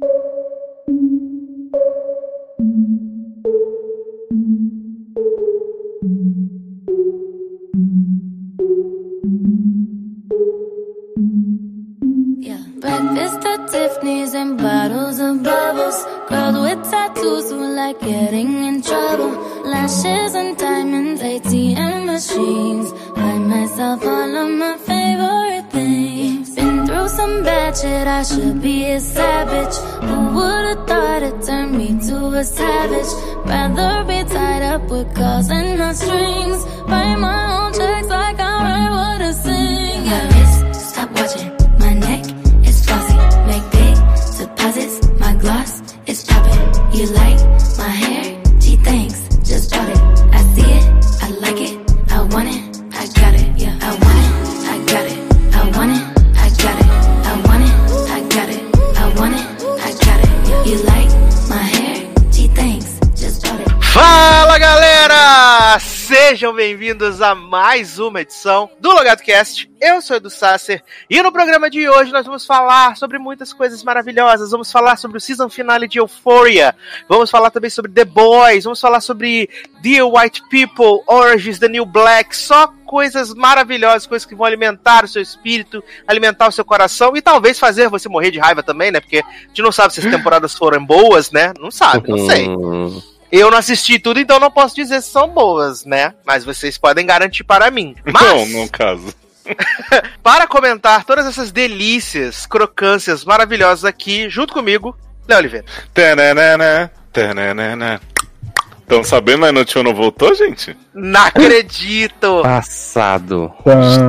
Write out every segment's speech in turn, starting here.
Yeah, Breakfast at Tiffany's and bottles of bubbles. Girls with tattoos who like getting in trouble. Lashes and diamonds, ATM machines. Buy myself all of my shit, I should be a savage. Who would've thought it turned me to a savage? Rather be tied up with calls and not strings. Write my own checks like I write what I sing. My Sejam bem-vindos a mais uma edição do Logado Cast. Eu sou Edu Sasser e no programa de hoje nós vamos falar sobre muitas coisas maravilhosas. Vamos falar sobre o season finale de Euphoria, vamos falar também sobre The Boys, vamos falar sobre Dear White People, Orange is the New Black, só coisas maravilhosas, coisas que vão alimentar o seu espírito, alimentar o seu coração e talvez fazer você morrer de raiva também, né? Porque a gente não sabe se as temporadas foram boas, né? Não sabe, não sei. Eu não assisti tudo, então não posso dizer se são boas, né? Mas vocês podem garantir para mim. Mas, Não, no caso. para comentar todas essas delícias, crocâncias maravilhosas aqui, junto comigo, Léo Oliveira. Tananana, tananana. Estão sabendo a Notinho não voltou, gente? Não acredito! Passado.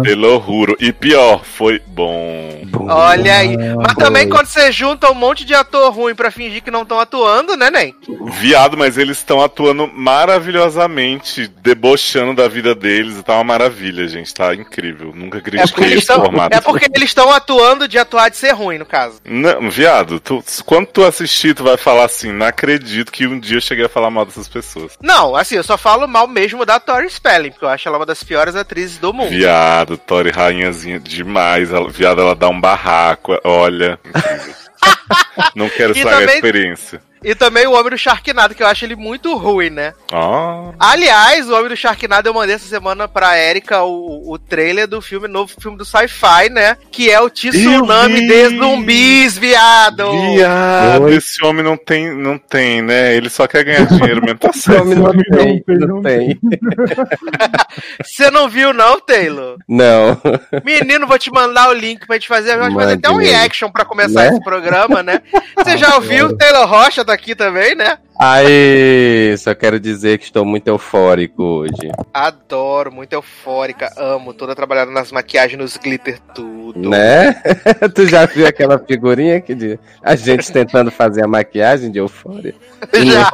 Pelo ruro. E pior, foi bom. Olha aí. Mas também quando você junta um monte de ator ruim pra fingir que não estão atuando, né, Nen? Viado, mas eles estão atuando maravilhosamente, debochando da vida deles. Tá uma maravilha, gente. Tá incrível. Nunca É critiquei eles esse estão formato. é porque eles estão atuando de atuar de ser ruim, no caso. Não, viado, tu- quando tu assistir, tu vai falar assim: não acredito que um dia eu cheguei a falar mal dessas pessoas. Não, assim, eu só falo mal mesmo da Tori Spelling, porque eu acho ela uma das piores atrizes do mundo. Viado, Tori rainhazinha demais. Ela, viado, ela dá um barraco. Olha. Não quero E estragar a experiência. E também o Homem do Sharknado, que eu acho ele muito ruim, né? Ó. Aliás, o Homem do Sharknado eu mandei essa semana pra Erika o, o trailer do filme, novo filme do sci-fi, né? Que é o Tsunami de zumbis, viado! Viado, Oi. esse homem não tem, não tem, né? Ele só quer ganhar dinheiro mesmo. Tá Homem certo. não Não tem, não tem. Você não viu, não, Taylor? Não. Menino, vou te mandar o link pra gente fazer. A gente vai fazer até um reaction pra começar Né? esse programa, né? Você já ouviu? Taylor Rocha tá aqui também, né? Aí, só quero dizer que estou muito eufórico hoje. Adoro, muito eufórica, amo. Toda trabalhando nas maquiagens, nos glitter, tudo. Né? tu já viu aquela figurinha que de a gente tentando fazer a maquiagem de eufória? E Já.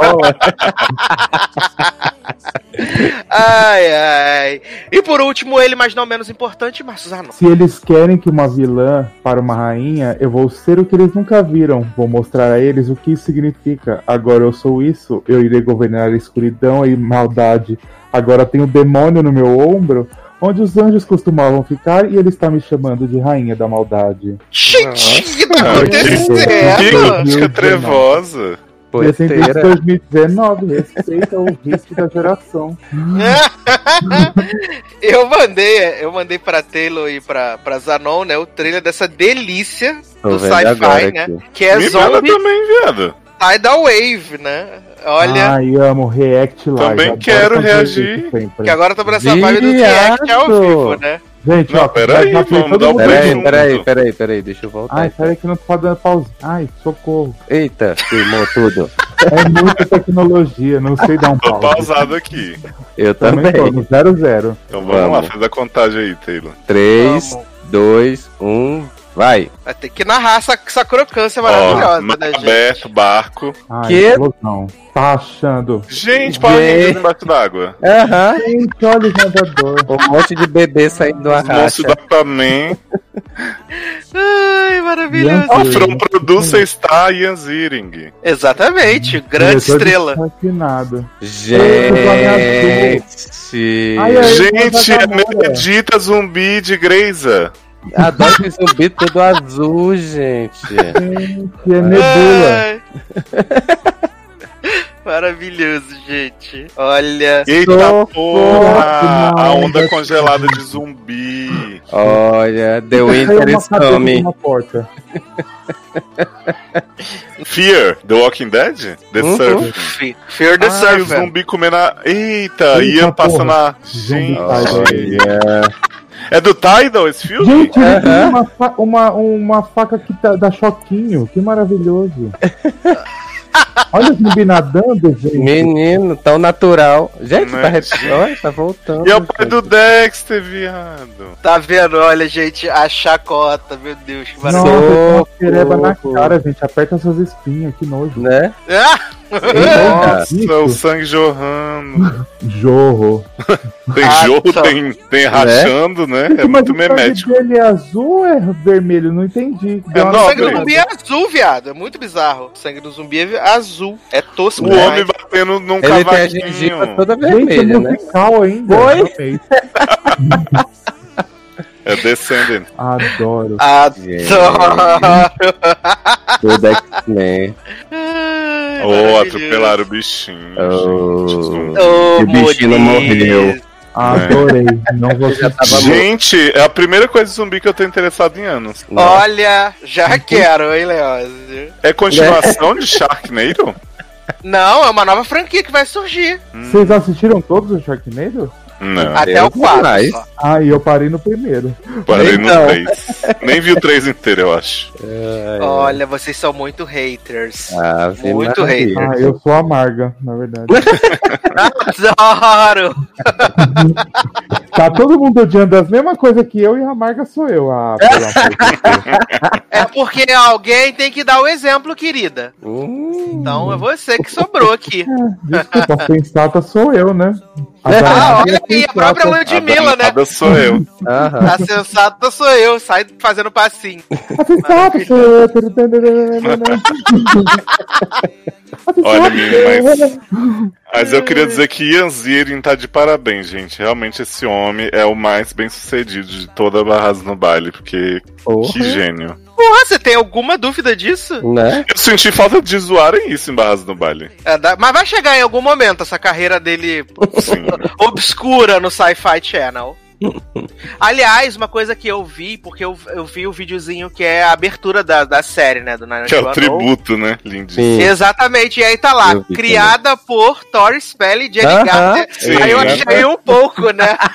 Ai, ai. E por último, ele, mas não menos importante, Marcos Zanon. Se eles querem que uma vilã para uma rainha, eu vou ser o que eles nunca viram. Vou mostrar a eles o que isso significa. Agora eu sou isso, eu irei governar a escuridão e maldade. Agora tenho o demônio no meu ombro, onde os anjos costumavam ficar, e ele está me chamando de rainha da maldade. Gente, o que tá Ah, Que trevosa. Presente de Poeteira. 2019, respeita o risco da geração. eu mandei, eu mandei pra Taylor e pra, pra Zanon, né, o trailer dessa delícia Tô do sci-fi, né? aqui. Que é Me Zombie também, viado. Tidal Wave, né? Olha, Ai, amo React Live. Também quero reagir. que agora tá por essa vibe do React ao vivo, né? Gente, Não, ó, peraí, já vamos dar mundo Peraí, peraí, peraí, peraí, deixa eu voltar. Ai, peraí que não tá dando pausa. Ai, socorro. Eita, queimou tudo. É muita tecnologia, não sei dar um Tô pause. pausado aqui. Eu Também também. tô no 00. Então vamos, lá, Vamos. faz a contagem aí, Taylor. 3, Vamos. 2, 1, vai. Vai ter que narrar essa, essa crocância Ó, maravilhosa, mar né, gente? aberto, barco. Ai, Que? explosão. Tá achando. Gente. Rangers embaixo d'água. Aham. Gente, olha o nadador. Um monte de bebê saindo do Os monstros arracha. da Aquaman. Ai, maravilhoso. Ian A From Producer está Ian Ziering. Exatamente, grande estrela. Fascinado. Gente. Gente, é Namora. Medita Zumbi de Greisa. Adoro esse zumbi todo azul, gente. Gente, é nebula. Maravilhoso, gente. Olha. Eita Socorro. porra! A onda congelada de zumbi. Olha, The Winter is coming. Fear, The Walking Dead? The Uhum. Surf. Fe- Fear the Ah, e o zumbi comendo a... Eita, Eita, Ian passa porra. na... Zumbi Gente, Olha. É do Tidal esse filme? Gente, ele tem Aham. uma, fa- uma, uma faca que tá, dá choquinho. Que maravilhoso. Olha o zumbi nadando, gente. Menino, tão natural. Gente, Né? tá repetindo. Olha, tá voltando. E é o pai gente. do Dexter, viado. Tá vendo? Olha, gente, a chacota, meu Deus, que Nossa, maravilha. tem uma pereba na cara, gente. Aperta suas espinhas, que nojo. Né? Ah! Nossa, o sangue jorrando. Jorro. Tem Ah, jorro, tem, tem rachando, né? É Mas muito o sangue memético. dele é azul ou é vermelho? Não entendi. É O sangue do zumbi é azul, viado. É muito bizarro. O sangue do zumbi é azul. É tosco. O homem batendo num Ele tem a gengiva cavaquinho. toda Gente, é vermelha, né? ainda. Oi? É Descendant. Adoro. Adoro. Tudo X-Men. Maravilhoso. atropelaram o bichinho. Oh. E o bichinho morreu. Adorei. Não vou. Gente, é a primeira coisa de zumbi que eu tô interessado em anos. Olha, já quero, hein, Leose? É continuação de Sharknado? Não, é uma nova franquia que vai surgir. Vocês assistiram todos o Sharknado? Não, Até o 4. mais. só. Ah, e eu parei no primeiro. parei Então. no 3. Nem vi o 3 inteiro, eu acho. Ai, Olha, vocês são muito haters. Ave muito Maria. Ah, eu sou amarga, na verdade. Adoro! Tá todo mundo odiando as mesmas coisas que eu e a amarga sou eu. Ah. É porque alguém tem que dar o exemplo, querida. Hum. Então é você que sobrou aqui. Desculpa, a sensata sou eu, né? A Ah, olha é aí, a própria. Ludmilla, né? danada sou eu. Aham. A sensata sou eu, sai fazendo passinho. A sensata sou eu. A Olha, menino, mas, mas eu queria dizer que Ian Ziering tá de parabéns, gente. Realmente esse homem é o mais bem sucedido de toda a Barras no Baile, porque Porra. que gênio. Porra, você tem alguma dúvida disso? Né? Eu senti falta de zoarem isso em Barras no Baile. É, dá- mas vai chegar em algum momento essa carreira dele Sim. obscura no Sci-Fi Channel. Aliás, uma coisa que eu vi, porque eu, eu vi o videozinho que é a abertura da, da série, né? Do Nine que é o tributo, né? Sim. Exatamente, e aí tá lá, criada por Tori Spelling e Jenny Aham, Garner. sim, aí eu né? achei um pouco, né?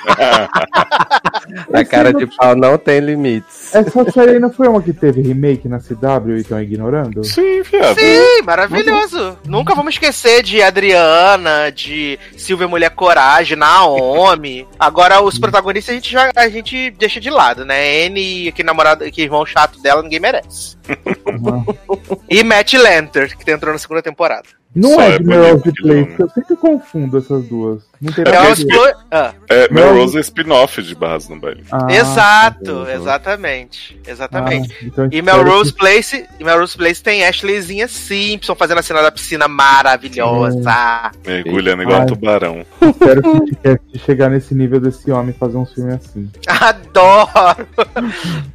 A cara de pau não tem limites. Essa série não foi uma que teve remake na CW e estão ignorando? Sim, viado. Sim, maravilhoso. Nunca vamos esquecer de Adriana, de Silvia Mulher Coragem, Naomi. Agora, os protagonistas a gente, já, a gente deixa de lado, né? N e que namorado, que irmão chato dela, ninguém merece. Ah. E Matt Lanter, que entrou na segunda temporada. Não Só é é de Melrose Place, nome. eu sempre confundo essas duas. Não tem É É nada ah, É. Melrose é spin-off de Barras no Baile. Ah, exato, tá. exatamente. Exatamente. Ah, então E Melrose que- Place, e Melrose Place tem Ashleyzinha Simpson fazendo a cena da piscina maravilhosa. Mergulhando igual Ai. um tubarão. Espero que o Tidcast chegar nesse nível desse homem e fazer um filme assim. Adoro!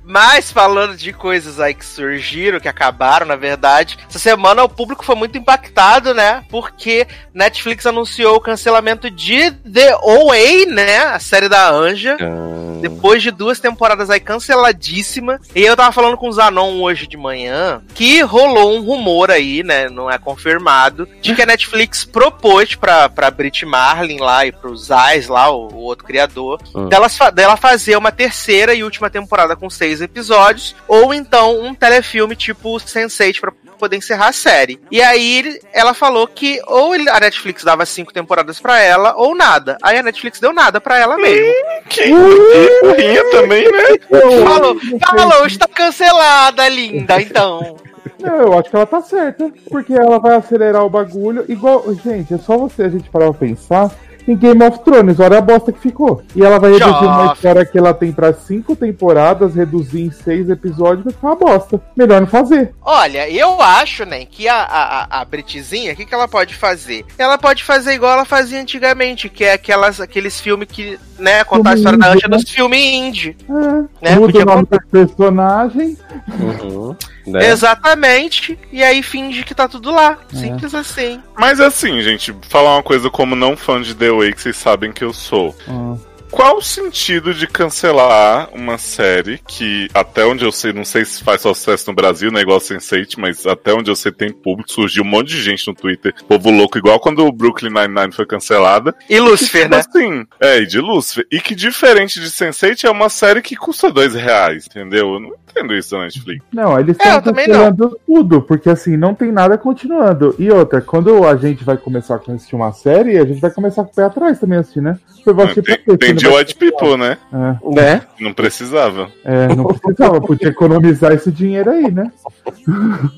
Mas falando de coisas aí que surgiram, que acabaram, na verdade, essa semana o público foi muito impactado, né? Porque Netflix anunciou o cancelamento de The OA, né? A série da Anja. Ah, Depois de duas temporadas aí canceladíssima. E eu tava falando com o Zanon hoje de manhã que rolou um rumor aí, né? Não é confirmado, de que a Netflix propôs pra, pra Brit Marlin lá e pro Zais lá, o, o outro criador, delas fa- dela fazer uma terceira e última temporada com seis episódios, ou então um telefilme tipo Sense8 pra poder encerrar a série. E aí ela falou que ou ele- a Netflix dava cinco temporadas pra ela, ou nada. Aí a Netflix deu nada pra ela mesmo. Que burrinha também, né? Falou, falou, está cancelada, linda, então. Não, eu acho que ela tá certa. Porque ela vai acelerar o bagulho. Igual. Gente, é só você a gente parar pra pensar. Em Game of Thrones, olha a bosta que ficou. E ela vai reduzir uma Joff. história que ela tem pra cinco temporadas, reduzir em seis episódios, vai ficar uma bosta. Melhor não fazer. Olha, eu acho, né, que a, a, a- a Britzinha, o que, que ela pode fazer? Ela pode fazer igual ela fazia antigamente, que é aquelas, aqueles filmes que, né, contar a Filme história da Anja nos filmes indie. É, Né, muda podia o nome contar. do personagem. uhum, né? Exatamente. E aí finge que tá tudo lá. Simples assim. Mas assim, gente, falar uma coisa como não fã de The Way, que vocês sabem que eu sou. Ah, qual o sentido de cancelar uma série que, até onde eu sei, não sei se faz sucesso no Brasil, né? Igual Sense8, mas até onde eu sei tem público, surgiu um monte de gente no Twitter, povo louco, igual quando o Brooklyn Nine-Nine foi cancelada. E Lucifer, né? Assim, é, e de Lucifer. E que diferente de Sense8 é uma série que custa dois reais, entendeu? Não isso na Netflix. Não, eles É, estão também cancelando tudo, porque assim, não tem nada continuando. E outra, quando a gente vai começar a assistir uma série, a gente vai começar com o pé atrás também assistir, né? Eu vou assistir pra Tem, quê? tem Se de não vai- White People, né? É, Né? Não precisava. é, não precisava, podia economizar esse dinheiro aí, né?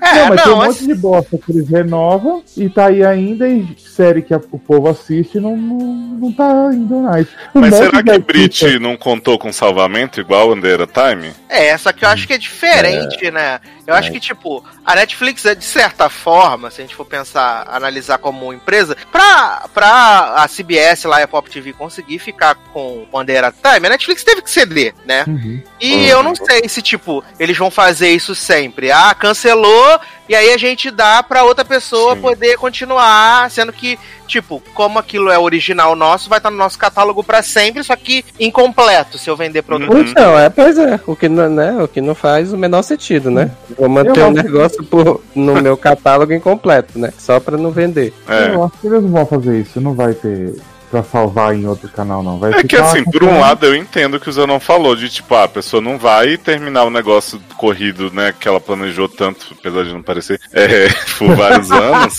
É, não, mas tem um não, monte de bosta que eles renovam e tá aí ainda, e série que a- o povo assiste não, não, não tá indo mais. Um Mas será que Brit não contou com salvamento igual Under a Time? É, só que eu acho que é diferente, né? Eu acho que, tipo, a Netflix é, de certa forma, se a gente for pensar, analisar como uma empresa, pra, pra a CBS lá e a Pop TV conseguir ficar com Bandeira Time, a Netflix teve que ceder, né? Uhum. E Uhum. eu não sei se, tipo, eles vão fazer isso sempre. Ah, cancelou, e aí a gente dá pra outra pessoa Sim. poder continuar, sendo que, tipo, como aquilo é original nosso, vai estar no nosso catálogo pra sempre, só que incompleto se eu vender produto. Uhum. Então, é, pois é. O que, não, né, o que não faz o menor sentido, né? Vou manter o acho- negócio por- no meu catálogo incompleto, né? Só pra não vender. É. Eu acho que eles não vão fazer isso, não vai ter pra salvar em outro canal, não. Vai É que assim, por um lado eu entendo que o Zé não falou, de tipo, ah, a pessoa não vai terminar o negócio corrido, né, que ela planejou tanto, apesar de não parecer, é, por vários anos,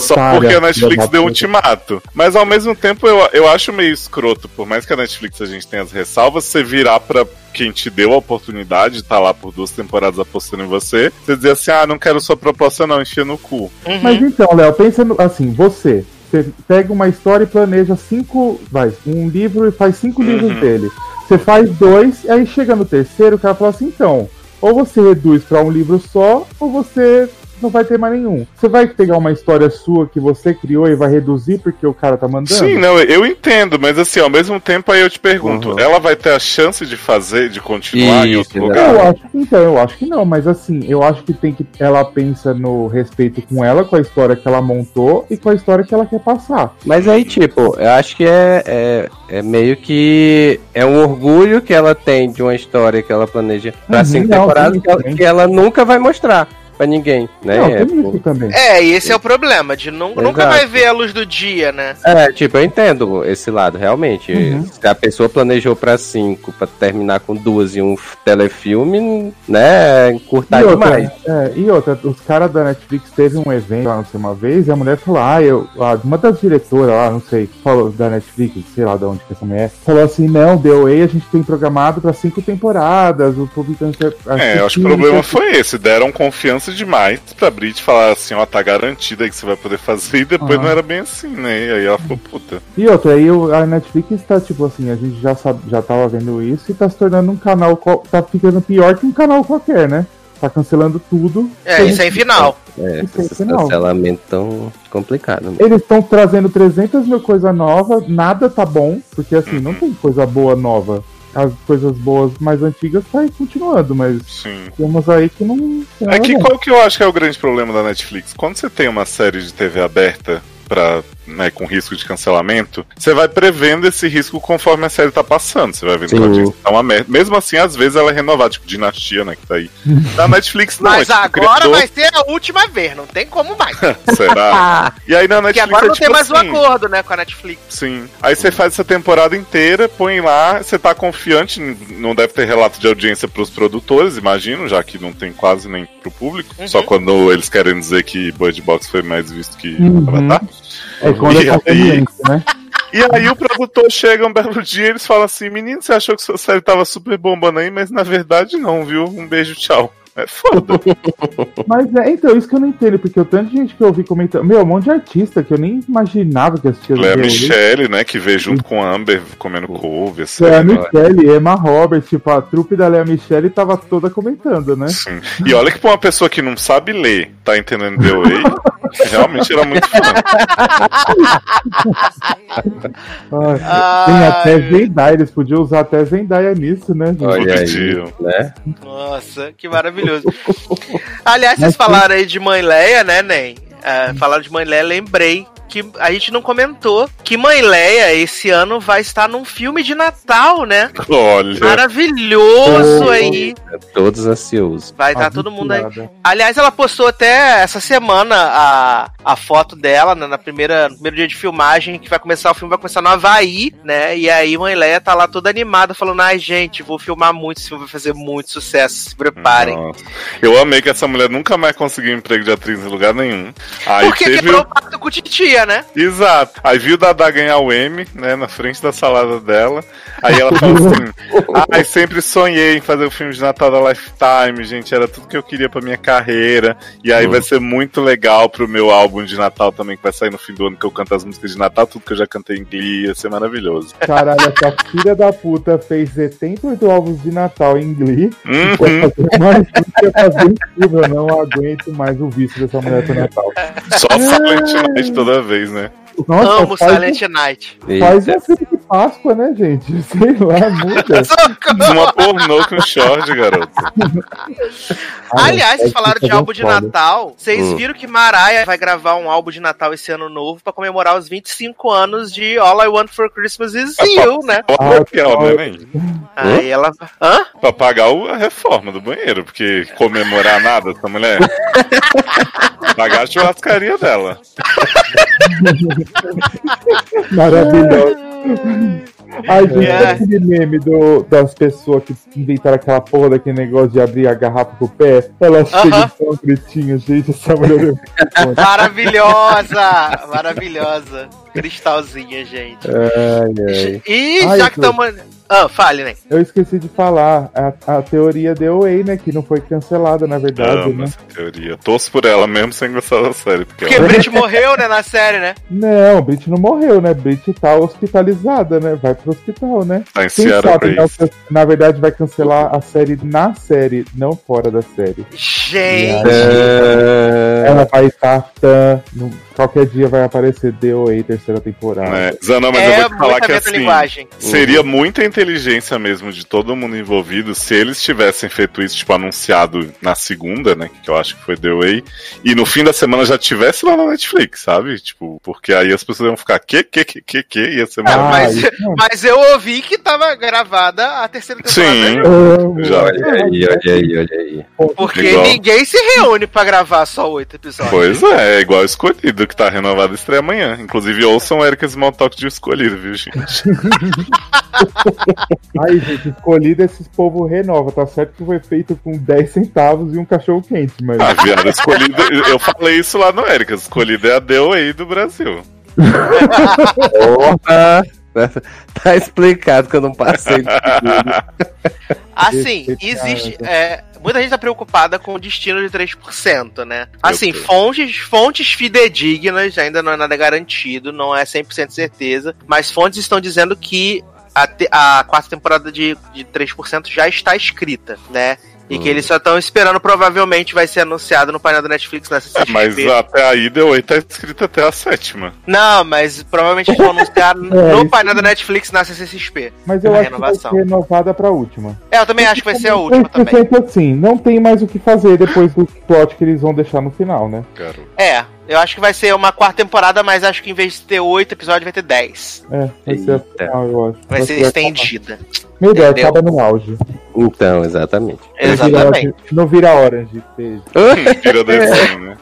só Otária, porque a Netflix deu um ultimato. Mas ao mesmo tempo eu, eu acho meio escroto, por mais que a Netflix a gente tenha as ressalvas, você virar pra quem te deu a oportunidade de estar lá por duas temporadas apostando em você, você dizer assim, ah, não quero sua proposta não, enfia no cu. Uhum. Mas então, Léo, pensa no, assim, você, você pega uma história e planeja cinco, vai, um livro e faz cinco Uhum. livros dele. Você faz dois, aí chega no terceiro, o cara fala assim, então, ou você reduz pra um livro só, ou você não vai ter mais nenhum. Você vai pegar uma história sua que você criou e vai reduzir porque o cara tá mandando? Sim, não, eu entendo, mas assim, ao mesmo tempo aí eu te pergunto, Uhum. ela vai ter a chance de fazer, de continuar em Isso, outro exato. lugar? Eu acho, então, eu acho que não, mas assim, eu acho que tem que. Ela pensa no respeito com ela, com a história que ela montou e com a história que ela quer passar. Mas aí, tipo, eu acho que é, é, é meio que. É um orgulho que ela tem de uma história que ela planeja pra Uhum, cinco não, temporadas tem que ela, que ela nunca vai mostrar pra ninguém, né? não, é, tem isso também. É, e esse é o problema, de nu nunca vai ver a luz do dia, né? É, tipo, eu entendo esse lado, realmente. Uhum. Se a pessoa planejou pra cinco, pra terminar com duas e um telefilme, né, encurtar e, demais. outra, é, e outra, os caras da Netflix teve um evento lá, não sei, uma vez, e a mulher falou, ah, eu, uma das diretoras lá, não sei, falou da Netflix, sei lá de onde que essa mulher, falou assim, não, The Way a gente tem programado pra cinco temporadas, o público... É, eu acho que o problema foi esse. Deram confiança demais pra Brit falar assim, ó, tá garantida que você vai poder fazer, e depois Ah. não era bem assim, né? E aí ela ficou puta. E outra, aí o- a Netflix tá tipo assim, a gente já sabe, já tava vendo isso e tá se tornando um canal, qual- tá ficando pior que um canal qualquer, né? Tá cancelando tudo. É, isso é final. É, Isso é esses final. cancelamentos tão complicados. Eles estão trazendo 300 mil coisas novas, nada tá bom, porque assim, não tem coisa boa nova. As coisas boas mais antigas tá aí continuando, mas Sim. temos aí que não É que qual que eu acho que é o grande problema da Netflix? Quando você tem uma série de TV aberta pra, né, com risco de cancelamento, você vai prevendo esse risco conforme a série tá passando. Você vai vendo que a audiência tá uma merda. Mesmo assim, às vezes ela é renovada, tipo Dinastia, né, que tá aí. Da Netflix não. Mas é tipo, agora criador- vai ser a última vez, não tem como mais. Será? E aí na Porque Netflix agora é não tipo tem mais assim, um acordo, né, com a Netflix. Sim. Aí você faz essa temporada inteira, põe lá, você tá confiante, não deve ter relato de audiência pros produtores, imagino, já que não tem quase nem pro público. Uhum. Só quando eles querem dizer que Bird Box foi mais visto que Uhum. Avatar. É quando E é aí- conveniente, né? E aí o produtor chega um belo dia e eles falam assim: Menino, você achou que sua série tava super bombando aí, mas na verdade não, viu? Um beijo, tchau. É foda. Mas é, então, isso que eu não entendo, porque o tanto de gente que eu ouvi comentando. Meu, um monte de artista que eu nem imaginava que assistia Léa. Michelle, né, que veio junto com a Amber comendo couve, assim. Lea Michelle, Emma Roberts, tipo, a trupe da Lea Michelle tava toda comentando, né? Sim. E olha que pra uma pessoa que não sabe ler, tá entendendo The Way, realmente era muito fã. Ah, tem até Zendaya, eles podiam usar até Zendaya nisso, né? Olha aí, né? Nossa, que maravilhoso. Aliás, Mas vocês falaram aí de Mãe Leia, né, Nen? É, falaram de Mãe Leia, lembrei que a gente não comentou que Mãe Leia esse ano vai estar num filme de Natal, né? Olha. Maravilhoso aí. É todos ansiosos. Vai estar todo mundo aí. Aliás, ela postou até essa semana a, a foto dela, né, na primeira, no primeiro dia de filmagem, que vai começar o filme, vai começar no Havaí, né? E aí Mãe Leia tá lá toda animada, falando, ai, gente, vou filmar muito, esse filme vai fazer muito sucesso, se preparem. Nossa. Eu amei que essa mulher nunca mais conseguiu emprego de atriz em lugar nenhum. Aí Porque teve quebrou o- o pacto com titia, né? Exato. Aí viu Dada ganhar o M, né, na frente da salada dela. Aí ela falou assim: Ai, sempre sonhei em fazer o filme de Natal da Lifetime, gente. Era tudo que eu queria pra minha carreira. E aí vai ser muito legal pro meu álbum de Natal também, que vai sair no fim do ano, que eu canto as músicas de Natal, tudo que eu já cantei em Glee, ia ser maravilhoso. Caralho, essa filha da puta fez 78 álbuns de Natal em Glee. Uhum. Fazer mais um que ia fazer um filme. Eu não aguento mais o vício dessa mulher pro Natal. Só Silent Night toda vez, né? Nossa, Amo Silent Night. faz Eita. um filme de Páscoa, né, gente? Sei lá, muda. Uma pornô com short, garoto. Aliás, é vocês falaram de fazer álbum de. Natal. Vocês Hum. viram que Mariah vai gravar um álbum de Natal esse ano novo pra comemorar os 25 anos de All I Want for Christmas Is You, né? Olha que ela, né? Aí ela. Hã? Pra pagar a reforma do banheiro, porque comemorar nada essa mulher. pagar a churrascaria dela. Maravilhoso. Ai, gente, É. aquele meme do, das pessoas que inventaram aquela porra daquele negócio de abrir a garrafa com o pé? Ela chega Aham. tão pretinha, gente, essa mulher é. Maravilhosa! Maravilhosa. Cristalzinha, gente. Ai, ai. E Ai, já que tô- estamos. Ah, fale, né? Eu esqueci de falar, a, a teoria The Way, né, que não foi cancelada, na verdade, Amo né? essa teoria. Torço por ela mesmo sem gostar da série. Porque Porque ela... Brit morreu, né, na série, né? Não, Brit não morreu, né? Brit tá hospitalizada, né? Vai pro hospital, né? tá em Quem Seattle sabe, não, na verdade, vai cancelar a série na série, não fora da série. Gente. Ela vai estar. Tá, no- qualquer dia vai aparecer DOA terceira temporada. É, Zana, mas eu É vou te falar que assim, seria muita inteligência mesmo de todo mundo envolvido se eles tivessem feito isso, tipo, anunciado na segunda, né? Que eu acho que foi The Way, e no fim da semana já tivesse lá na Netflix, sabe? Tipo, porque aí as pessoas iam ficar que, que, que, que, que, ia ser Ah, mas-. Mas eu ouvi que tava gravada a terceira temporada. Sim. né? Já. olha aí, olha aí, olha aí. Porque Igual. ninguém se reúne pra gravar só oito episódios. Pois é, é igual escolhido, que tá renovado estreia amanhã. Inclusive, ouçam Erika Smalltalk de escolhido, viu, gente? Aí, gente, escolhido esses povo renova. Tá certo que foi feito com 10 centavos e um cachorro quente, mas. Ah, viado, escolhido. Eu falei isso lá no Erika. Escolhido é a DOA do Brasil. Porra! Tá explicado que eu não passei. Assim, existe. é, muita gente tá preocupada com o destino de 3%, né? Assim, fontes, fontes fidedignas, ainda não é nada garantido, não é 100% certeza, mas fontes estão dizendo que a, te- a quarta temporada de, de 3% já está escrita, né? E que Hum. eles só estão esperando, provavelmente vai ser anunciado no painel da Netflix na É, CCXP. mas até aí DOA tá escrito até a sétima. Não, mas provavelmente eles vão anunciar no isso. painel da Netflix na CCXP. Mas eu acho que vai renovação. ser renovada pra última. É, eu também acho que vai ser a última também. 100% assim, não tem mais o que fazer depois do plot que eles vão deixar no final, né? Garoto. É, eu acho que vai ser uma quarta temporada, mas acho que em vez de ter oito episódios, vai ter dez. É, vai ser final, eu acho. Vai ser acabar. estendida. Meu Deus, Entendeu? acaba no auge. Então, exatamente. Exatamente. Não vira Orange. beijo. Tira desenho, né?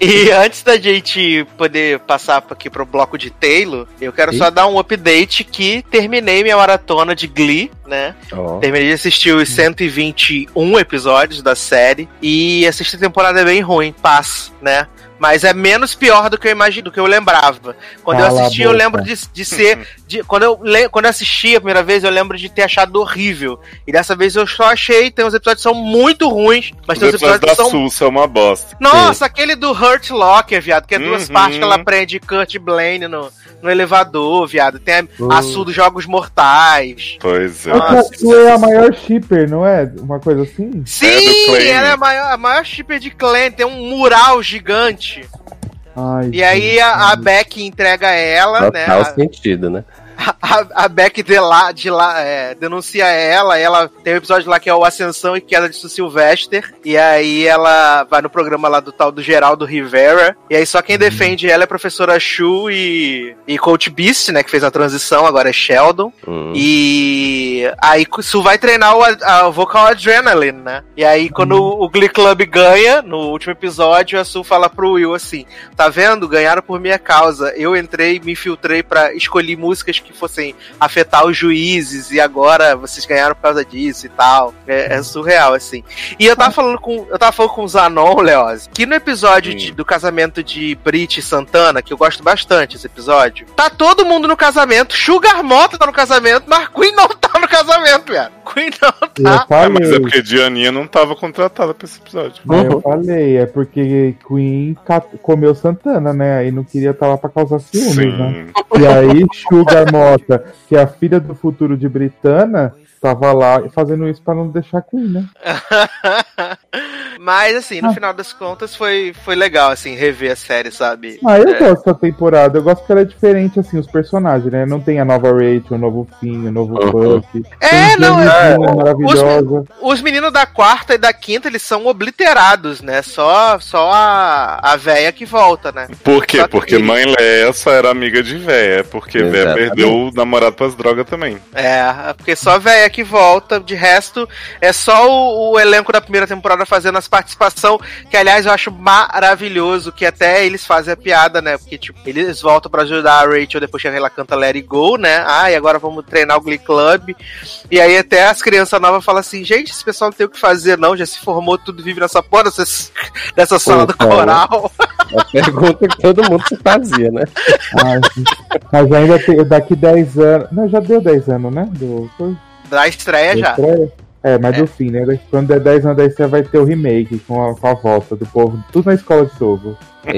E antes da gente poder passar aqui pro bloco de Taylor, eu quero Ih. só dar um update que terminei minha maratona de Glee, né? Ó. Terminei de assistir os 121 episódios da série e a sexta temporada é bem ruim, paz, né? Mas é menos pior do que eu imagino, do que eu lembrava. Quando eu Cala a assisti, eu lembro de, de ser. de- quando, eu, le- quando eu assisti a primeira vez, eu lembro de ter achado horrível. E dessa vez eu só achei, tem uns episódios que são muito ruins, mas Os tem uns episódios da que são. Sul são uma bosta. Nossa, aquele do Hurt Locker, viado, que é duas Uhum. partes que ela prende Kurt Blaine no, no elevador, viado. Tem a, Uhum. a Sul dos Jogos Mortais. Pois é. Nossa, a Sue é a maior shipper, não é? Uma coisa assim? Sim, Clay, ela é né? a maior, a maior shipper de clã, tem um mural gigante. Ai, E aí a, a Beck entrega ela, né? Total a- sentido, né? A, a Beck de lá, de lá é, denuncia ela, ela tem um episódio lá que é o Ascensão e Queda de Sylvester, e aí ela vai no programa lá do tal do Geraldo Rivera, e aí só quem defende ela é a professora Shu e, e Coach Beast, né, que fez a transição, agora é Sheldon, Hum. e aí Su vai treinar o a, Vocal Adrenaline, né, e aí quando o Glee Club ganha, no último episódio, a Su fala pro Will assim, tá vendo? Ganharam por minha causa, eu entrei, me infiltrei pra escolher músicas que fossem afetar os juízes e agora vocês ganharam por causa disso e tal. É, é surreal, assim. E eu tava falando com. Eu tava falando com o Zanon, Leoz, que no episódio de- do casamento de Brit e Santana, que eu gosto bastante esse episódio, tá todo mundo no casamento, Sugar Mota tá no casamento, mas Queen não tá no casamento, velho. Queen não Eu tá. Ah, mas é falei, porque Dianinha não tava contratada pra esse episódio. mas eu falei, é porque Queen comeu Santana, né? Aí não queria estar lá pra causar ciúmes, né? Sim. E aí, Sugar Mota, que é a filha do futuro de Britana, tava lá fazendo isso pra não deixar Queen, né? Mas assim, no Ah. final das contas foi, foi legal, assim, rever a série, sabe? Ah, eu É. gosto da temporada. Eu gosto que ela é diferente, assim, os personagens, né? Não tem a nova Rachel, o novo Finn, o novo Uhum. Buck. É, não, é. Maravilhosa. Os meninos da quarta e da quinta, eles são obliterados, né? Só, só a, a véia que volta, né? Por quê? Só que- Porque mãe Leia só era amiga de véia. Porque véia Exatamente. perdeu o namorado pras drogas também. É, porque só a véia que volta, de resto, é só o, o elenco da primeira temporada fazendo as participação, que aliás eu acho maravilhoso, que até eles fazem a piada, né? Porque, tipo, eles voltam pra ajudar a Rachel depois que ela canta Let It Go, né? Ah, e agora vamos treinar o Glee Club. E aí até as crianças novas falam assim, gente, esse pessoal não tem o que fazer, não, já se formou, tudo vive nessa porra dessa, dessa sala do cara. coral. A pergunta que todo mundo se fazia, né? Mas ainda tem, daqui 10 anos. Não, já deu 10 anos, né? Do, foi, Da estreia da já. estreia. É, mas É. do fim, né? Quando der 10 anos, daí você vai ter o remake com a, com a volta do povo. Tudo na escola de novo.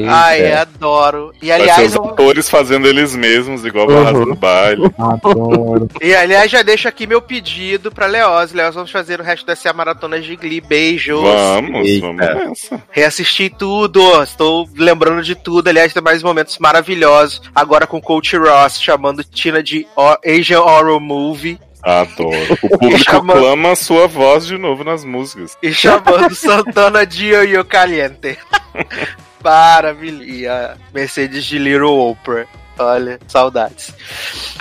Ai, Eita. adoro. E Vai ser aliás, os eu- atores fazendo eles mesmos, igual Uhum. uhum. no baile. Adoro. E aliás, já deixo aqui meu pedido pra Leoz. Leoz, vamos fazer o resto dessa maratona de Glee. Beijos. Vamos, Eita. vamos nessa. Reassisti tudo. Estou lembrando de tudo. Aliás, tem mais momentos maravilhosos. Agora com Coach Ross chamando Tina de O- Asian Horror Movie. Adoro. O público Chama- clama a sua voz de novo nas músicas. E chamando Santana de Yo-Yo Caliente. Maravilha. Mercedes de Little Oprah. Olha, saudades.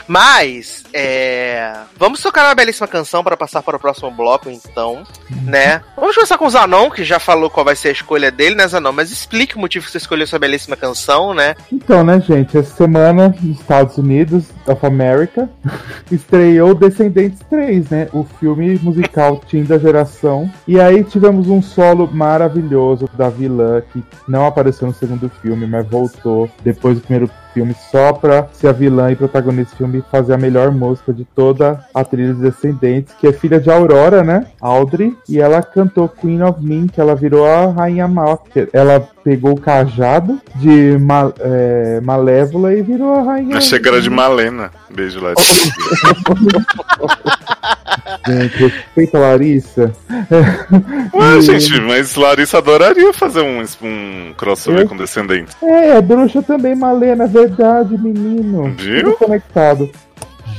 Mas, é... Vamos tocar uma belíssima canção para passar para o próximo bloco, então, né? Vamos começar com o Zanon, que já falou qual vai ser a escolha dele, né, Zanon? Mas explique o motivo que você escolheu essa belíssima canção, né? Então, né, gente, essa semana nos Estados Unidos of America estreou Descendentes 3, né? O filme musical Teen da geração. E aí tivemos um solo maravilhoso da vilã que não apareceu no segundo filme, mas voltou depois do primeiro filme só pra ser a vilã e protagonista do filme fazer a melhor música de toda a trilha dos Descendentes, que é filha de Aurora, né? Audrey, e ela cantou Queen of Mean, que ela virou a Rainha Mal. Ela pegou o cajado de Ma- é, Malévola e virou a Rainha Achei que era de Malena. Beijo lá. Gente, respeita a Larissa. Ué, gente, mas Larissa adoraria fazer um, um crossover Eu- com Descendentes. É, é bruxa também, Malena, é verdade, menino. Viu? Tudo conectado.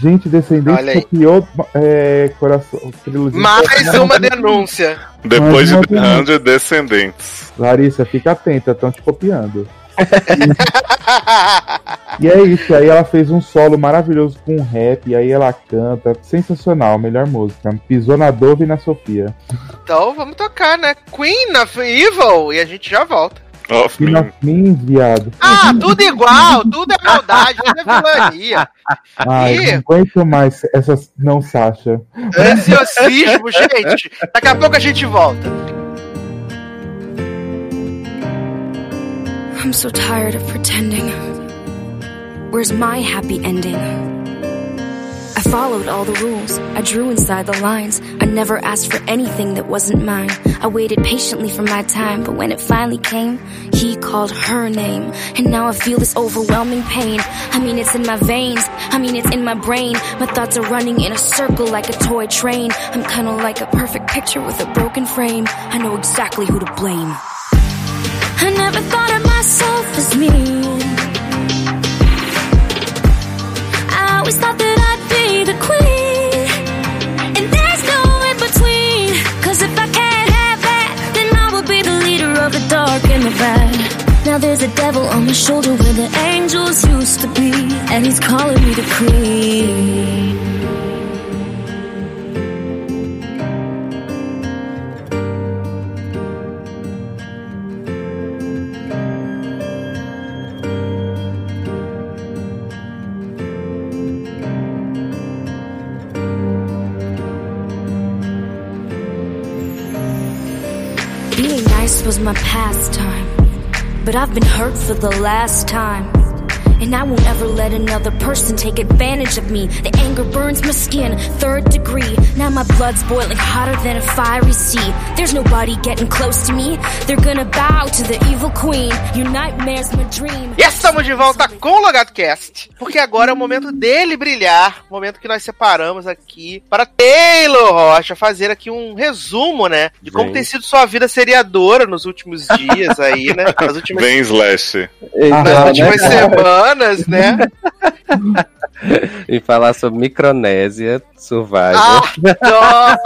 Gente, Descendente Olha aí. copiou é, coração, trilogia. Mais uma denúncia. Depois de The não- 100 Descendentes. Larissa, fica atenta, estão te copiando. E é isso, aí ela fez um solo maravilhoso com rap, e aí ela canta, sensacional, melhor música. Pisou na Dove e na Sofia. então vamos tocar, né? Queen of Evil e a gente já volta. Of E Me. na mim, viado. Ah, tudo igual, tudo é maldade, tudo é vilania. Ai, Ih. não aguento mais essas não Sasha. Ansiosismo, gente. Daqui a pouco a gente volta. I'm so tired of pretending. Where's my happy ending? I followed all the rules. I drew inside the lines. I never asked for anything that wasn't mine. I waited patiently for my time, but when it finally came, he called her name. And now I feel this overwhelming pain. I mean, it's in my veins. I mean, it's in my brain. My thoughts are running in a circle like a toy train. I'm kinda like a perfect picture with a broken frame. I know exactly who to blame. I never thought of myself as mean. I always thought that I'd be the queen. And there's no in between. Cause if I can't have then I will be the leader of the dark and the bad. Now there's a devil on my shoulder where the angels used to be. And he's calling me the queen. Was my pastime, but I've been hurt for the last time. And I won't ever let another person take advantage of me. The anger burns my skin, third degree. Now my blood's boiling hotter than a fiery sea. There's nobody getting close to me. They're gonna bow to the evil queen. Your nightmare's my dream. E estamos de volta com o Logado Cast, porque agora é o momento dele brilhar, o momento que nós separamos aqui para Taylor Rocha fazer aqui um resumo, né, de como Vem. tem sido sua vida seriadora nos últimos dias aí, né, nas últimas, Vem, Slash. Ah, nas né, últimas cara? semanas, né? E falar sobre Micronésia, Survival.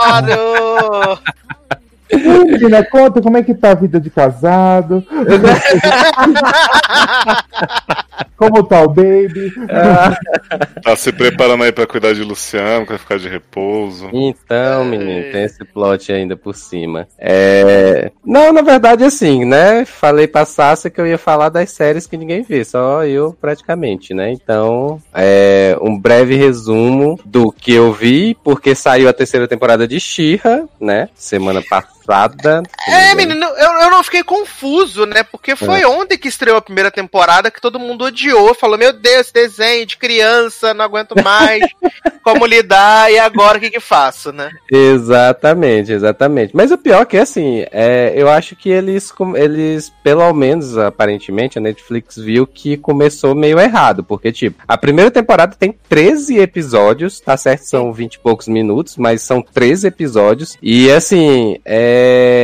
Adoro! Menina, conta como é que tá a vida de casado. como tá o baby. Tá se preparando aí pra cuidar de Luciano, que vai ficar de repouso. Então, menino, tem esse plot ainda por cima. É... Não, na verdade, assim, né? Falei pra Sassa que eu ia falar das séries que ninguém vê, só eu praticamente, né? Então, é um breve resumo do que eu vi, porque saiu a terceira temporada de She-Ra, né? Semana passada. É, menino, eu, eu não fiquei confuso, né? Porque foi ontem que estreou a primeira temporada que todo mundo odiou, falou: Meu Deus, desenho de criança, não aguento mais, como lidar, e agora o que que faço, né? Exatamente, exatamente. Mas o pior é que, assim, é, eu acho que eles, eles, pelo menos, aparentemente, a Netflix viu que começou meio errado. Porque, tipo, a primeira temporada tem 13 episódios, tá certo? São 20 e poucos minutos, mas são 13 episódios. E, assim, é,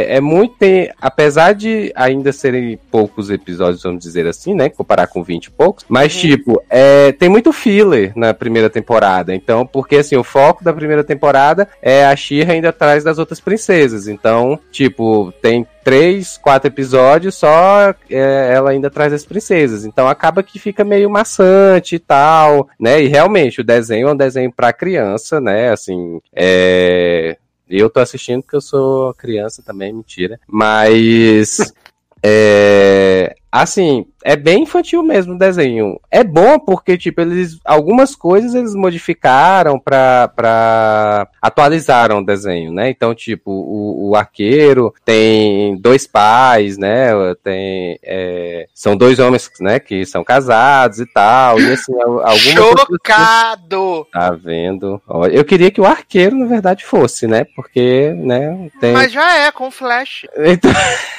é muito. tem- apesar de ainda serem poucos episódios, vamos dizer assim, né? Comparar com 20 e poucos. Mas, tipo, é, tem muito filler na primeira temporada. Então, porque, assim, o foco da primeira temporada é a She-Ra ainda atrás das outras princesas. Então, tipo, tem três, quatro episódios só é, ela ainda atrás das princesas. Então acaba que fica meio maçante e tal, né? E realmente o desenho é um desenho pra criança, né? Assim, é. Eu tô assistindo porque eu sou criança também, mentira. Mas. É. Assim, é bem infantil mesmo o desenho. É bom porque, tipo, eles. Algumas coisas eles modificaram pra. pra atualizaram o desenho, né? Então, tipo, o, o arqueiro tem dois pais, né? Tem. é, são dois homens, né? Que são casados e tal. E assim, al- algumas. Chocado! Tá vendo? Eu queria que o arqueiro, na verdade, fosse, né? Porque, né? Tem. Mas já é, com flash. Então,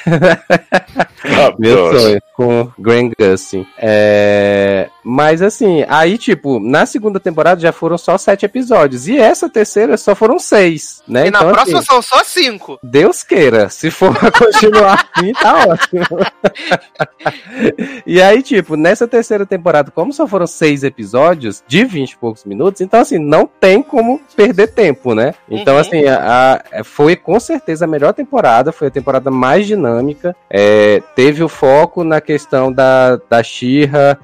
meu Adoro. sonho com Grant Gustin. É... Mas assim, aí, tipo, na segunda temporada já foram só sete episódios. E essa terceira só foram seis, né? E na Então, próxima assim, são só cinco. Deus queira. Se for continuar assim, tá ótimo. e aí, tipo, nessa terceira temporada, como só foram seis episódios de 20 e poucos minutos, então, assim, não tem como perder tempo, né? Então, Uhum. assim, a, a- foi com certeza a melhor temporada, foi a temporada mais dinâmica. é, teve o foco na questão da, da Shira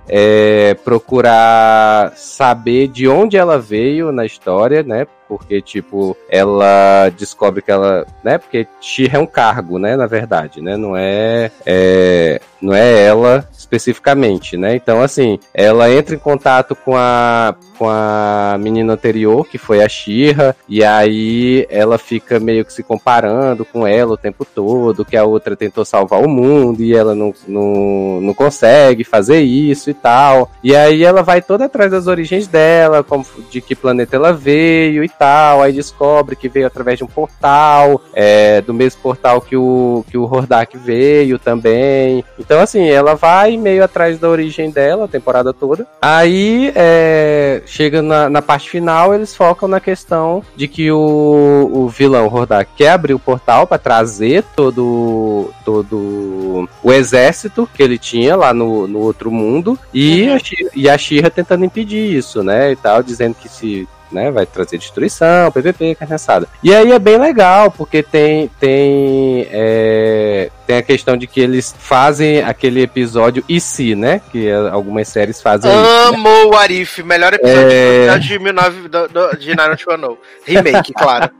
procurar saber de onde ela veio na história, né? Porque, tipo, ela descobre que ela. né? Porque Shira é um cargo, né? Na verdade, né? Não é, é. Não é ela especificamente, né? Então, assim, ela entra em contato com a, com a menina anterior, que foi a Shira, e aí ela fica meio que se comparando com ela o tempo todo, que a outra tentou salvar o mundo e ela não, não, não consegue fazer isso e tal. E aí ela vai toda atrás das origens dela, como, de que planeta ela veio e tal, aí descobre que veio através de um portal, é, do mesmo portal que o, que o Hordak veio também. Então, assim, ela vai meio atrás da origem dela a temporada toda. Aí, é, chega na, na parte final, eles focam na questão de que o, o vilão Hordak quer abrir o portal para trazer todo, todo o exército que ele tinha lá no, no outro mundo e, Uhum. a, e a Shira tentando impedir isso, né, e tal, dizendo que se né? Vai trazer destruição, PVP, cansada. E aí é bem legal, porque tem tem é, tem a questão de que eles fazem aquele episódio e se, né? Que algumas séries fazem Amo isso, né? o Arif, melhor episódio é... de 19 do, do, de Naruto One. Remake, claro.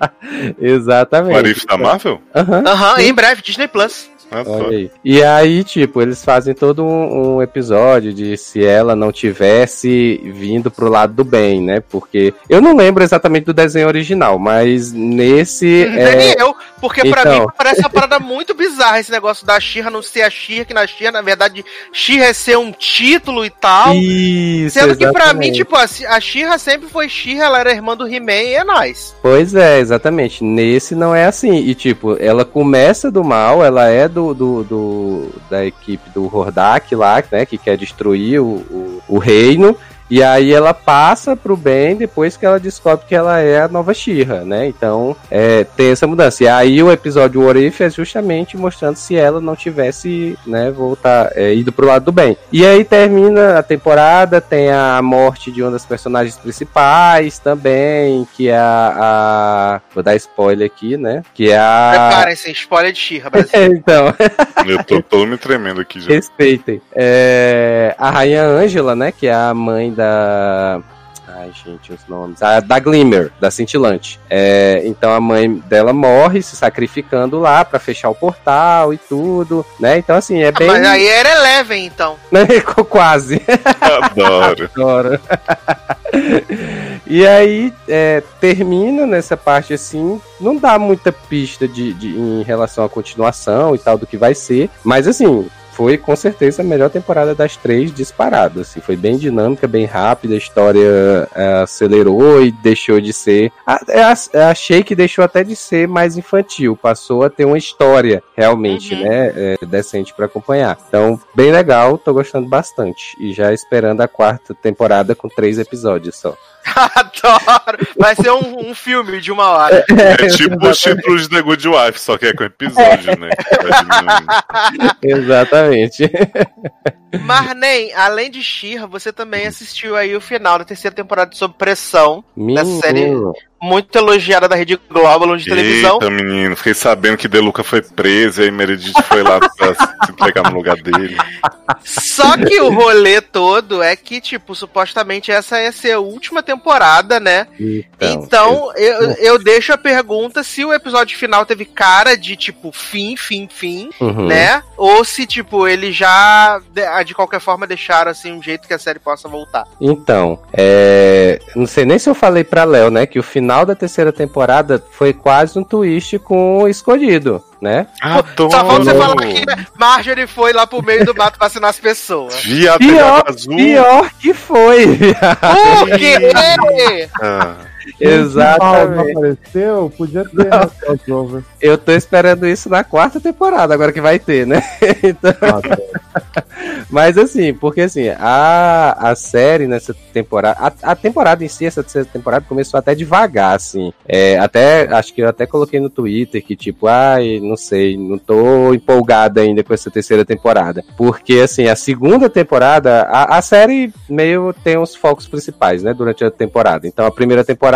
Exatamente. O Arif da Marvel? Aham, uhum. uhum, em breve, Disney Plus. Olha aí. E aí, tipo, eles fazem todo um, um, episódio de se ela não tivesse vindo pro lado do bem, né? Porque eu não lembro exatamente do desenho original, mas nesse. É... Nem eu, porque então... pra mim parece uma parada muito bizarra esse negócio da Xirra não ser a Xirra, que na Xirra, na verdade, Xirra é ser um título e tal. Isso, Sendo exatamente. que pra mim, tipo, a Xirra sempre foi Xirra, ela era irmã do He-Man e é nice. Pois é, exatamente. Nesse não é assim. E, tipo, ela começa do mal, ela é do do, do, do da equipe do Hordak lá, né, que quer destruir o, o, o reino. E aí ela passa pro bem depois que ela descobre que ela é a nova Shira, né? Então é, tem essa mudança. E aí o episódio What If é justamente mostrando se ela não tivesse, né, voltar, é, ido pro lado do bem. E aí termina a temporada, tem a morte de uma das personagens principais também, que é a. a vou dar spoiler aqui, né? Que é a. Preparem-se, spoiler de Shira, é, então. Eu tô todo me tremendo aqui já. Respeitem. É, a Rainha Ângela, né? Que é a mãe da. Ai, gente, os nomes. A da Glimmer, da Cintilante. É, então a mãe dela morre se sacrificando lá para fechar o portal e tudo, né? Então, assim, é ah, bem. Mas aí era Eleven, então. Quase. Adoro. Adoro. e aí é, termina nessa parte assim. Não dá muita pista de, de, em relação à continuação e tal do que vai ser. Mas assim, foi com certeza a melhor temporada das três disparadas. Assim, foi bem dinâmica, bem rápida, a história é, acelerou e deixou de ser. É, achei que deixou até de ser mais infantil, passou a ter uma história realmente, uhum. né, é, decente para acompanhar. Então, bem legal, tô gostando bastante e já esperando a quarta temporada com três episódios só. Adoro! Vai ser um, um, filme de uma hora. É, é tipo os títulos de The Good Wife, só que é com episódio, né? exatamente. Marnem, além de Shira, você também assistiu aí o final da terceira temporada de Sob Pressão, da série muito elogiada da Rede Globo de televisão. Eita, menino, fiquei sabendo que Deluca foi preso e aí Meredith foi lá pra se entregar no lugar dele. Só que o rolê todo é que, tipo, supostamente essa ia ser a última temporada, né? Então, então eu, eu deixo a pergunta se o episódio final teve cara de, tipo, fim, fim, fim, uhum. né? Ou se, tipo, ele já, de qualquer forma, deixaram, assim, um jeito que a série possa voltar. Então, é... não sei nem se eu falei pra Léo, né, que o final final da terceira temporada foi quase um twist com o escolhido, né? Adoro. Só falta você falar que Marjorie foi lá pro meio do mato vacinar as pessoas. Via pior, azul. pior que foi. Por quê? Ah. Exatamente. Não apareceu, podia ter né, Eu tô esperando isso na quarta temporada, agora que vai ter, né? Então... Ah, tá. Mas assim, porque assim, a, a série nessa temporada. A, a, temporada em si, essa terceira temporada, começou até devagar, assim. É, até, acho que eu até coloquei no Twitter que, tipo, ai, não sei, não tô empolgada ainda com essa terceira temporada. Porque, assim, a segunda temporada, a, a série meio tem os focos principais, né, durante a temporada. Então, a primeira temporada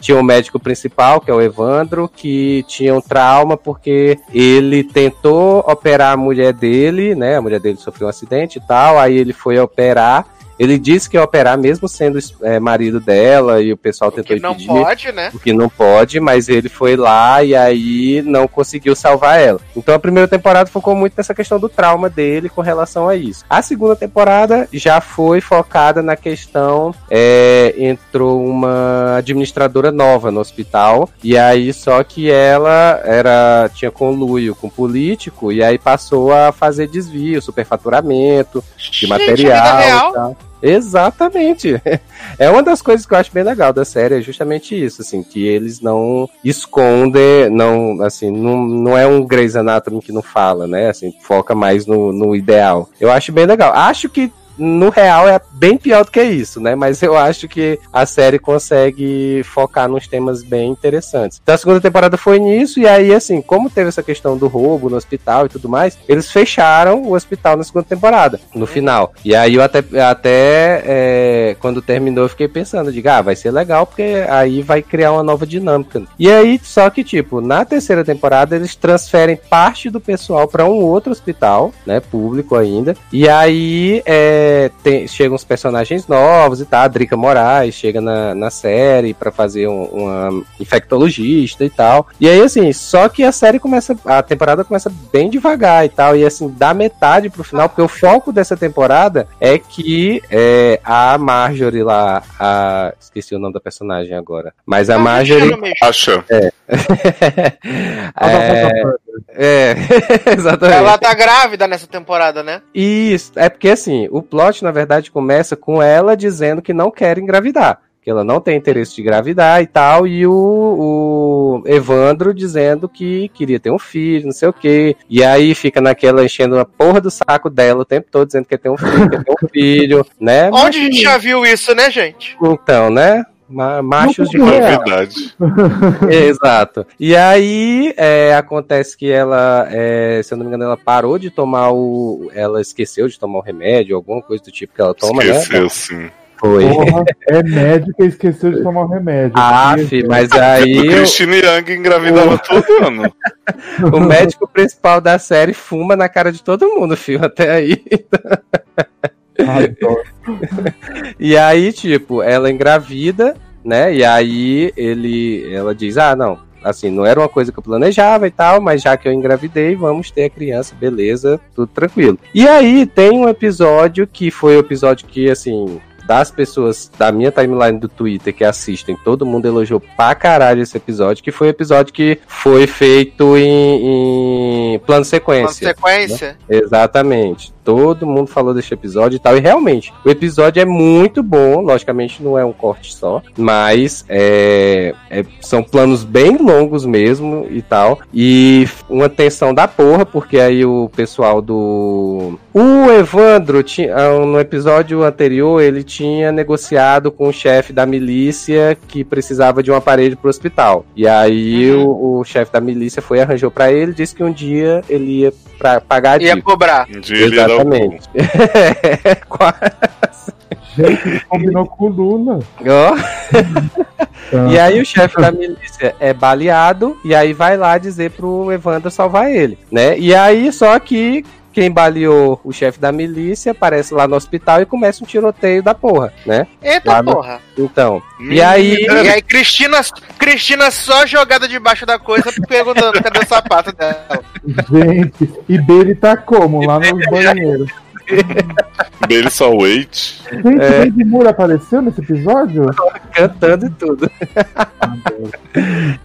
tinha o médico principal, que é o Evandro, que tinha um trauma porque ele tentou operar a mulher dele, né, a mulher dele sofreu um acidente e tal, aí ele foi operar ele disse que ia operar mesmo sendo é, marido dela e o pessoal tentou impedir. não pode, né? O que não pode, mas ele foi lá e aí não conseguiu salvar ela. Então a primeira temporada focou muito nessa questão do trauma dele com relação a isso. A segunda temporada já foi focada na questão é, entrou uma administradora nova no hospital e aí só que ela era tinha conluio com político e aí passou a fazer desvio, superfaturamento de Gente, material. Exatamente. É uma das coisas que eu acho bem legal da série, é justamente isso, assim, que eles não escondem, não, assim, não, não é um Grey's Anatomy que não fala, né, assim, foca mais no, no ideal. Eu acho bem legal. Acho que no real é bem pior do que isso, né? Mas eu acho que a série consegue focar nos temas bem interessantes. Então a segunda temporada foi nisso, e aí, assim, como teve essa questão do roubo no hospital e tudo mais, eles fecharam o hospital na segunda temporada, no final. E aí eu até, até é, quando terminou, eu fiquei pensando, digo, ah, vai ser legal, porque aí vai criar uma nova dinâmica. E aí, só que, tipo, na terceira temporada, eles transferem parte do pessoal para um outro hospital, né, público ainda, e aí é, tem, chegam os personagens novos e tal, a Drica Moraes chega na, na série para fazer um, uma infectologista e tal. E aí, assim, só que a série começa, a temporada começa bem devagar e tal, e assim, da metade pro final, porque o foco dessa temporada é que é, a Marjorie lá, a, esqueci o nome da personagem agora, mas a Marjorie... Acha. É. é, é, exatamente. Ela tá grávida nessa temporada, né? Isso, é porque assim, o plot na verdade começa com ela dizendo que não quer engravidar. Que ela não tem interesse de engravidar e tal, e o, o Evandro dizendo que queria ter um filho, não sei o quê. E aí fica naquela enchendo a porra do saco dela o tempo todo, dizendo que quer ter um filho, quer ter um filho, né? Onde Mas, a gente já viu isso, né, gente? Então, né? Machos de verdade. Exato. E aí é, acontece que ela, é, se eu não me engano, ela parou de tomar o. Ela esqueceu de tomar o remédio, alguma coisa do tipo que ela toma, esqueceu, né? Esqueceu, sim. Foi. Porra, é médica e esqueceu de tomar o remédio. Ah, fi, mas aí. O Christine Young engravidava todo ano. o médico principal da série fuma na cara de todo mundo, filho, até aí. e aí, tipo, ela engravida, né? E aí ele, ela diz, ah, não, assim, não era uma coisa que eu planejava e tal, mas já que eu engravidei, vamos ter a criança, beleza, tudo tranquilo. E aí tem um episódio que foi o episódio que, assim, das pessoas da minha timeline do Twitter que assistem, todo mundo elogiou pra caralho esse episódio, que foi o episódio que foi feito em, em plano sequência. Plano sequência? Né? Exatamente. Todo mundo falou desse episódio e tal. E realmente, o episódio é muito bom. Logicamente, não é um corte só. Mas é, é, são planos bem longos mesmo e tal. E uma tensão da porra, porque aí o pessoal do. O Evandro, tinha, ah, no episódio anterior, ele tinha negociado com o chefe da milícia que precisava de um aparelho pro hospital. E aí uhum. o, o chefe da milícia foi arranjou para ele, disse que um dia ele ia pra pagar a Ia cobrar. Um dia Exatamente. Exatamente. Quase. Gente, ele combinou com o Lula. Oh. e aí o chefe da milícia é baleado e aí vai lá dizer pro Evandro salvar ele, né? E aí só que quem baleou o chefe da milícia aparece lá no hospital e começa um tiroteio da porra, né? Eita no... porra. Então. Hum, e aí. E aí, Cristina, Cristina só jogada debaixo da coisa perguntando cadê o sapato dela. Gente, e dele tá como? Lá no banheiro. Bailey só wait. Gente, é. Lady Moore apareceu nesse episódio? Cantando e tudo.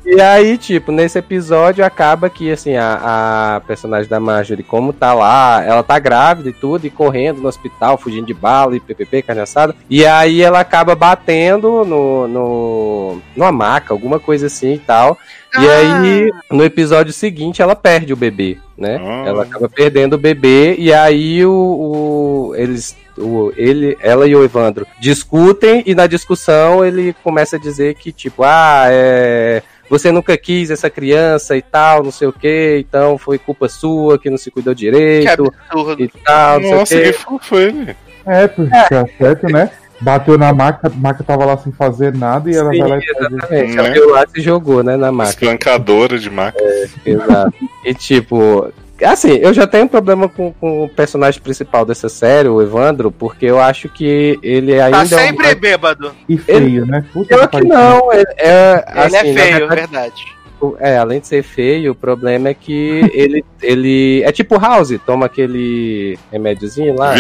e aí, tipo, nesse episódio acaba que, assim, a, a, personagem da Marjorie, como tá lá, ela tá grávida e tudo, e correndo no hospital, fugindo de bala e ppp, carne assada. E aí ela acaba batendo no, no, numa maca, alguma coisa assim e tal. E aí, ah. no episódio seguinte, ela perde o bebê, né? Ah. Ela acaba perdendo o bebê, e aí o, o eles o, ele, ela e o Evandro discutem e na discussão ele começa a dizer que tipo, ah, é, você nunca quis essa criança e tal, não sei o que, então foi culpa sua que não se cuidou direito e tal, não Nossa, sei o que. que foi, né? É, porque é certo, né? Bateu na maca, a maca tava lá sem fazer nada e ela Sim, vai lá e exatamente. Ela né? lá se jogou, né, na maca. Espancadora de maca. É, exato. e tipo, assim, eu já tenho um problema com, com, o personagem principal dessa série, o Evandro, porque eu acho que ele ainda. Tá sempre é um... bêbado. E feio, ele... né? Puta eu que não, ele é. Ele é assim, é feio, verdade, verdade tipo, é, além de ser feio, o problema é que ele, ele é tipo House, toma aquele remédiozinho lá.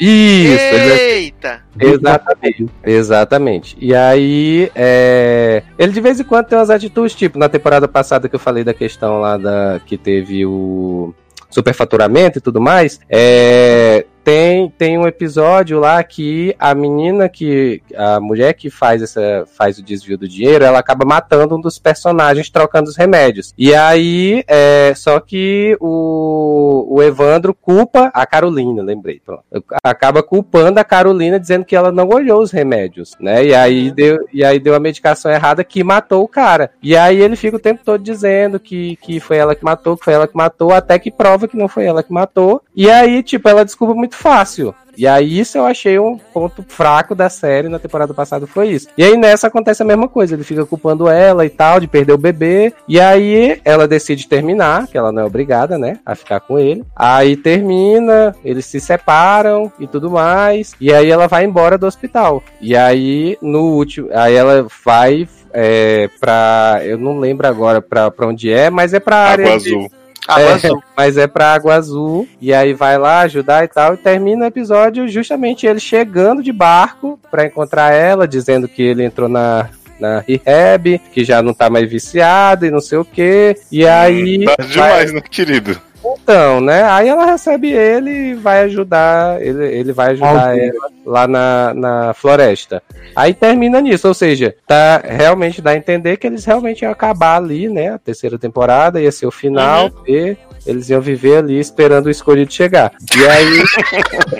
Isso. Eita! Exatamente. Exatamente. E aí, é, ele de vez em quando tem umas atitudes, tipo, na temporada passada que eu falei da questão lá da que teve o superfaturamento e tudo mais, é, tem, tem um episódio lá que a menina que. A mulher que faz, essa, faz o desvio do dinheiro, ela acaba matando um dos personagens trocando os remédios. E aí, é, só que o, o Evandro culpa a Carolina, lembrei. Pronto. Acaba culpando a Carolina, dizendo que ela não olhou os remédios, né? E aí deu, e aí deu a medicação errada que matou o cara. E aí ele fica o tempo todo dizendo que, que foi ela que matou, que foi ela que matou, até que prova que não foi ela que matou. E aí, tipo, ela desculpa muito fácil. E aí isso eu achei um ponto fraco da série na temporada passada foi isso. E aí nessa acontece a mesma coisa, ele fica culpando ela e tal de perder o bebê, e aí ela decide terminar, que ela não é obrigada, né, a ficar com ele. Aí termina, eles se separam e tudo mais, e aí ela vai embora do hospital. E aí no último, aí ela vai é, pra. Eu não lembro agora pra, pra onde é, mas é pra área. Água azul. De, Água é, azul. Mas é pra Água Azul. E aí vai lá ajudar e tal. E termina o episódio justamente ele chegando de barco pra encontrar ela, dizendo que ele entrou na. Na rehab, que já não tá mais viciado e não sei o que. E aí. Tá vai- demais, né, querido? Então, né? Aí ela recebe ele e vai ajudar. Ele, ele vai ajudar Alguém. ela lá na, na floresta. Aí termina nisso, ou seja, tá realmente dá a entender que eles realmente iam acabar ali, né? A terceira temporada ia ser o final, e eles iam viver ali esperando o escolhido chegar. E aí,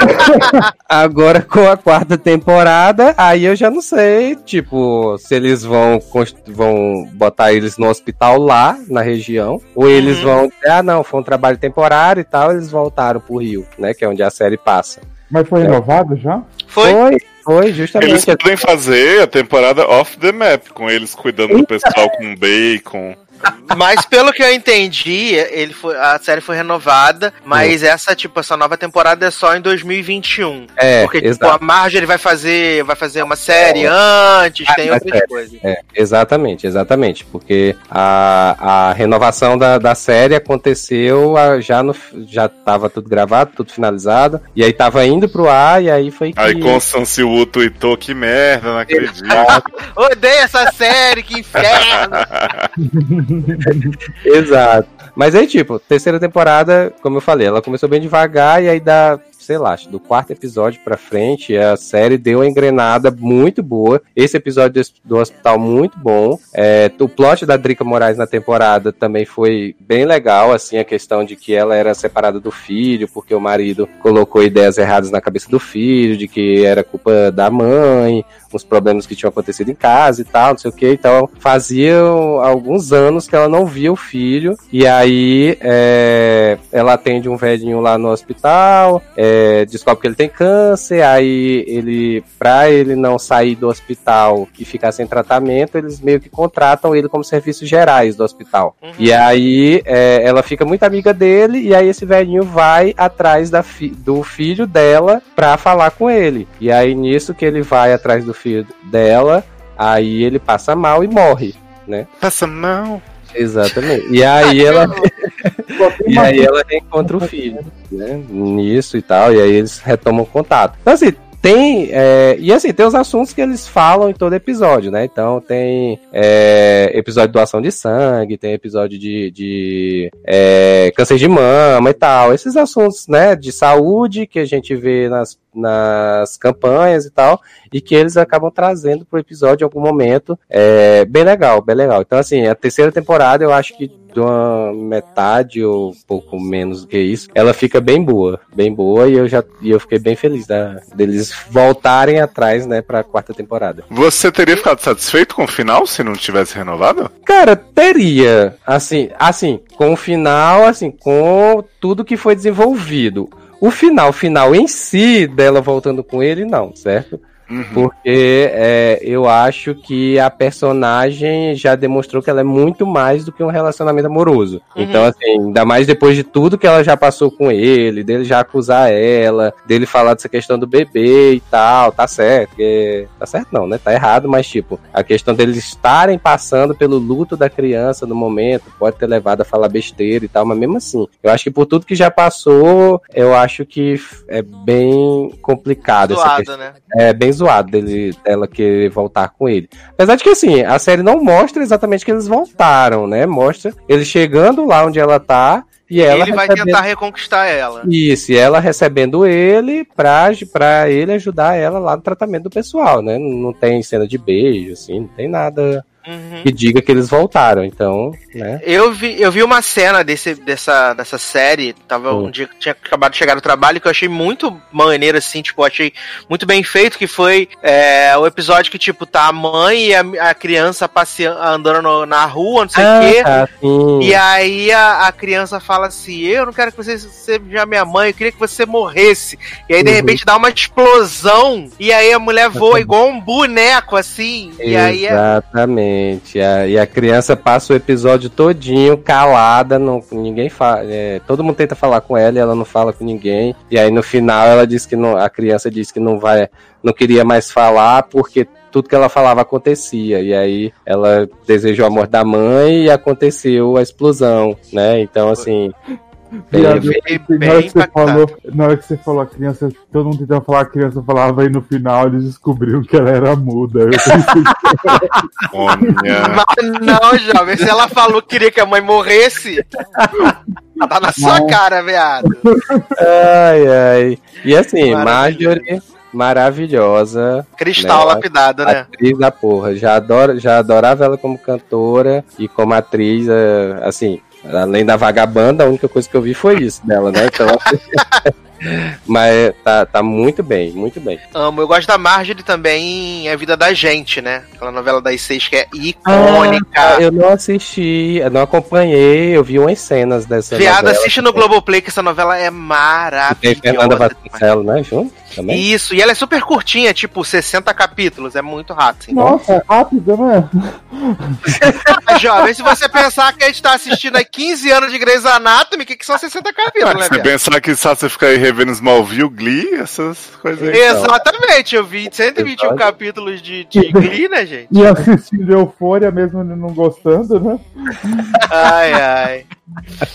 agora com a quarta temporada, aí eu já não sei, tipo, se eles vão, vão botar eles no hospital lá, na região, ou eles Uhum. vão dizer, ah, não, foi um trabalho temporário e tal, eles voltaram pro Rio, né? Que é onde a série passa. Mas foi renovado já? Foi? Foi, foi, Eles justamente. podem fazer a temporada off the map, com eles cuidando do pessoal com bacon. Mas pelo que eu entendi, ele foi, a série foi renovada, mas essa, tipo, essa nova temporada é só em 2021. É, Porque, tipo, exato. a Marjorie vai fazer, vai fazer uma série antes, tem vai outras coisas. É, exatamente, exatamente. Porque a, a renovação da, da série aconteceu a- já no já tava tudo gravado, tudo finalizado, e aí tava indo pro ar, e aí foi que. Aí Constance Wu tweetou, que merda, não acredito. Odeio essa série, que inferno! Exato. Mas aí, tipo, terceira temporada, como eu falei, ela começou bem devagar, e aí dá. Sei lá, do quarto episódio pra frente, a série deu uma engrenada muito boa. Esse episódio do- hospital, muito bom. É, o plot da Drica Moraes na temporada também foi bem legal, assim, a questão de que ela era separada do filho, porque o marido colocou ideias erradas na cabeça do filho, de que era culpa da mãe, uns problemas que tinham acontecido em casa e tal, não sei o que. Então, faziam alguns anos que ela não via o filho. E aí, é, ela atende um velhinho lá no hospital, é, descobre que ele tem câncer. Aí, ele, pra ele não sair do hospital e ficar sem tratamento, eles meio que contratam ele como serviços gerais do hospital. Uhum. E aí, é, ela fica muito amiga dele. E aí, esse velhinho vai atrás da fi- do filho dela pra falar com ele. E aí, nisso que ele vai atrás do filho dela, aí ele passa mal e morre. Passa mal. Exatamente. E aí ela, e aí ela reencontra o filho, né? Nisso e tal, e aí eles retomam contato. Então, assim, tem. é, e assim, tem os assuntos que eles falam em todo episódio, né? Então tem é, episódio de doação de sangue, tem episódio de, de é, câncer de mama e tal. Esses assuntos, né, de saúde que a gente vê nas, nas campanhas e tal, e que eles acabam trazendo pro episódio em algum momento. É bem legal, bem legal. Então, assim, a terceira temporada eu acho que de uma metade ou um pouco menos do que isso, ela fica bem boa, bem boa, e eu já e eu fiquei bem feliz da, deles voltarem atrás, né, pra quarta temporada. Você teria ficado satisfeito com o final se não tivesse renovado? Cara, teria, assim, assim, com o final, assim, com tudo que foi desenvolvido. O final, final em si dela voltando com ele, não, certo? Uhum. Porque é, eu acho que a personagem já demonstrou que ela é muito mais do que um relacionamento amoroso. Uhum. Então, assim, ainda mais depois de tudo que ela já passou com ele, dele já acusar ela, dele falar dessa questão do bebê e tal, tá certo. porque- Tá certo não, né? Tá errado, mas tipo, a questão deles estarem passando pelo luto da criança no momento, pode ter levado a falar besteira e tal, mas mesmo assim, eu acho que por tudo que já passou, eu acho que é bem complicado essa questão. Né? É bem zoado dele, dela querer voltar com ele. Apesar de que, assim, a série não mostra exatamente que eles voltaram, né? Mostra ele chegando lá onde ela tá E ela ele vai recebendo- tentar reconquistar ela. Isso, e ela recebendo ele pra, pra ele ajudar ela lá no tratamento do pessoal, né? Não tem cena de beijo, assim, não tem nada Uhum. que diga que eles voltaram, então, né? Eu vi, eu vi uma cena desse, dessa, dessa série, tava Hum. um dia que tinha acabado de chegar no trabalho, que eu achei muito maneiro, assim, tipo, achei muito bem feito, que foi é, o episódio que, tipo, tá a mãe e a, a criança passeando, andando no- na rua, não sei o quê. tá. E aí a, a criança fala assim: Eu não quero que você seja minha mãe, eu queria que você morresse. E aí, de Uhum. repente, dá uma explosão. E aí a mulher voa igual um boneco, assim. E aí é. Exatamente. A- e a criança passa o episódio todinho calada, não, ninguém fala. é, todo mundo tenta falar com ela e ela não fala com ninguém. E aí no final ela diz que não, a criança diz que não vai, não queria mais falar porque tudo que ela falava acontecia. E aí ela desejou a morte da mãe e aconteceu a explosão, né? Então assim, Viado, bem- na, hora que você falou, na hora que você falou a criança, todo mundo tentava falar, a criança falava e no final eles descobriram que ela era muda. Eu. Mas não, jovem, se ela falou que queria que a mãe morresse. Tá na sua Não. cara, viado. ai ai. E assim. Marjorie maravilhosa. Cristal Né? lapidado, né? Atriz da porra. Já, adoro, já adorava ela como cantora e como atriz, é, assim, além da vagabanda, a única coisa que eu vi foi isso dela, né? Então, mas tá, tá muito bem, muito bem. Amo. Eu gosto da Marjorie também em A Vida da Gente, né? Aquela novela das seis que é icônica. Ah, eu não assisti, eu não acompanhei, eu vi umas cenas dessa Viado, novela. assiste no Globoplay que essa novela é Tem maravilhosa. Fernanda demais. Vasconcelos, né, junto também? Isso, e ela é super curtinha, tipo 60 capítulos, é muito rápido. Assim. Nossa, é rápido, né? Jovem, se você pensar que a gente tá assistindo há 15 anos de Grey's Anatomy, o que, que são 60 capítulos, né, Se pensar que só você ficar aí revendo Smallville, Glee, essas coisas aí. Exatamente, eu vi 121 Episódio. capítulos de, de Glee, né, gente? E assistindo Eufória, mesmo não gostando, né? Ai, ai.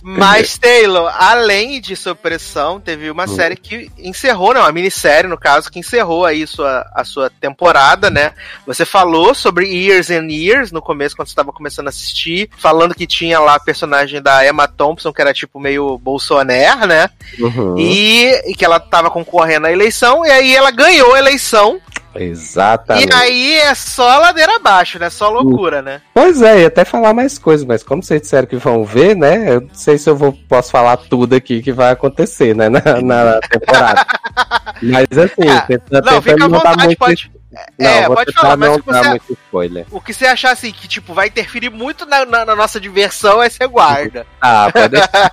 Mas, Taylor, além de Supressão, teve uma série que encerrou, né? Uma minissérie, no caso, que encerrou aí sua, a sua temporada, né? Você falou sobre Years and Years no começo, quando você estava começando a assistir, falando que tinha lá a personagem da Emma Thompson, que era tipo meio Bolsonaro, né? Uhum. E, e que ela tava concorrendo à eleição, e aí ela ganhou a eleição. Exatamente. E aí é só ladeira abaixo, né? Só loucura, né? Pois é, ia até falar mais coisas, mas como vocês disseram que vão ver, né? Eu não sei se eu vou, posso falar tudo aqui que vai acontecer, né? Na, na temporada. mas assim, É, tentando, Não, fica à vontade, muito. pode. Não, é, pode falar, mas não dar muito spoiler. o que você achar assim, que tipo, vai interferir muito na, na- na nossa diversão, aí você guarda. Ah, pode deixar.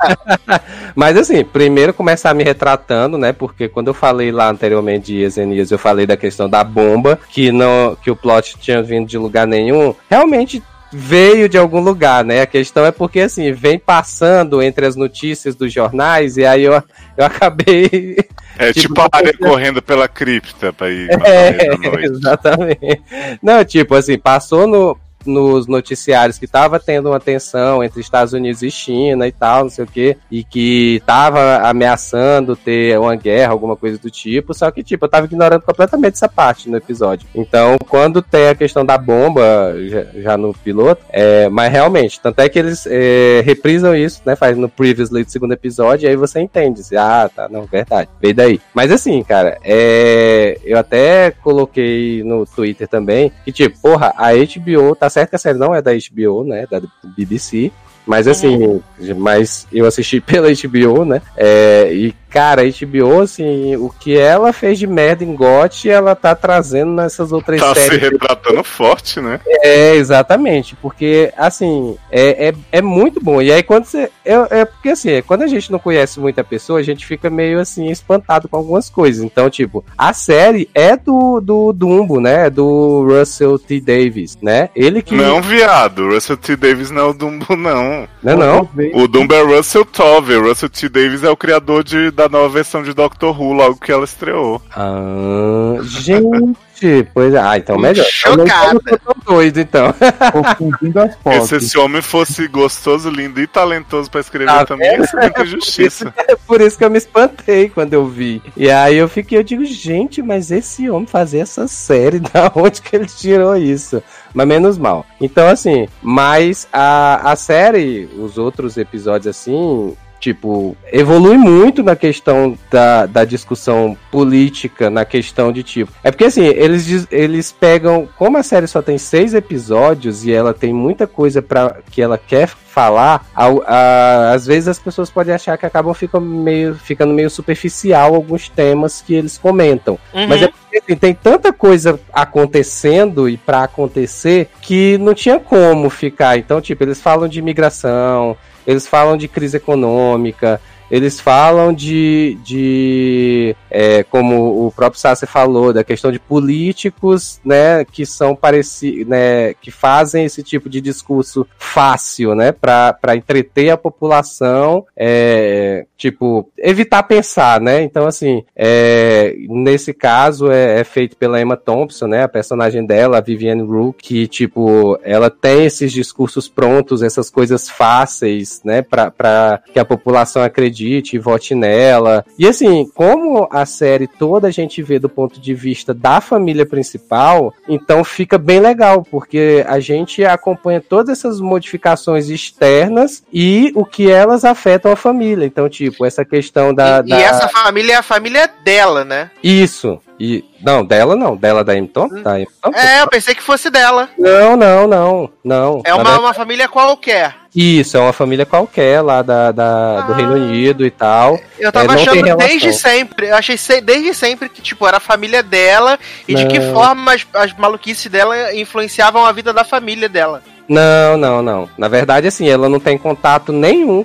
Mas assim, primeiro começar me retratando, né? Porque quando eu falei lá anteriormente de Years, eu falei da questão da bomba, que, não, que o plot tinha vindo de lugar nenhum. Realmente veio de algum lugar, né? A questão é porque assim, vem passando entre as notícias dos jornais, e aí eu, eu acabei É Tipo, tipo a área correndo pela cripta pra ir É, exatamente. Não, tipo assim, passou no, nos noticiários que tava tendo uma tensão entre Estados Unidos e China e tal, não sei o quê, e que tava ameaçando ter uma guerra, alguma coisa do tipo, só que, tipo, eu tava ignorando completamente essa parte no episódio. Então, quando tem a questão da bomba, já, já no piloto, é, mas realmente, tanto é que eles é, reprisam isso, né, faz no previously do segundo episódio, e aí você entende, assim, ah, tá, não, verdade, veio daí. Mas assim, cara, é, eu até coloquei no Twitter também, que tipo, porra, a HBO, tá certo que a série não é da HBO, né, da BBC, mas assim, mas eu assisti pela HBO, né? É, e, cara, a HBO, assim, o que ela fez de merda em GOT, ela tá trazendo nessas outras Tá se séries. retratando forte, né? É, exatamente, porque, assim, é, é, é muito bom. E aí, quando você. É, é porque, assim, quando a gente não conhece muita pessoa, a gente fica meio, assim, espantado com algumas coisas. Então, tipo, a série é do, do Dumbo, né? Do Russell T. Davis, né? Ele que. Não, viado. Russell T. Davis não é o Dumbo, não. Não, é não. O Dumbo é Russell Tovey. Russell T. Davis é o criador de, da nova versão de Doctor Who, logo que ela estreou. Ah, gente, pois é. Ah, então melhor. Eu não Chocada. tô tão doido, então. Confundindo as Porque fotos. se esse homem fosse gostoso, lindo e talentoso pra escrever Tá também, ia ser muita justiça. É por isso que eu me espantei quando eu vi. E aí eu fiquei, eu digo, gente, mas esse homem fazer essa série, da onde que ele tirou isso? Mas menos mal. Então, assim, mas a, a série, os outros episódios, assim. Tipo, evolui muito na questão da, da discussão política, na questão de tipo. É porque assim, eles, eles pegam. Como a série só tem seis episódios e ela tem muita coisa para que ela quer falar, a, a, às vezes as pessoas podem achar que acabam ficando meio, ficando meio superficial alguns temas que eles comentam. Uhum. Mas é porque assim, tem tanta coisa acontecendo e para acontecer que não tinha como ficar. Então, tipo, eles falam de imigração, eles falam de crise econômica, eles falam de, de é, como o próprio Sassi falou, da questão de políticos, né, que são parecidos, né, que fazem esse tipo de discurso fácil, né, para entreter a população, é, tipo, evitar pensar, né, então assim, é, nesse caso é, é, feito pela Emma Thompson, né, a personagem dela, a Vivienne Rook, que, tipo, ela tem esses discursos prontos, essas coisas fáceis, né, para que a população acredite acredite e vote nela. E assim, como a série toda a gente vê do ponto de vista da família principal, então fica bem legal, porque a gente acompanha todas essas modificações externas e o que elas afetam a família. Então, tipo, essa questão da. E, da... e essa família é a família dela, né? Isso. E, não, dela não, dela da Emton? Hum. Da É, eu pensei que fosse dela. Não, não, não, não. É uma, uma família qualquer. Isso, é uma família qualquer lá da, da ah, do Reino Unido e tal. Eu tava é, achando desde sempre, eu achei desde sempre que, tipo, era a família dela e não. de que forma as, as maluquices dela influenciavam a vida da família dela. Não, não, não. Na verdade, assim, ela não tem contato nenhum.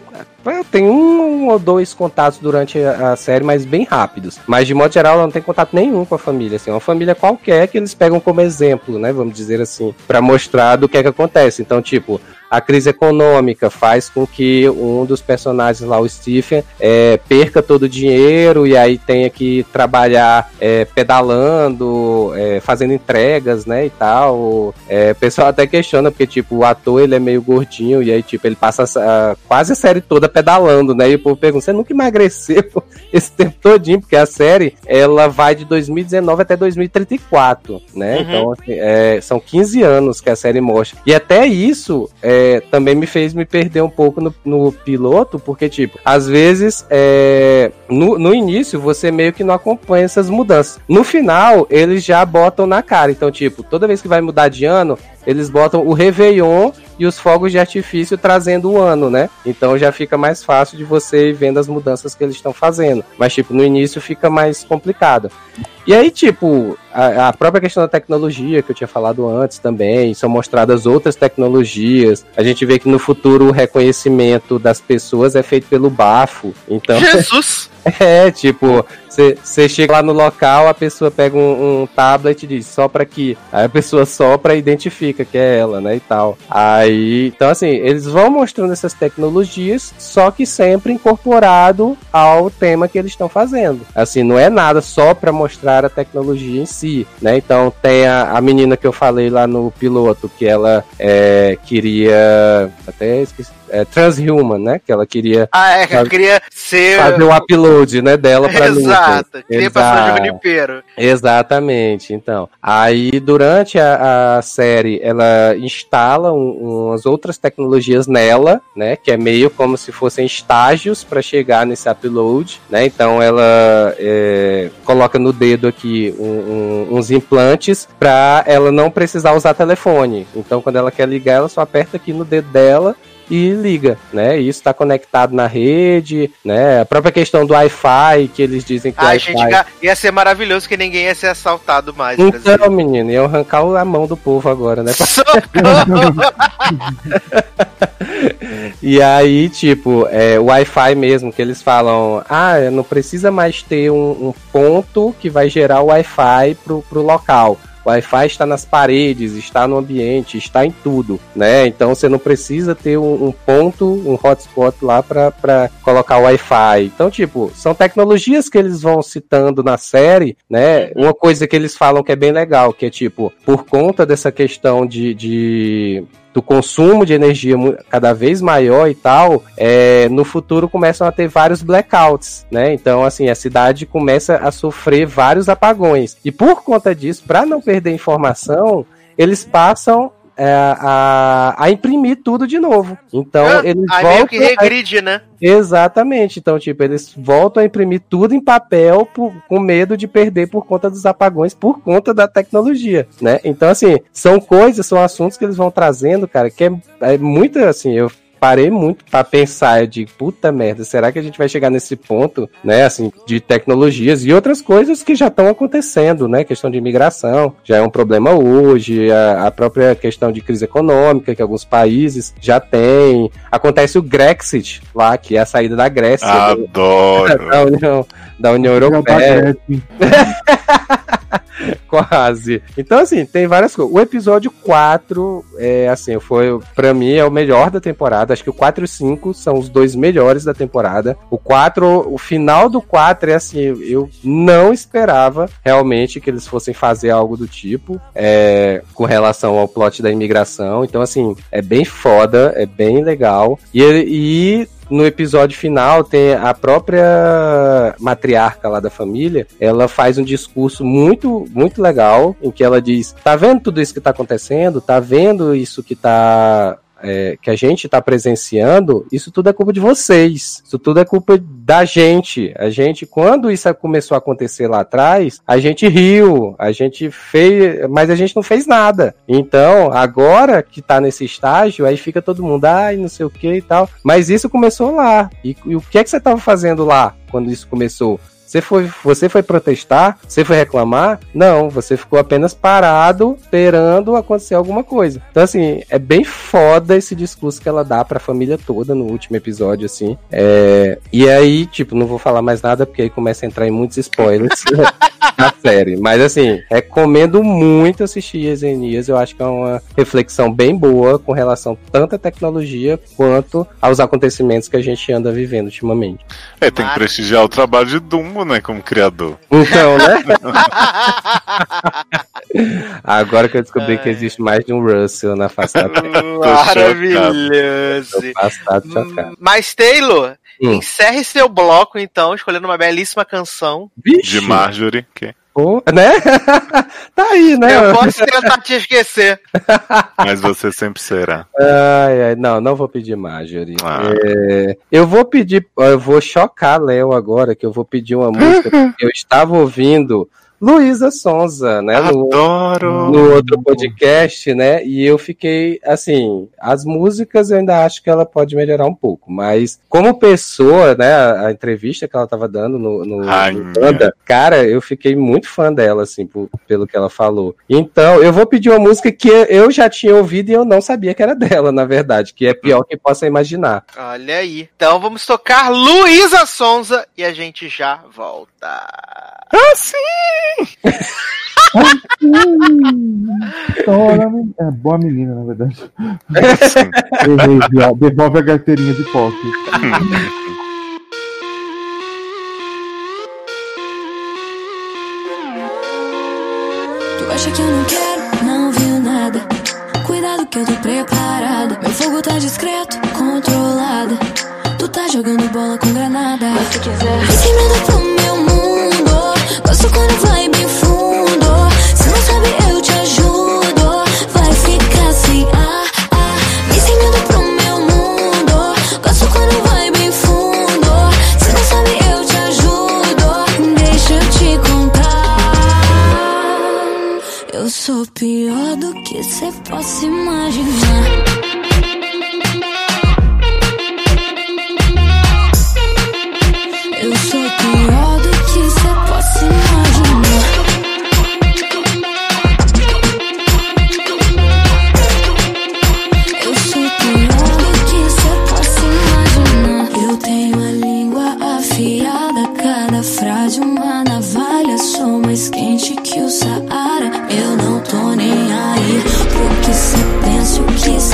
Tem um ou dois contatos durante a série, mas bem rápidos. Mas de modo geral, ela não tem contato nenhum com a família. Assim, é uma família qualquer que eles pegam como exemplo, né? Vamos dizer assim, para mostrar do que é que acontece. Então, tipo, a crise econômica faz com que um dos personagens lá, o Stephen, é, perca todo o dinheiro e aí tenha que trabalhar é, pedalando, é, fazendo entregas, né, e tal. É, o pessoal até questiona, porque, tipo, o ator, ele é meio gordinho e aí, tipo, ele passa a, quase a série toda pedalando, né, e o povo pergunta, você nunca emagreceu esse tempo todinho? Porque a série, ela vai de 2019 até 2034, né, uhum. então, assim, é, são 15 anos que a série mostra. E até isso, é, é, também me fez me perder um pouco no, no piloto, porque, tipo, às vezes, é, no, no início, você meio que não acompanha essas mudanças. No final, eles já botam na cara. Então, tipo, toda vez que vai mudar de ano, eles botam o Réveillon e os fogos de artifício trazendo o ano, né? Então já fica mais fácil de você ir vendo as mudanças que eles estão fazendo. Mas, tipo, no início fica mais complicado. E aí, tipo, a, a, própria questão da tecnologia que eu tinha falado antes também, são mostradas outras tecnologias. A gente vê que no futuro o reconhecimento das pessoas é feito pelo bafo. Então. Jesus! É, tipo, você chega lá no local, a pessoa pega um, um tablet e diz, sopra aqui. Aí a pessoa sopra e identifica que é ela, né, e tal. Aí, então assim, eles vão mostrando essas tecnologias, só que sempre incorporado ao tema que eles estão fazendo. Assim, não é nada só para mostrar a tecnologia em si, né? Então tem a, a menina que eu falei lá no piloto, que ela é, queria... Até esqueci é, transhuman, né? Que ela queria. Ah, é, ela queria ser. Fazer o upload, né, dela pra Exato, queria Exato. passar Junipero. Exatamente, então. Aí, durante a, a série, ela instala um, umas outras tecnologias nela, né? Que é meio como se fossem estágios para chegar nesse upload, né? Então, ela é, coloca no dedo aqui um, um, uns implantes para ela não precisar usar telefone. Então, quando ela quer ligar, ela só aperta aqui no dedo dela e liga, né? E isso está conectado na rede, né? A própria questão do Wi-Fi, que eles dizem que Wi-Fi... gente, ia ser maravilhoso que ninguém ia ser assaltado mais. Então, menino, iam arrancar a mão do povo agora, né? e aí, tipo, é, o Wi-Fi mesmo, que eles falam, ah, não precisa mais ter um, um ponto que vai gerar o Wi-Fi pro, pro local. O Wi-Fi está nas paredes, está no ambiente, está em tudo, né? Então você não precisa ter um, um ponto, um hotspot lá para colocar o Wi-Fi. Então, tipo, são tecnologias que eles vão citando na série, né? Uma coisa que eles falam que é bem legal, que é tipo, por conta dessa questão de, de do consumo de energia cada vez maior e tal, é, no futuro começam a ter vários blackouts, né? Então, assim, a cidade começa a sofrer vários apagões. E por conta disso, para não perder informação, eles passam a, a imprimir tudo de novo. Então Ah, eles Aí voltam. meio que regride, né? Exatamente. Então, tipo, eles voltam a imprimir tudo em papel por- com medo de perder por conta dos apagões, por conta da tecnologia, né? Então, assim, são coisas, são assuntos que eles vão trazendo, cara, que é, é muito assim, eu parei muito pra pensar, eu digo, puta merda, será que a gente vai chegar nesse ponto, né, assim, de tecnologias e outras coisas que já estão acontecendo, né, questão de imigração, já é um problema hoje, a, a própria questão de crise econômica que alguns países já têm, acontece o Grexit lá, que é a saída da Grécia, do- Adoro. da União, da União Já tá Europeia. Quase. Então, assim, tem várias coisas. O episódio 4, é, assim, foi, pra mim, é o melhor da temporada. Acho que o 4 e o 5 são os dois melhores da temporada. O 4, o final do 4 é assim, eu não esperava realmente que eles fossem fazer algo do tipo, é, com relação ao plot da imigração. Então, assim, é bem foda, é bem legal. E, e no episódio final tem a própria matriarca lá da família, ela faz um discurso muito muito legal em que ela diz: "Tá vendo tudo isso que tá acontecendo? Tá vendo isso que tá é, que a gente está presenciando, isso tudo é culpa de vocês. Isso tudo é culpa da gente. A gente, quando isso começou a acontecer lá atrás, a gente riu, a gente fez, mas a gente não fez nada. Então, agora que tá nesse estágio, aí fica todo mundo, ai, não sei o que e tal. Mas isso começou lá. E, e o que é que você tava fazendo lá quando isso começou? Você foi, você foi protestar? Você foi reclamar? Não, você ficou apenas parado, esperando acontecer alguma coisa. Então, assim, é bem foda esse discurso que ela dá pra família toda no último episódio, assim. É, E aí, tipo, não vou falar mais nada, porque aí começa a entrar em muitos spoilers da série. Mas, assim, recomendo muito assistir Esenias. Eu acho que é uma reflexão bem boa com relação tanto à tecnologia quanto aos acontecimentos que a gente anda vivendo ultimamente. É, tem que prestigiar o trabalho de Dumbo, né, como criador. Então, né? Agora que eu descobri que existe mais de um Russell na face da Terra. Maravilhoso. Chocado. Mas, Taylor, Hum. encerre seu bloco, então, escolhendo uma belíssima canção. Vixe, De Marjorie, que... pô, né? tá aí, né? Eu posso tentar te esquecer. mas você sempre será. Ai, ai, não, não vou pedir Marjorie. Ah. É, eu vou pedir, eu vou chocar Léo agora, que eu vou pedir uma música que eu estava ouvindo Luísa Sonza, né? No, Adoro! no outro podcast, né? E eu fiquei assim, as músicas eu ainda acho que ela pode melhorar um pouco, mas como pessoa, né? A, a entrevista que ela tava dando no, no, Rainha. no Banda, cara, eu fiquei muito fã dela, assim, por- pelo que ela falou. Então, eu vou pedir uma música que eu já tinha ouvido e eu não sabia que era dela, na verdade, que é pior que possa imaginar. Olha aí. Então vamos tocar Luísa Sonza e a gente já volta. Tora, men- É boa menina, na verdade. Errei. Devolve a carteirinha de POC. Tu acha que eu não quero? Não viu nada. Cuidado que eu tô preparada. Meu fogo tá discreto, controlada. Tu tá jogando bola com granada. Mas se quiser. Vem sem medo pior do que cê possa imaginar.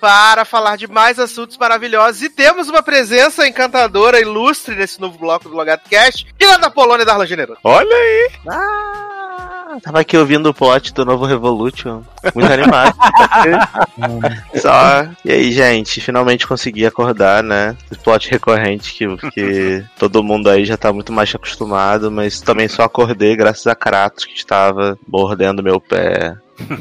para falar de mais assuntos maravilhosos. E temos uma presença encantadora, ilustre nesse novo bloco do Logado Cast, direto da Polônia Darla Generoso. Olha aí! Ah, tava aqui ouvindo o plot do novo Revolution. Muito animado. Só. E aí, gente, finalmente consegui acordar, né? Esse plot recorrente que, que todo mundo aí já tá muito mais acostumado, mas também só acordei graças a Kratos que estava mordendo meu pé.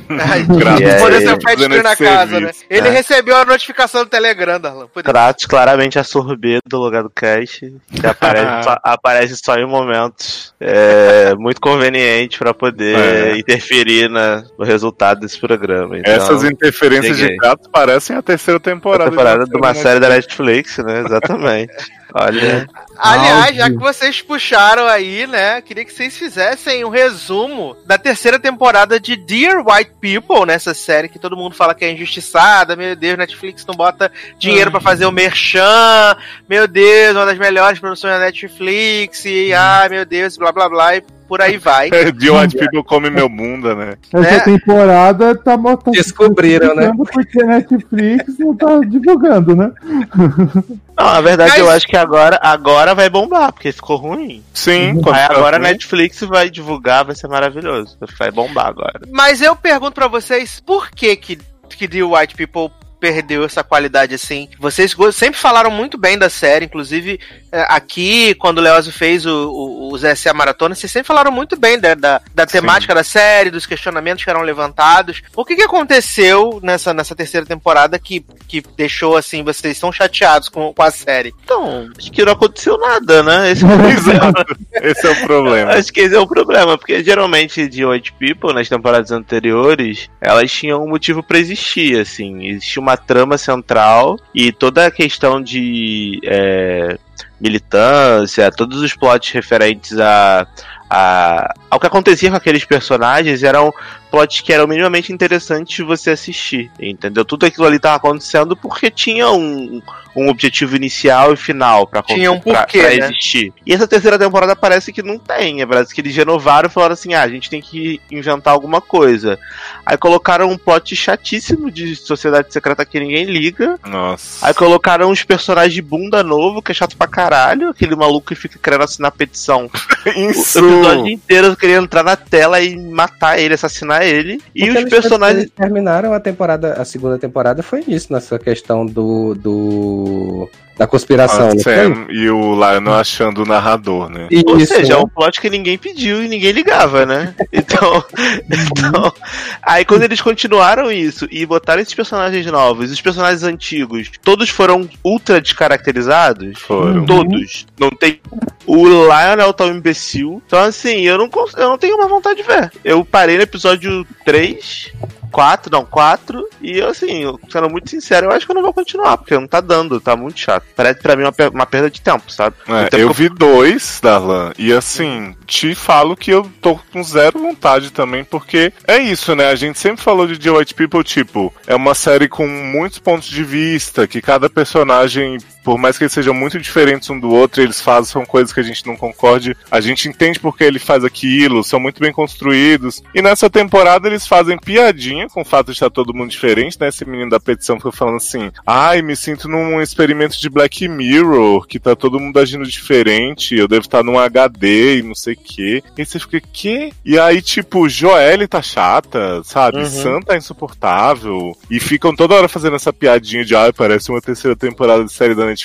Ai, a isso Deus, é o pet na casa, né? serviço. Ele É. recebeu a notificação do Telegram, Darlan. Kratos claramente a sorbet do lugar do cast, que aparece só, aparece só em momentos é, muito convenientes pra poder É. interferir na- no resultado desse programa. Então, Essas interferências cheguei. de gato parecem a terceira a temporada. temporada de uma série da Netflix, né? Exatamente. Olha, Aliás, já que vocês puxaram aí, né? Queria que vocês fizessem um resumo da terceira temporada de Dear White People, nessa série que todo mundo fala que é injustiçada. Meu Deus, Netflix não bota dinheiro pra fazer o merchan. Meu Deus, uma das melhores produções da Netflix. E, ai, meu Deus, blá blá blá. E por aí vai. De White People come meu bunda, né? Essa né? temporada tá botando. Descobriram, né? Porque a Netflix não tá divulgando, né? não, na verdade Mas- eu acho que agora, agora vai bombar, porque ficou ruim. Sim, Aí agora a. Netflix vai divulgar, vai ser maravilhoso. Vai bombar agora. Mas eu pergunto pra vocês, por que que, que The White People perdeu essa qualidade assim? Vocês sempre falaram muito bem da série, inclusive aqui, quando o Leozio fez o, o, o ZSA Maratona, vocês sempre falaram muito bem da, da, da temática da série, dos questionamentos que eram levantados. O que que aconteceu nessa, nessa terceira temporada que, que deixou, assim, vocês tão chateados com, com a série? Então, acho que não aconteceu nada, né? Esse é o problema. Esse é o problema. Acho que esse é o problema, porque geralmente de White People, nas temporadas anteriores, elas tinham um motivo pra existir, assim. Existia uma trama central e toda a questão de é, militância, todos os plots referentes a, a, ao que acontecia com aqueles personagens eram plots que eram minimamente interessantes de você assistir, entendeu? Tudo aquilo ali tava acontecendo porque tinha um, um objetivo inicial e final pra, Tinha um pra- porquê, pra né? existir. E essa terceira temporada parece que não tem, é parece que eles renovaram e falaram assim, ah, a gente tem que inventar alguma coisa. Aí colocaram um plot chatíssimo de sociedade secreta que ninguém liga, Nossa. Aí colocaram uns personagens de bunda novo, que é chato pra caralho. Aquele maluco que fica querendo assinar petição. O episódio inteiro querendo entrar na tela e matar ele, assassinar ele. E Porque os eles- personagens. eles terminaram a temporada, a segunda temporada foi isso, nessa questão do. do da conspiração, A não foi? Sam e o Lionel achando o narrador, né? Ou Isso, seja, é um plot que ninguém pediu e ninguém ligava, né? Então, então. Aí quando eles continuaram isso e botaram esses personagens novos, os personagens antigos, todos foram ultra descaracterizados. Foram. Todos. Não tem. O Lionel tá um imbecil. Então, assim, eu não, cons- eu não tenho mais vontade de ver. Eu parei no episódio 3. 4, não, 4. E assim, eu, sendo muito sincero, eu acho que eu não vou continuar, porque não tá dando, tá muito chato. Parece pra mim uma, per- uma perda de tempo, sabe? É, Então, eu vi dois, Darlan, e assim, te falo que eu tô com zero vontade também, porque é isso, né? A gente sempre falou de The White People, tipo, é uma série com muitos pontos de vista, que cada personagem, por mais que eles sejam muito diferentes um do outro, eles fazem coisas que a gente não concorde, a gente entende porque ele faz aquilo, são muito bem construídos. E nessa temporada eles fazem piadinha com o fato de estar todo mundo diferente, né? Esse menino da petição ficou falando assim: ai, me sinto num experimento de Black Mirror, que tá todo mundo agindo diferente, eu devo estar num HD e não sei o quê. E você fica, quê? E aí, tipo, Joelle tá chata, sabe? Uhum. Sam tá insuportável. E ficam toda hora fazendo essa piadinha de, ai, parece uma terceira temporada de série da Netflix.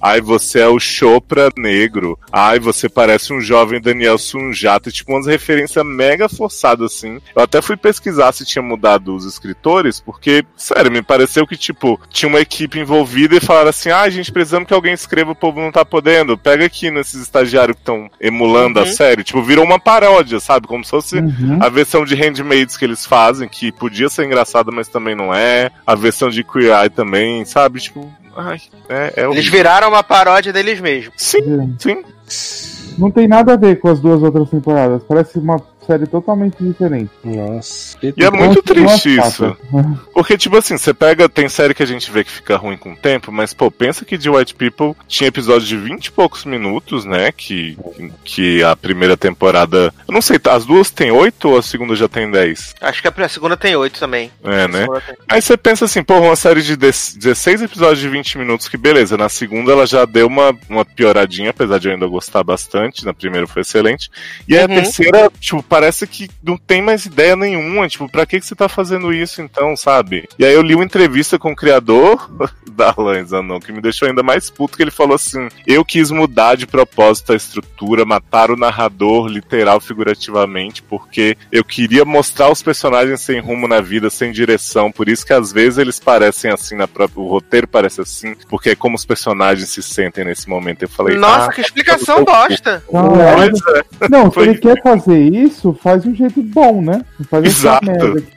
Ai, você é o Chopra negro. Ai, você parece um jovem Daniel Sunjata. Tipo, umas referências mega forçadas, assim. Eu até fui pesquisar se tinha mudado os escritores, porque, sério, me pareceu que, tipo, tinha uma equipe envolvida e falaram assim: ah, gente, precisamos que alguém escreva, o povo não tá podendo. Pega aqui nesses estagiários que estão emulando Uhum. a série. Tipo, virou uma paródia, sabe? Como se fosse Uhum. a versão de Handmaids que eles fazem, que podia ser engraçada, mas também não é. A versão de Queer Eye também, sabe? Tipo, ai, é, é Eles viraram uma paródia deles mesmos. Sim, sim. Não tem nada a ver com as duas outras temporadas. Parece uma série totalmente diferente. Nossa. que E é muito triste isso. Porque, tipo assim, você pega. Tem série que a gente vê que fica ruim com o tempo, mas, pô, pensa que de White People tinha episódio de 20 e poucos minutos, né? Que, que a primeira temporada. Eu não sei, as duas tem 8 ou a segunda já tem 10? Acho que a segunda tem oito também. É, né? tem- Aí você pensa assim, pô, uma série de 10 16 episódios de 20 minutos, que beleza. Na segunda ela já deu uma, uma pioradinha, apesar de eu ainda gostar bastante. Na primeira foi excelente. E aí Uhum. a terceira, tipo, parece que não tem mais ideia nenhuma. Tipo, pra que, que você tá fazendo isso então, sabe? E aí eu li uma entrevista com o criador da Alan Zanon, que me deixou ainda mais puto, que ele falou assim: Eu quis mudar de propósito a estrutura, matar o narrador, literal, figurativamente, porque eu queria mostrar os personagens sem rumo na vida, sem direção. Por isso que às vezes eles parecem assim na própria. O roteiro parece assim, porque é como os personagens se sentem nesse momento. Eu falei, Nossa, ah, que explicação bosta. Não, pois é. não, se Foi- ele quer fazer isso, faz de um jeito bom, né? Faz Exato.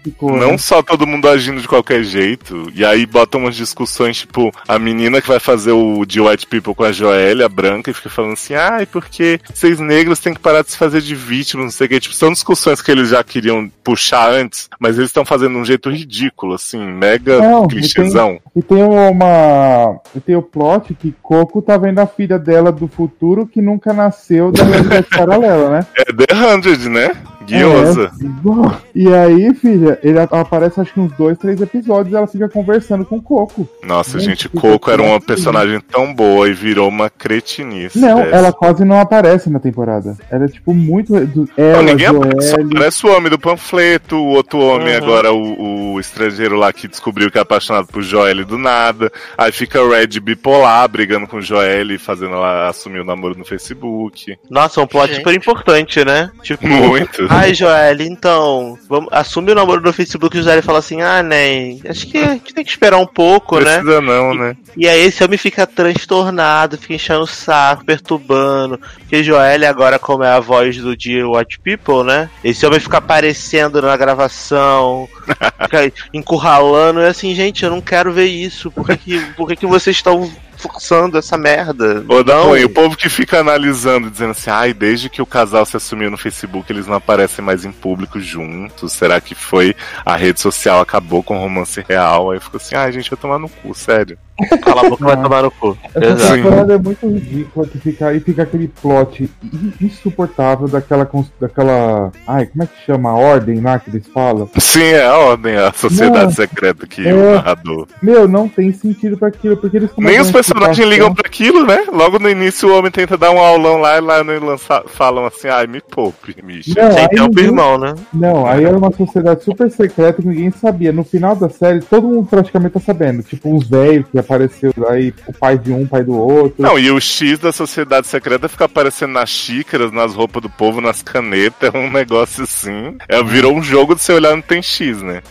ficou. Não né? só todo mundo agindo de qualquer jeito. E aí botam umas discussões, tipo, a menina que vai fazer o de White People com a Joélia, a branca, e fica falando assim, ai, porque vocês negros têm que parar de se fazer de vítima, não sei o que. Tipo, são discussões que eles já queriam puxar antes, mas eles estão fazendo de um jeito ridículo, assim, mega Não, e clichêzão. E tem uma. E tem o plot que Coco tá vendo a filha dela do futuro que nunca nasceu da realidade paralela, né? É The Hundred, né? Guiosa. É, e aí, filha, ele aparece acho que uns dois, três episódios e ela fica conversando com o Coco. Nossa, Gente, gente, Coco era uma personagem tão boa e virou uma cretinice. Não, dessa. ela quase não aparece na temporada. Ela é tipo muito. do- Não, Ela, ninguém aparece, aparece o homem do panfleto, o outro homem Uhum. agora, o, o estrangeiro lá que descobriu que é apaixonado por Joelle do nada. Aí fica o Red bipolar, brigando com Joelle, fazendo ela assumir o namoro no Facebook. Nossa, um plot Gente. super importante, né? Tipo, Muito. Ai, Joelle, então, vamos, assume o namoro no Facebook e o Joelle fala assim, ah, né, acho que a gente tem que esperar um pouco, né? Precisa não, né? E aí esse homem fica transtornado, fica enchendo o saco, perturbando. Porque Joelle agora, como é a voz do dia Watch People, né? Esse homem fica aparecendo na gravação, fica encurralando. E assim, gente, eu não quero ver isso. Por que, que, por que, que vocês estão forçando essa merda? Da Não. ruim, o povo que fica analisando, dizendo assim, ai, desde que o casal se assumiu no Facebook, eles não aparecem mais em público juntos. Será que foi a rede social acabou com o romance real? Aí ficou assim, ai, gente, vai tomar no cu, sério. Cala a boca, vai tomar no cu. Essa Exato. temporada é muito ridícula que fica aí fica aquele plot in- insuportável daquela daquela ai como é que chama a ordem lá que eles falam Sim, é a ordem, a sociedade Não. secreta que É. o narrador. meu não tem sentido pra aquilo porque eles Nem os explicação- ligam pra aquilo, né? Logo no início o homem tenta dar um aulão lá e lá no lança- falam assim, ai, me poupe, Misha. Não, Sem aí tempo, ninguém- irmão, né? Não, aí era uma sociedade super secreta que ninguém sabia. No final da série, todo mundo praticamente tá sabendo. Tipo, uns velhos que apareceu aí, o pai de um, pai do outro. Não, e o X da sociedade secreta fica aparecendo nas xícaras, nas roupas do povo, nas canetas, é um negócio assim. É, virou um jogo de você olhar no tem X, né?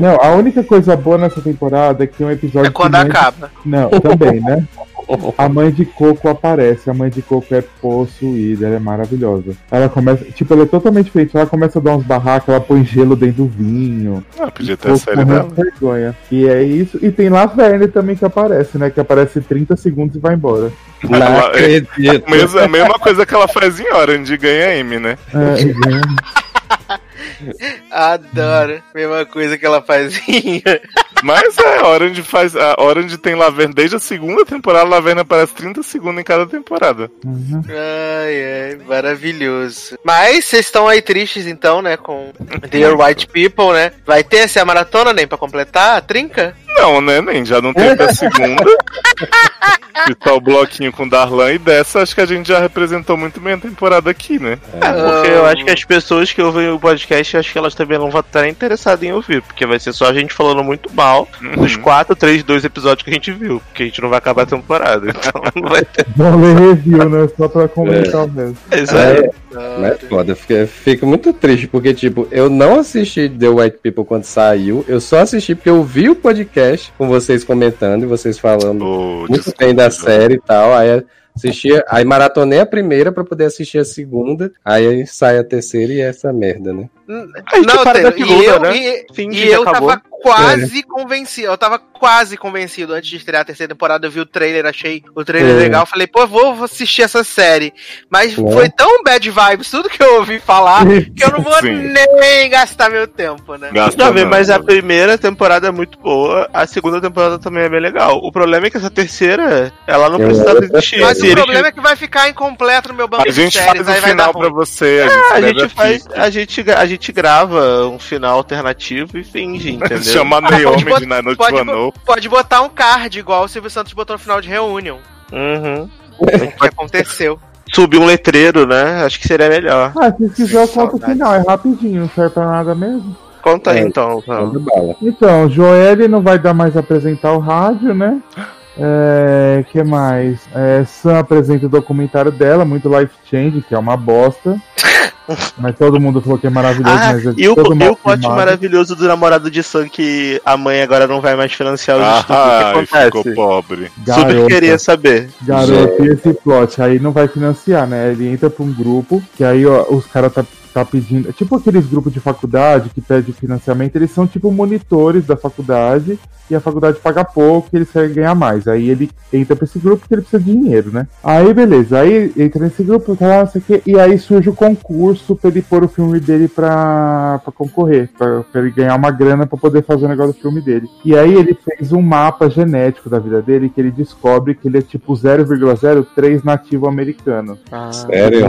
Não, a única coisa boa nessa temporada é que tem um episódio. É quando que mãe- acaba. Não, também, né? A mãe de Coco aparece. A mãe de Coco é possuída, ela é maravilhosa. Ela começa. Tipo, ela é totalmente diferente. Ela começa a dar uns barracos, ela põe gelo dentro do vinho. Ah, podia ter a Coco série morrendo dela. de vergonha. E é isso. E tem Laverne também que aparece, né? Que aparece 30 segundos e vai embora. Não Ela- acredito. Mesmo, a mesma coisa que ela faz em Orange, ganha M, né? É, é. Adoro. Mesma coisa que ela fazia. Mas é, Orange faz. A Orange tem Laverne desde a segunda temporada, a Laverne aparece 30 segundos em cada temporada. Uhum. Ai, ai, maravilhoso. Mas vocês estão aí tristes então, né? Com Dear White People, né? Vai ter essa maratona, nem pra completar? a Trinca? Não, né, nem já não teve a segunda. E só o bloquinho com Darlan e dessa, acho que a gente já representou muito bem a temporada aqui, né? É, porque eu acho que as pessoas que ouvem o podcast, acho que elas também não vão estar interessadas em ouvir, porque vai ser só a gente falando muito mal dos Uhum. quatro, três, dois episódios que a gente viu, porque a gente não vai acabar a temporada, então não vai ter. Ler review, né? Só pra comentar mesmo. Exato. Mas foda, eu fico, fico muito triste, porque, tipo, eu não assisti The White People quando saiu, eu só assisti porque eu vi o podcast com vocês comentando e vocês falando O muito desculpa, bem da série e tal, aí assisti, aí maratonei a primeira pra poder assistir a segunda, aí sai a terceira e é essa merda, né? A gente para da segunda, e eu, né? e, Finge e eu acabou. tava quase convencido. Eu tava quase convencido antes de estrear a terceira temporada. Eu vi o trailer, achei o trailer É. legal. Falei, pô, vou, assistir essa série. Mas É. foi tão bad vibes, tudo que eu ouvi falar, que eu não vou Sim. nem gastar meu tempo, né? Gasta Não, não. mas a primeira temporada é muito boa, a segunda temporada também é bem legal. O problema é que essa terceira, ela não precisava eu- existir. Mas o problema é que vai ficar incompleto no meu banco A de gente séries, faz aí o final pra você, a gente, Ah, a escreve gente faz, a gente, a gente grava um final alternativo e finge, entendeu? Chama pode Naomi de Naruto pode. Pode botar um card, igual o Silvio Santos botou no final de Reunion. Uhum. O que aconteceu. Subir um letreiro, né? Acho que seria melhor. Ah, se quiser eu conto o final, é rapidinho, não serve pra nada mesmo. Conta aí É. então. Manda bala. Então, Joelle não vai dar mais apresentar o rádio, né? É, que mais? É, Sam apresenta o documentário dela, muito life change, que é uma bosta. mas todo mundo falou que é maravilhoso, Ah, mas é e o, todo e o plot maravilhoso do namorado de Sam que a mãe agora não vai mais financiar os estudos. O Ah, que ficou acontece? pobre. Super Garota. queria saber. Garoto, e esse plot aí não vai financiar, né? Ele entra pra um grupo, que aí ó, os caras tá, tá pedindo. Tipo aqueles grupos de faculdade que pedem financiamento, eles são tipo monitores da faculdade e a faculdade paga pouco e eles querem ganhar mais. Aí ele entra pra esse grupo porque ele precisa de dinheiro, né? Aí beleza, aí entra nesse grupo, tá, não sei o quê, e aí surge o concurso pra ele pôr o filme dele pra, pra concorrer, pra, pra ele ganhar uma grana pra poder fazer o negócio do filme dele. E aí ele fez um mapa genético da vida dele que ele descobre que ele é tipo 0,03 nativo americano. Sério?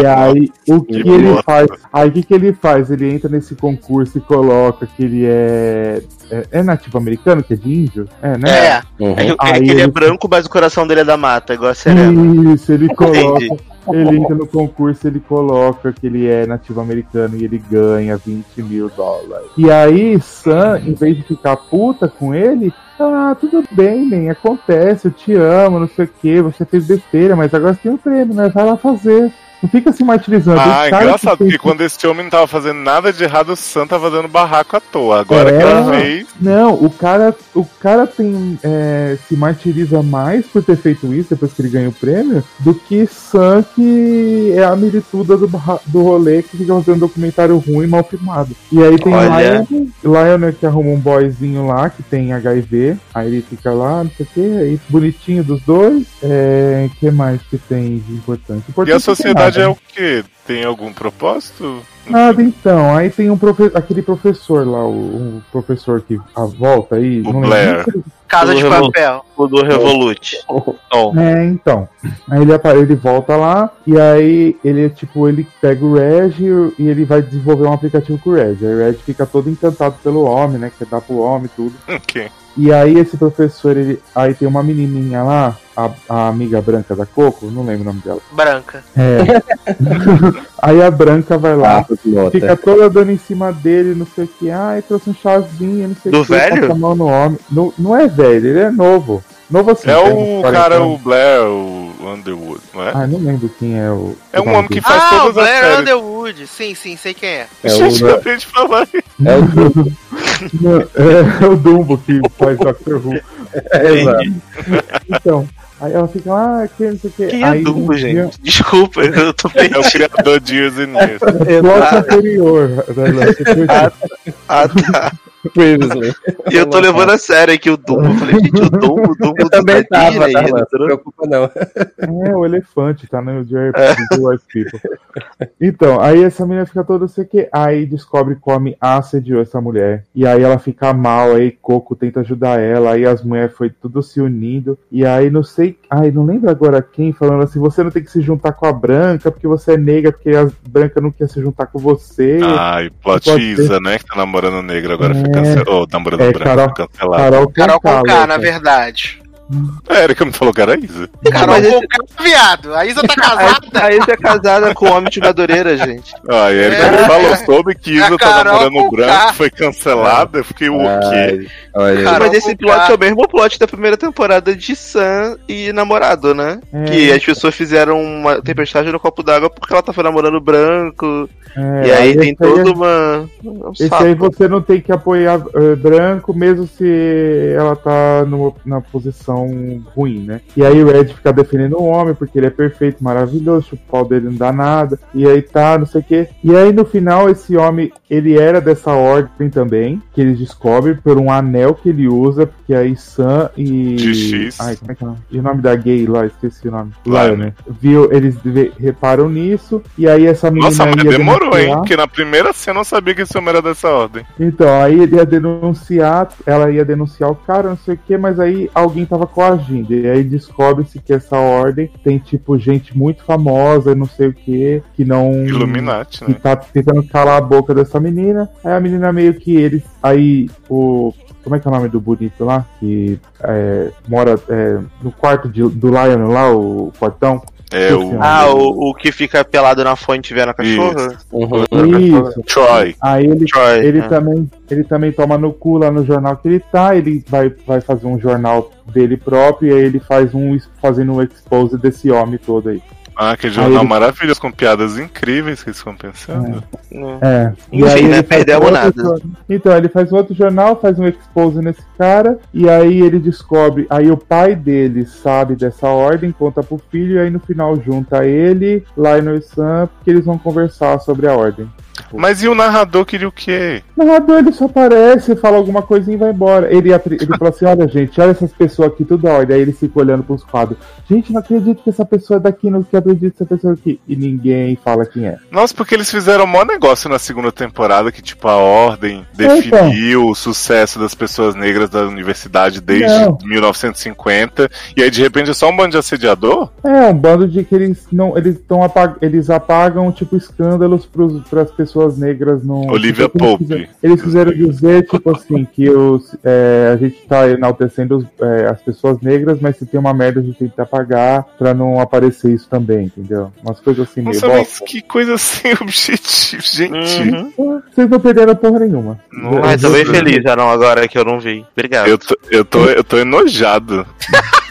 E aí, o que, que ele bosta. faz? Aí, o que, que ele faz? Ele entra nesse concurso e coloca que ele é. É, é nativo americano, que é de índio? É, né? É. Uhum. É que, é Aí que ele é ele- branco, mas o coração dele é da mata, igual a Serena. Isso, ele coloca. Entendi. Ele entra no concurso, ele coloca que ele é nativo americano e ele ganha 20 mil dólares. E aí, Sam, em vez de ficar puta com ele, ah, tudo bem, man, acontece, eu te amo, não sei o que, você fez besteira, mas agora você tem um prêmio, né? Vai lá fazer. Não fica se martirizando. Ah, engraçado, que porque quando esse homem não tava fazendo nada de errado, o Sam tava dando barraco à toa. Agora É. que ele fez. Não, o cara, o cara tem é, se martiriza mais por ter feito isso depois que ele ganha o prêmio do que Sam, que é a milituda do, do rolê que fica fazendo documentário ruim mal filmado. E aí tem Olha. Lionel, Lionel que arruma um boyzinho lá que tem HIV, aí ele fica lá, não sei o que, aí bonitinho dos dois. É, que mais que tem de importante? E Importante a não tem sociedade nada. é o quê? Tem algum propósito? Nada então, aí tem um profe aquele professor lá, o, o professor que a volta aí. O não Blair. lembro. Casa de Do Revol- papel. O do Revolut. Tom. É, então. Aí ele, ele volta lá e aí ele, tipo, ele pega o Reg e ele vai desenvolver um aplicativo com o Reg. Aí o Reg fica todo encantado pelo homem, né? Quer dar pro homem e tudo. Ok. E aí esse professor, ele. Aí tem uma menininha lá, a, a amiga branca da Coco, não lembro o nome dela. Branca. É. aí a branca vai lá. De nota. Fica toda dando em cima dele, não sei o que. Ai, trouxe um chazinho, não sei Do o que. velho? passa a mão no homem. Não, não é velho, ele é novo. Novo assim. É tem o uns 40 cara, anos. o Blair, o Underwood, não é? Ah, não lembro quem é o. É um homem que faz Ah, o todas as Blair séries. Underwood. Sim, sim, sei quem é. É Gente, o, eu acabei de falar. é o Não, é, o Dumbo que faz Doctor Who. Exato. Então, aí ela fica lá, ah, que não sei o que. Quem é aí, Dumbo, um dia- gente? Desculpa, eu tô É o perdido. criador de Years and Years. É plot anterior. né, né, Ah, tá. Previously. E eu tô levando a sério aqui o Dumbo. Eu falei, gente, o Dumbo, o Dumbo Eu também Tadinho tava, aí, tá, não se preocupa não. É, o elefante, tá no Jerry do White People. Então, aí essa menina fica toda sei o que, aí descobre homem assediou essa mulher. E aí ela fica mal, aí Coco tenta ajudar ela, aí as mulheres foi tudo se unindo. E aí não sei, ai, não lembro agora quem falando assim, você não tem que se juntar com a branca, porque você é negra, porque a branca não quer se juntar com você. Ai, Pode Plotisa, né? Que tá namorando negro agora foi É. Oh, namorando É, branco Carol- foi cancelado. Carol Carol Conká, Conká, louca. na verdade. É, Erika me falou que era isso. Carol mas esse- Conká, viado. A Isa tá casada. A Isa é casada com um homem de Madureira, gente. Ah, e a Erika É. me falou sobre que Isa A tá Carol namorando o branco, foi cancelada. Eu fiquei, o quê? Ai, olha, Carol Mas esse plot é o mesmo plot da primeira temporada de Sam e namorado, né? É. Que as pessoas fizeram uma tempestade no copo d'água porque ela tava namorando branco. É, e aí esse tem aí toda é- uma. um Esse saco. aí você não tem que apoiar eh, branco, mesmo se ela tá no- na posição situação ruim, né? E aí o Ed fica defendendo o homem porque ele é perfeito, maravilhoso, o pau dele não dá nada, e aí tá, não sei o quê. E aí no final esse homem, ele era dessa ordem também, que eles descobrem por um anel que ele usa, porque aí Sam e. XX. Ai, como é que é o nome? E o nome da gay lá, esqueci o nome. Lionel. Viu, eles reparam nisso, e aí essa menina. Nossa, mas demorou, hein? denunciar. Porque na primeira cena eu não sabia que esse homem era dessa ordem. Então, aí ele ia denunciar, ela ia denunciar o cara, não sei o que, mas aí alguém tava coagindo. E aí descobre-se que essa ordem tem, tipo, gente muito famosa, não sei o que, que não. Illuminati, Que né? tá tentando calar a boca dessa menina. Aí a menina meio que eles. Aí o. Como é que é o nome do bonito lá? Que é, mora é, no quarto de- do Lion lá, o portão. É o Ah, o, o que fica pelado na fonte vendo a cachorra? Uhum. Isso. Troy. Aí ele Troy. Ele é. também, ele também toma no cu lá no jornal que ele tá, ele vai, vai fazer um jornal dele próprio e aí ele faz um fazendo um expose desse homem todo aí. Ah, que jornal ele- maravilhoso, com piadas incríveis que eles ficam pensando. É. Enfim, né, ele faz perdemos outro nada. jor- Então, ele faz outro jornal, faz um expose nesse cara, e aí ele descobre. Aí o pai dele sabe dessa ordem, conta pro filho, e aí no final junta ele, Lionel e Sam, porque eles vão conversar sobre a ordem. Mas e o narrador queria o quê? O narrador ele só aparece, fala alguma coisinha e vai embora. Ele, ele fala assim: olha, gente, olha essas pessoas aqui, tudo ordem. Aí ele fica olhando pros quadros. Gente, não acredito que essa pessoa é daqui, não acredito que essa pessoa é aqui. E ninguém fala quem é. Nossa, porque eles fizeram um maior negócio na segunda temporada que, tipo, a ordem então. definiu o sucesso das pessoas negras da universidade desde Não. 1950. E aí, de repente, é só um bando de assediador? É, um bando de que eles não. Eles estão apag... eles apagam, tipo, escândalos para as pessoas negras no. Olivia tipo, eles Pope. Eles fizeram dizer, tipo assim, que os, é, a gente tá enaltecendo os- é, as pessoas negras, mas se tem uma merda a gente tem que apagar pra não aparecer isso também, entendeu? Umas coisas assim meio Nossa, mas bosta. que coisa sem objetivo, gente. Uhum. Vocês não perderam porra nenhuma. Nossa. Ai, tô bem feliz, já não, agora que eu não vi. Obrigado. Eu tô, eu, tô, eu tô enojado.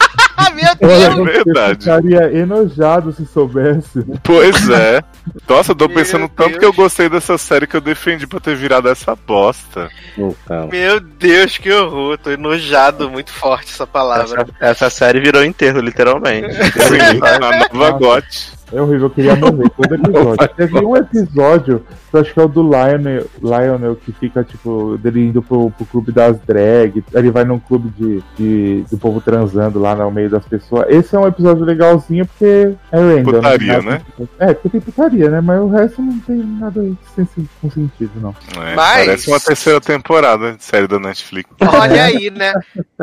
Ah, meu Deus! você verdade. ficaria enojado se soubesse. Pois é. Nossa, eu tô Meu pensando tanto Deus. que eu gostei dessa série que eu defendi pra ter virado essa bosta. Então. Meu Deus, que horror. Tô enojado, muito forte essa palavra. Essa, essa série virou enterro, literalmente. Sim, na nova Nossa. GOT. É horrível, eu queria morrer todo episódio. Teve um episódio, que eu acho que é o do Lionel, Lionel que fica, tipo, dele indo pro, pro clube das drag. Ele vai num clube de, de- do povo transando lá no meio das pessoas. Esse é um episódio legalzinho porque é random. Putaria, não né? nada- É, porque tem putaria, né? Mas o resto não tem nada sem, sem- com sentido, não. É, Mas- Parece uma terceira temporada de série da Netflix. Olha aí, né?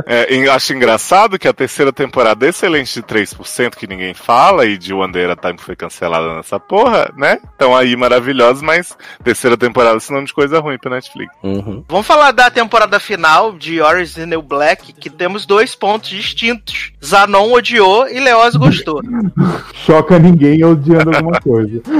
É, acho engraçado que a terceira temporada excelente de 3%, que ninguém fala, e de at a Time foi cancelada nessa porra, né? Estão aí maravilhosos, mas terceira temporada é sinônimo de coisa ruim pra Netflix. Uhum. Vamos falar da temporada final de Orange is the New Black, que temos dois pontos distintos. Zanon odiou e Leoz gostou. Choca ninguém odiando alguma coisa.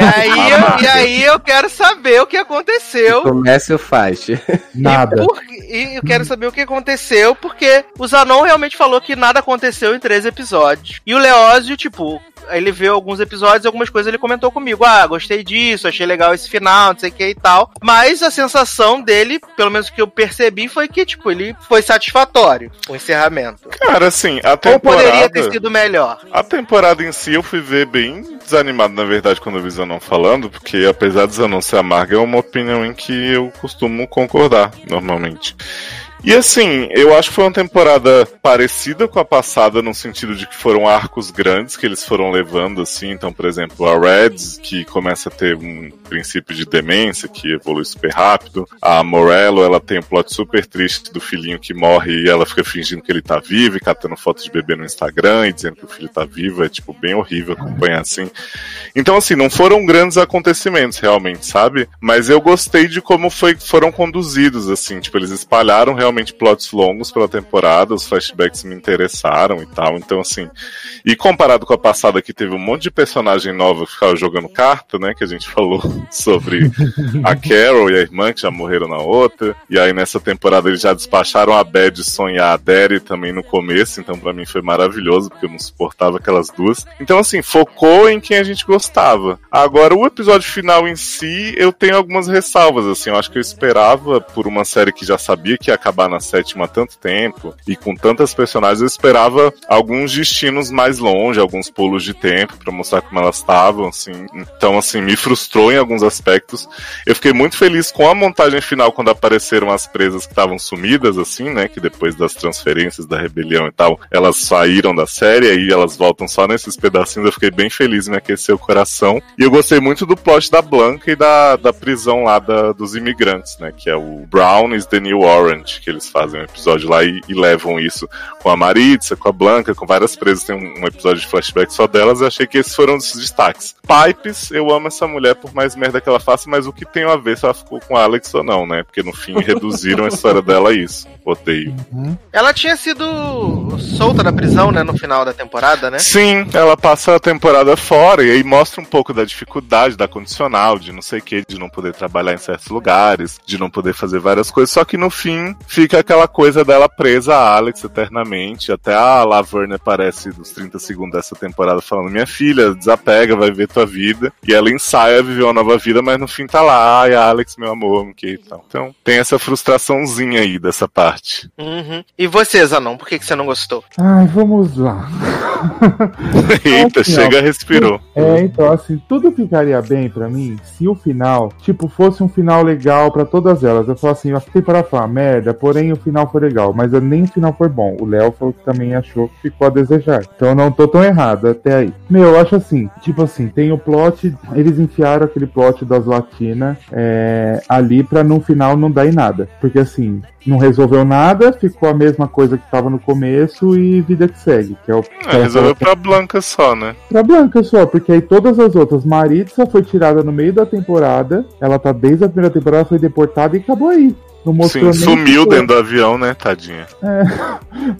E aí, eu, e aí eu quero saber o que aconteceu. Comece o fight. Nada. E, por- e eu quero saber o que aconteceu, porque o Zanon realmente falou que nada aconteceu em três episódios. E o Leózio, tipo, ele viu alguns episódios, algumas coisas ele comentou comigo. Ah, gostei disso, achei legal esse final, não sei o que e tal. Mas a sensação dele, pelo menos que eu percebi, foi que, tipo, ele foi satisfatório o encerramento. Cara, assim, a Ou poderia ter temporada. sido melhor. A temporada em si eu fui ver bem desanimado, na verdade, quando eu vi Zanon falando, porque apesar de Zanon ser amarga, é uma opinião em que eu costumo concordar, normalmente. E assim, eu acho que foi uma temporada parecida com a passada, no sentido de que foram arcos grandes que eles foram levando, assim. Então, por exemplo, a Reds, que começa a ter um princípio de demência, que evolui super rápido. A Morello, ela tem um plot super triste do filhinho que morre e ela fica fingindo que ele tá vivo e catando foto de bebê no Instagram e dizendo que o filho tá vivo. É, tipo, bem horrível acompanhar assim. Então, assim, não foram grandes acontecimentos, realmente, sabe? Mas eu gostei de como foi, foram conduzidos, assim. Tipo, eles espalharam realmente plots longos pela temporada, os flashbacks me interessaram e tal. Então, assim. E comparado com a passada, que teve um monte de personagem nova que ficava jogando carta, né? Que a gente falou sobre a Carol e a irmã, que já morreram na outra. E aí, nessa temporada, eles já despacharam a Bad sonhar a Derry também no começo. Então, pra mim, foi maravilhoso, porque eu não suportava aquelas duas. Então, assim, focou em quem a gente gostava. Agora, o episódio final em si, eu tenho algumas ressalvas, assim. Eu acho que eu esperava, por uma série que já sabia que ia acabar acabar na sétima há tanto tempo e com tantas personagens, eu esperava alguns destinos mais longe, alguns pulos de tempo para mostrar como elas estavam, assim. Então, assim, me frustrou em alguns aspectos. Eu fiquei muito feliz com a montagem final quando apareceram as presas que estavam sumidas, assim, né? Que depois das transferências da rebelião e tal, elas saíram da série e aí elas voltam só nesses pedacinhos. Eu fiquei bem feliz, me aqueceu o coração. E eu gostei muito do plot da Blanca e da, da prisão lá da, dos imigrantes, né? Que é o Brown is the New Orange, que eles fazem um episódio lá e, e levam isso com a Maritza, com a Blanca, com várias presas. Tem um, um episódio de flashback só delas. Eu achei que esses foram os destaques. Pipes, eu amo essa mulher por mais merda que ela faça, mas o que tem a ver se ela ficou com a Alex ou não, né? Porque no fim reduziram a história dela a isso. Odeio. Ela tinha sido solta da prisão, né, no final da temporada, né? Sim, ela passa a temporada fora e aí mostra um pouco da dificuldade da condicional, de não sei o que, de não poder trabalhar em certos lugares, de não poder fazer várias coisas. Só que no fim fica aquela coisa dela presa a Alex eternamente. Até a Laverne aparece nos 30 segundos dessa temporada falando: Minha filha, desapega, vai ver tua vida. E ela ensaia viver uma nova vida, mas no fim tá lá, ai, Alex, meu amor, que tal. Então tem essa frustraçãozinha aí dessa parte. Uhum. E você, Zanon, por que, que você não gostou? Ai, vamos lá. Eita, Assim, ó, chega, respirou. É, então, assim, tudo ficaria bem pra mim se o final, tipo, fosse um final legal pra todas elas. Eu falo assim, a temporada foi uma merda, porém o final foi legal, mas nem o final foi bom. O Léo falou que também achou que ficou a desejar. Então eu não tô tão errado até aí. Meu, eu acho assim, tipo assim, tem o plot, eles enfiaram aquele plot das latinas é, ali pra no final não dar em nada. Porque assim, não resolveu nada, ficou a mesma coisa que tava no começo e vida que segue, que é o É, resolveu pra Blanca só, né? Pra Blanca só, porque aí todas as outras, Maritza foi tirada no meio da temporada, ela tá desde a primeira temporada, foi deportada e acabou aí. Não mostrou Sim, sumiu foi. dentro do avião, né, tadinha?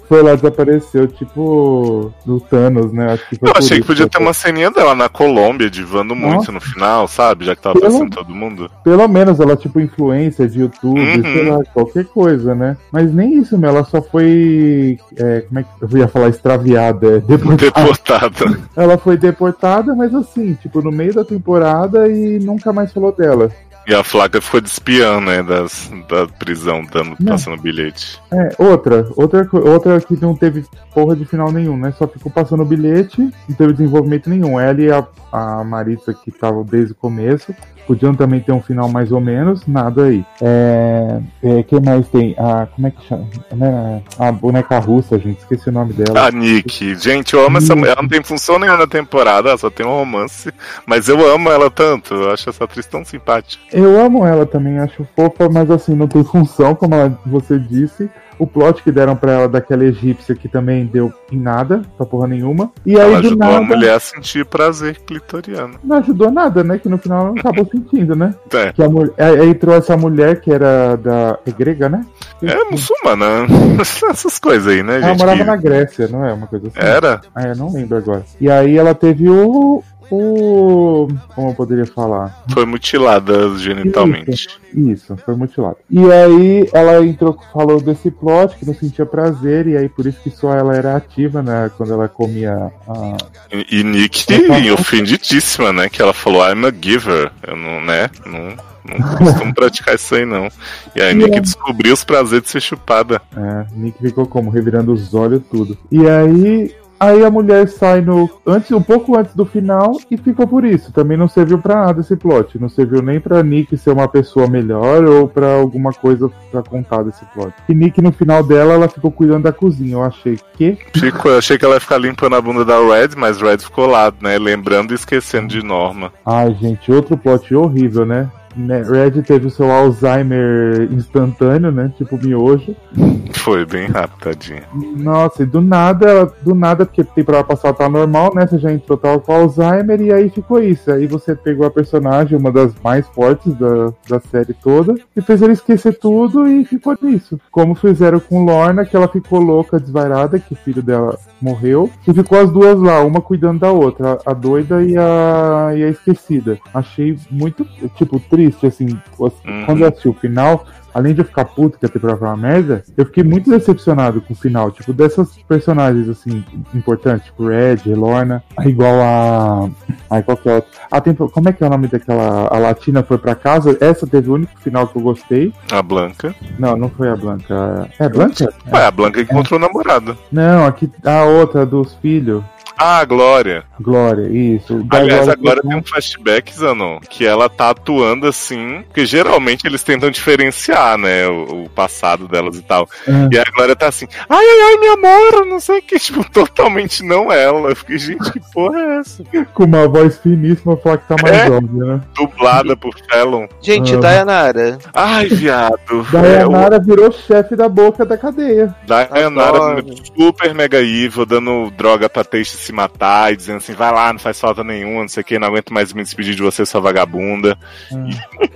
Foi lá, desapareceu, tipo do Thanos, né? Acho que foi Eu achei que podia ter uma ceninha dela na Colômbia, divando muito no final, sabe? Já que tava Pelo- aparecendo todo mundo. Pelo menos ela, tipo, influência de YouTube, Uhum. sei lá, qualquer coisa, né? Mas nem isso, meu, ela só foi. é, como é que eu ia falar extraviada? É, deportada. Deportada. Ela foi deportada, mas assim, tipo, no meio da temporada e nunca mais falou dela. E a Flaca ficou de espiã, né, das, da prisão, dando, Não. passando bilhete. É, outra, outra, outra que não teve porra de final nenhum, né? Só ficou passando bilhete, não teve desenvolvimento nenhum. Ela e a, a Marissa, que estavam desde o começo, podiam também ter um final mais ou menos, nada aí. É. é quem mais tem? A. Como é que chama? Né, A boneca russa, gente, esqueci o nome dela. A Nick, gente, eu amo essa mulher. Ela não tem função nenhuma na temporada, ela só tem um romance. Mas eu amo ela tanto, eu acho essa atriz tão simpática. Eu amo ela também, acho fofa, mas assim, não tem função, como ela- você disse. O plot que deram pra ela daquela egípcia que também deu em nada, pra porra nenhuma. E aí, Ela do ajudou nada, a mulher a sentir prazer clitoriano. não ajudou nada, né? Que no final ela acabou sentindo, né? É, Que a mulher, aí entrou essa mulher que era da é grega, né? é muçulmana. Essas coisas aí, né, Ela gente? morava que- na Grécia, não é uma coisa assim? Era? Ah, eu não lembro agora. E aí ela teve o. o. Como eu poderia falar? Foi mutilada genitalmente. Isso, foi mutilado. E aí ela entrou, falou desse plot que não sentia prazer, e aí por isso que só ela era ativa, né? Quando ela comia a. E, e Nick ofendidíssima, né? Que ela falou, I'm a giver. Eu não, né? Não, não costumo praticar isso aí, não. E aí Nick descobriu os prazeres de ser chupada. É, Nick ficou como? Revirando os olhos, tudo. E aí. Aí a mulher sai no. Antes, um pouco antes do final e fica por isso. Também não serviu pra nada esse plot. Não serviu nem pra Nick ser uma pessoa melhor ou pra alguma coisa pra contar desse plot. E Nick, no final dela, ela ficou cuidando da cozinha. Eu achei que. Ficou, eu achei que ela ia ficar limpando a bunda da Red, mas Red ficou lá, né? Lembrando e esquecendo de Norma. Ai, gente, outro plot horrível, né? Né, Red teve o seu Alzheimer instantâneo, né? Tipo miojo. Foi bem rápido, tadinha. Nossa, e do nada, ela- do nada, porque temporada passada tá normal, né? Você já entrou tava com Alzheimer e aí ficou isso. Aí você pegou a personagem, uma das mais fortes da, da série toda, e fez ele esquecer tudo e ficou nisso. Como fizeram com Lorna, que ela ficou louca, desvairada, que o filho dela morreu, e ficou as duas lá, uma cuidando da outra, a, a doida e a, e a esquecida. Achei muito, tipo, triste triste, assim. Uhum. Quando eu assisti o final, além de eu ficar puto que a temporada foi uma merda, eu fiquei muito decepcionado com o final. Tipo, dessas personagens, assim, importantes, tipo Red, Lorna, igual a. Ai, qual que é a outra? A tempo... Como é que é o nome daquela. A Latina foi pra casa? Essa teve o único final que eu gostei. A Blanca. Não, não foi a Blanca. É Blanca? Ué, a Blanca que encontrou o namorado. Não, aqui a outra dos filhos. Ah, a Glória. Glória, isso. Da Aliás, Glória agora tem um flashback, Zanon, que ela tá atuando assim, porque geralmente eles tentam diferenciar, né, o, o passado delas e tal. Ah. E a Glória tá assim, ai, ai, ai, me amora, não sei o que, tipo, totalmente não ela. Eu fiquei, gente, que porra é essa? Com uma voz finíssima falar que tá mais É? óbvia, né? Dublada por Fallon. Gente, Ah. Dayanara. Ai, viado. Dayanara virou chefe da boca da cadeia. Dayanara Adoro. super mega evil, dando droga pra Teixe se matar e dizendo assim, vai lá, não faz falta nenhuma, não sei o que, não aguento mais me despedir de você, sua vagabunda.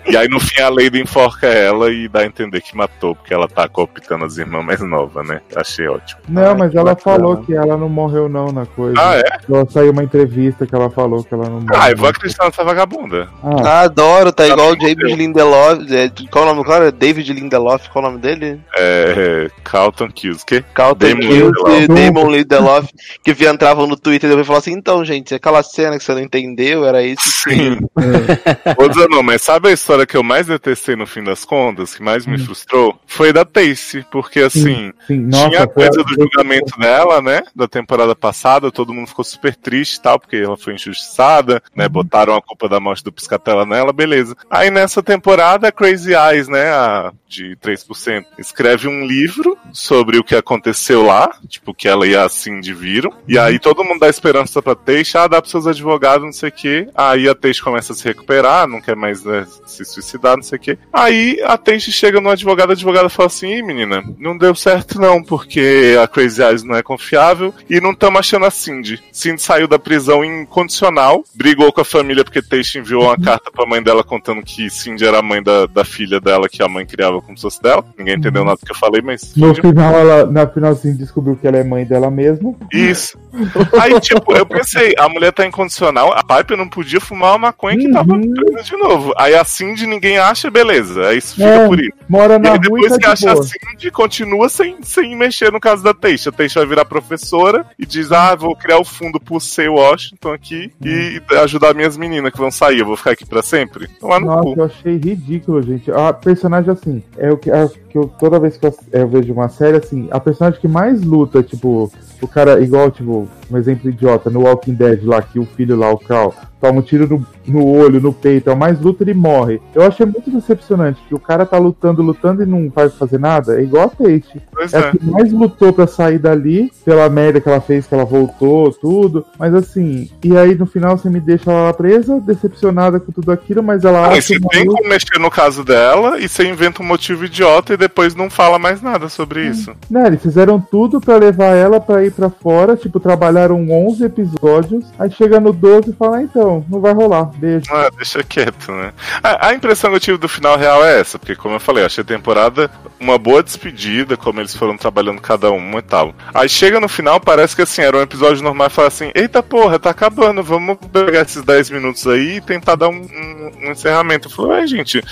E, e aí no fim a Lady enforca ela e dá a entender que matou, porque ela tá cooptando as irmãs mais novas, né? Achei ótimo. Não, Ai, mas ela bacana. falou que ela não morreu não na coisa. Ah, é? Ela saiu uma entrevista que ela falou que ela não morreu. Ah, eu vou acreditar nessa vagabunda. Ah, Ah, adoro, tá igual o James. Lindelof. é, qual o nome do cara? David Lindelof, qual o nome dele? É. Carlton Kills, que? Carlton Kills e. Damon Lindelof, que via entravam no Twitter e depois falavam assim, então, gente, aquela cena que você não entendeu, era isso Sim. Ô, Zanon, mas sabe a história que eu mais detestei no fim das contas, que mais me frustrou? Foi da Tace, porque assim. sim, nossa, Tinha a coisa do julgamento dela, né? Da temporada passada, todo mundo ficou super triste e tal, porque ela foi injustiçada, né? Botaram a culpa da morte do Piscatela nela, beleza. Aí nessa temporada, a Crazy Eyes, né? A de 3%, escreve um livro sobre o que aconteceu lá, tipo, que ela e a Cindy viram. E aí todo mundo dá esperança pra Teixe, ah, dá pros seus advogados, não sei o quê. Aí a Teixe começa a se recuperar, não quer mais né, se suicidar, não sei o quê. Aí a Teixe chega no advogado, a advogada fala assim, Ih, menina, não deu certo não, porque a Crazy Eyes não é confiável e não estamos achando a Cindy. Cindy saiu da prisão incondicional, brigou com a família porque Teixe enviou uma carta pra mãe dela contando que Cindy era a mãe da, da filha dela, que a mãe criava como se fosse dela. Ninguém entendeu nada do que eu falei, mas... No final, ela, na final, assim, descobriu que ela é mãe dela mesma. Isso. Aí, tipo, eu pensei, a mulher tá incondicional, a Piper não podia fumar uma maconha que tava Uhum. presa de novo. Aí a Cindy ninguém acha, beleza. Aí isso fica É, por isso. Mora E na aí e depois tá que de acha a boa. Cindy, continua sem, sem mexer no caso da Teixa. A Teixa vai virar professora e diz, ah, vou criar o fundo pro Say Washington aqui e ajudar minhas meninas que vão sair. Eu vou ficar aqui pra sempre? Então lá no Nossa, cu. eu achei ridículo, gente. A personagem, assim, é o que, é o que eu, toda vez que eu, eu vejo uma série, assim, a personagem que mais luta, tipo, o cara, igual, tipo, um exemplo idiota, no Walking Dead lá, que o filho lá, o Cal, toma um tiro no, no olho, no peito, é mais luta, ele morre. Eu achei muito decepcionante, que o cara tá lutando, lutando e não vai fazer nada, é igual a Tate. Pois É é. a que mais lutou pra sair dali, pela merda que ela fez, que ela voltou, tudo. Mas assim, e aí no final você me deixa ela lá presa, decepcionada com tudo aquilo, mas ela acha mas você tem como mexer no caso dela e você inventa um motivo idiota e depois não fala mais nada sobre isso. Né, eles fizeram tudo pra levar ela pra ir pra fora, tipo, trabalharam 11 episódios, aí chega no 12 e fala, ah, então, não vai rolar, beijo. Ah, deixa quieto, né? A, a impressão que eu tive do final real é essa, porque como eu falei, eu achei a temporada uma boa despedida, como eles foram trabalhando cada uma e tal. Aí chega no final, parece que assim, era um episódio normal e fala assim, eita porra, tá acabando, vamos pegar esses 10 minutos aí e tentar dar um, um- um encerramento. Eu falei, ué, gente,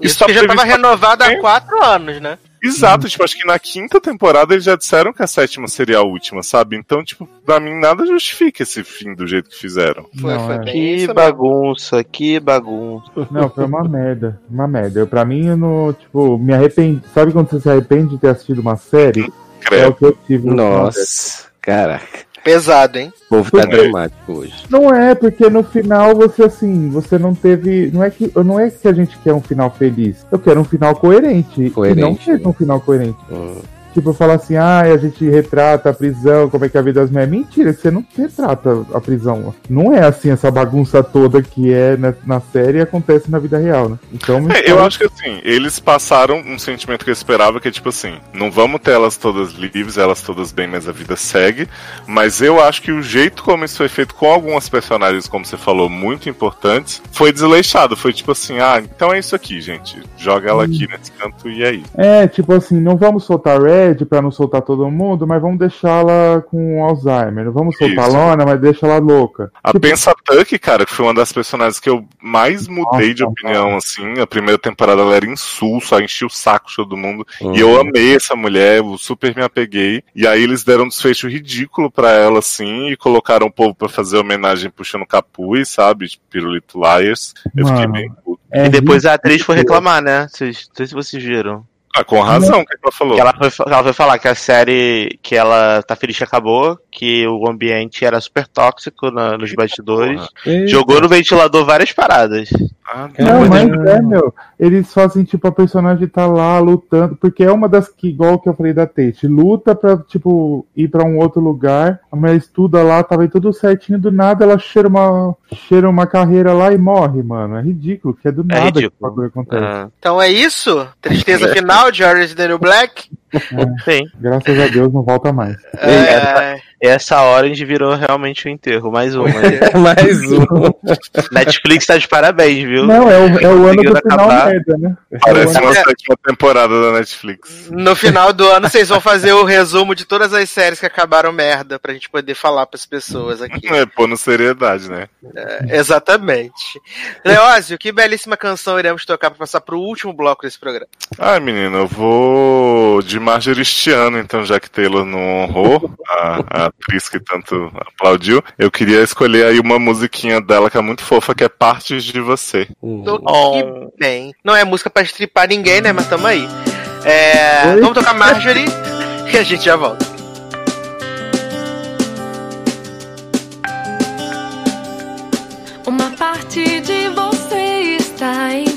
Isso tá que já tava renovado há tempo. quatro anos, né? Exato, tipo, acho que na quinta temporada eles já disseram que a sétima seria a última, sabe? Então, tipo, pra mim nada justifica esse fim do jeito que fizeram. Foi, Não, foi é. Que isso mesmo. bagunça, que bagunça. Não, foi uma merda, uma merda. Eu, pra mim, eu não, tipo, me arrependi. Sabe quando você se arrepende de ter assistido uma série? É o Credo. que eu tive. Nossa, caraca. Pesado, hein? O povo tá É. dramático hoje. Não é, porque no final você assim, você não teve. Não é que, não é que a gente quer um final feliz. Eu quero um final coerente. Coerente, E não teve né? um final coerente. Hum. Tipo, falar assim, ah, a gente retrata a prisão, como é que é a vida das mulheres. Mentira, você não retrata a prisão. Não é assim essa bagunça toda que é na, na série e acontece na vida real, né? Então, É, eu acho que assim, eles passaram um sentimento que eu esperava, que é tipo assim, não vamos ter elas todas livres, elas todas bem, mas a vida segue. Mas eu acho que o jeito como isso foi feito com algumas personagens, como você falou, muito importantes, foi desleixado. Foi tipo assim, ah, então é isso aqui, gente. Joga ela aqui nesse canto e é isso. É, tipo assim, não vamos soltar Red pede pra não soltar todo mundo, mas vamos deixá-la com Alzheimer. Não vamos soltar Isso. a Lona, mas deixa ela louca. A Tipo, Pensa Tuck, cara, que foi uma das personagens que eu mais mudei de Nossa, opinião, assim. A primeira temporada ela era insulsa, enchia o saco de todo mundo. Uhum. E eu amei essa mulher, eu super me apeguei. E aí eles deram um desfecho ridículo pra ela, assim, e colocaram o povo pra fazer homenagem puxando capuz, sabe? Tipo, Pirulito Liars. Eu fiquei Mano. bem puto. é E depois a atriz foi reclamar, né? Não sei se vocês viram. Ah, com razão, o que ela falou? Que ela, foi, ela foi falar que a série que ela tá feliz que acabou, que o ambiente era super tóxico na- nos bastidores. Jogou no ventilador várias paradas. Ah, Não, É, mas mas- é, meu. Eles fazem, tipo, a personagem tá lá lutando, porque é uma das que, igual que eu falei da Tate, luta pra, tipo, ir pra um outro lugar, a mulher estuda lá, tava aí tudo certinho, do nada ela cheira uma, cheira uma carreira lá e morre, mano. É ridículo, que é do nada que o ridículo. acontece. Ah, Então é isso? Tristeza final de Orange is the New Black? sim. Graças a Deus não volta mais. É, Essa Orange virou realmente um enterro. Mais uma. Mais um. Netflix tá de parabéns, viu? Não, é o, é o ano do final acabar. merda, né? Parece É ano- uma sétima temporada da Netflix. no final do ano vocês vão fazer o resumo de todas as séries que acabaram merda pra gente poder falar pras pessoas aqui. É, pô, no seriedade, né? Exatamente. Leózio, que belíssima canção iremos tocar pra passar pro último bloco desse programa. Ai, menino, eu vou de Marjorie este ano, então, já que Taylor não honrou a, a atriz que tanto aplaudiu, eu queria escolher aí uma musiquinha dela que é muito fofa, que é Partes de Você. Tô Oh. que bem. Não é música pra estripar ninguém, né? Mas tamo aí. É, vamos tocar Marjorie e a gente já volta. Uma parte de você está em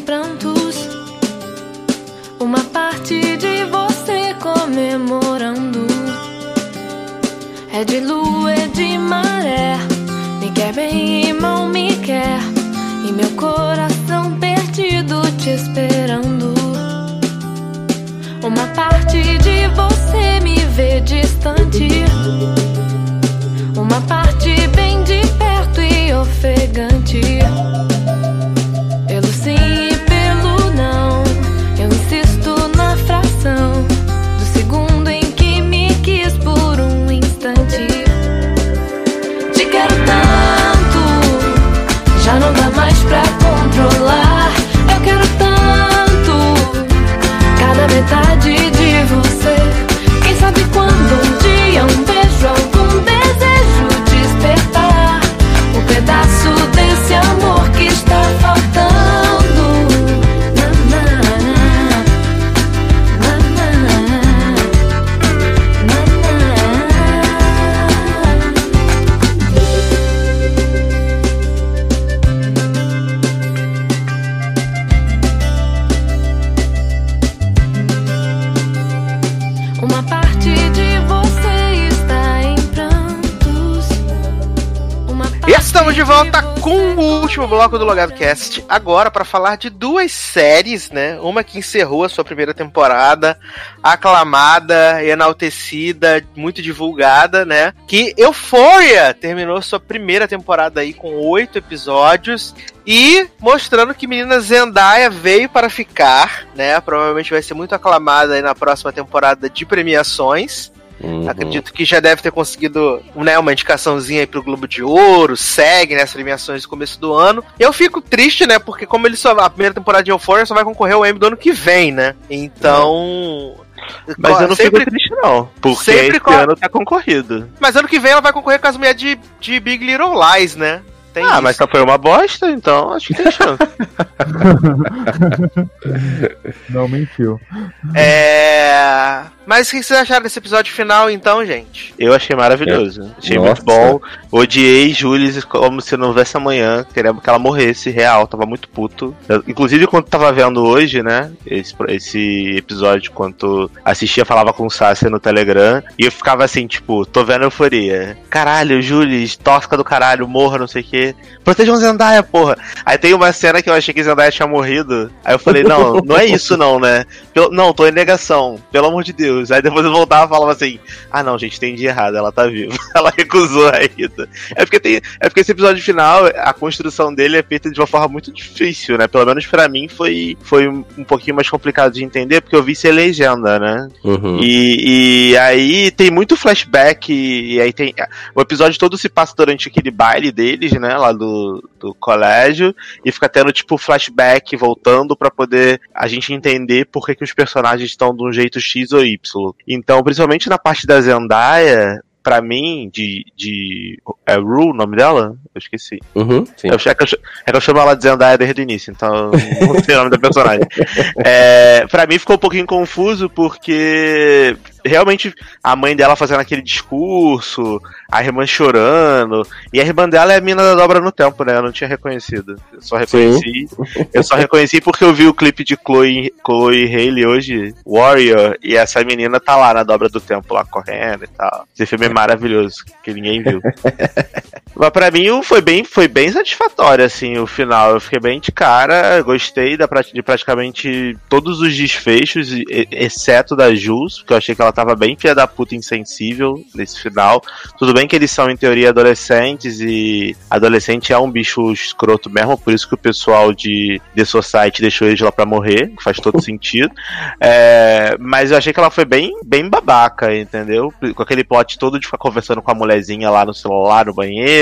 comemorando. É de lua, é de maré. Me quer bem e mal me quer. E meu coração perdido te esperando. Uma parte de você me vê distante. Uma parte bem de perto e ofegante. Volta com o último bloco do Logado Cast. Agora para falar de duas séries, né? Uma que encerrou a sua primeira temporada, aclamada, enaltecida, muito divulgada, né? Que Euphoria terminou sua primeira temporada aí com oito episódios e mostrando que menina Zendaya veio para ficar, né? Provavelmente vai ser muito aclamada aí na próxima temporada de premiações. Uhum. Acredito que já deve ter conseguido né, uma indicaçãozinha aí pro Globo de Ouro, segue nas premiações do começo do ano. Eu fico triste, né? Porque como ele só. A primeira temporada de Euphoria só vai concorrer ao Emmy do ano que vem, né? Então. Mas eu não sempre, fico triste, não. Porque esse co- ano tá concorrido. Mas ano que vem ela vai concorrer com as mulheres de, de Big Little Lies, né? Tem Ah, isso. mas só foi uma bosta, então acho que tem chance. Não mentiu. É. Mas o que vocês acharam desse episódio final, então, gente? Eu achei maravilhoso. Achei Nossa. muito bom. Odiei Julie como se não houvesse amanhã. Queria que ela morresse real. Tava muito puto. Eu- inclusive, quando tava vendo hoje, né? Esse, esse episódio, quando assistia, falava com o Sassi no Telegram. E eu ficava assim, tipo, tô vendo euforia. Caralho, Julie, tosca do caralho, morra, não sei o quê. Protejam Zendaya, porra. Aí tem uma cena que eu achei que Zendaya tinha morrido. Aí eu falei, não, não é isso não, né? Pelo- não, tô em negação. Pelo amor de Deus. Jules. Aí depois eu voltava e falava assim: ah não, gente, entendi errado, ela tá viva. Ela recusou a ida. É porque, tem, é porque esse episódio final, a construção dele é feita de uma forma muito difícil, né? Pelo menos para mim foi, foi um pouquinho mais complicado de entender, porque eu vi sem legenda, né? Uhum. E, e aí tem muito flashback, e aí tem. O episódio todo se passa durante aquele baile deles, né? Lá do, do colégio, e fica tendo tipo flashback voltando para poder a gente entender por que, que os personagens estão de um jeito X ou Y. Então, principalmente na parte da Zendaya, pra mim, de. de é Rue o nome dela? Eu esqueci. Uhum, sim. Eu, é, que eu, é que eu chamo ela de Zendaya desde o início, então não sei o nome da personagem. É, pra mim ficou um pouquinho confuso porque realmente a mãe dela fazendo aquele discurso, a irmã chorando, e a irmã dela é a mina da dobra no tempo, né? Eu não tinha reconhecido. Eu só reconheci. Eu só reconheci porque eu vi o clipe de Chloe, Chloe Haley hoje, Warrior, e essa menina tá lá na dobra do tempo, lá correndo e tal. Esse filme é maravilhoso, que ninguém viu. Mas pra mim foi bem, foi bem satisfatório, assim, o final. Eu fiquei bem de cara, gostei da, de praticamente todos os desfechos, exceto da Jules, porque eu achei que ela tava bem filha da puta insensível nesse final. Tudo bem que eles são, em teoria, adolescentes, e adolescente é um bicho escroto mesmo, por isso que o pessoal de The Society deixou eles lá pra morrer, que faz todo sentido. É, mas eu achei que ela foi bem, bem babaca, entendeu? Com aquele plot todo de ficar conversando com a mulherzinha lá no celular, no banheiro.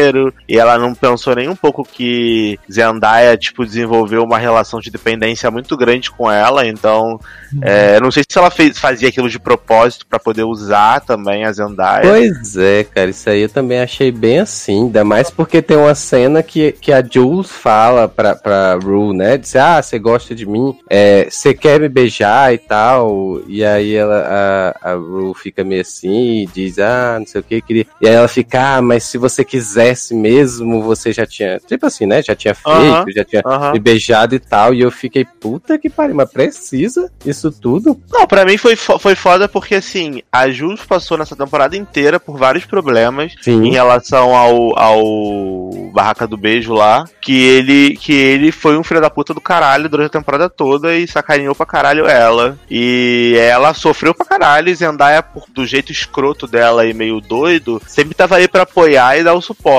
E ela não pensou nem um pouco que Zendaya, tipo, desenvolveu uma relação de dependência muito grande com ela. Então, é, não sei se ela fez, fazia aquilo de propósito pra poder usar também a Zendaya. Pois é, cara, isso aí eu também achei bem assim, ainda mais porque tem uma cena que, que a Jules fala pra, pra Rue, né? Diz, ah, você gosta de mim, é, você quer me beijar e tal, e aí ela, a, a Rue fica meio assim, e diz, ah, não sei o que, queria... e aí ela fica, ah, mas se você mesmo, você já tinha, tipo assim, né, já tinha feito, Aham, já tinha aham. me beijado e tal, e eu fiquei, puta que pariu, mas precisa isso tudo? Não, pra mim foi, fo- foi foda porque, assim, a Jules passou nessa temporada inteira por vários problemas em Sim, relação ao, ao Barraca do Beijo lá, que ele, que ele foi um filho da puta do caralho durante a temporada toda e sacaneou pra caralho ela. E ela sofreu pra caralho e Zendaya, por, do jeito escroto dela e meio doido, sempre tava aí pra apoiar e dar o suporte.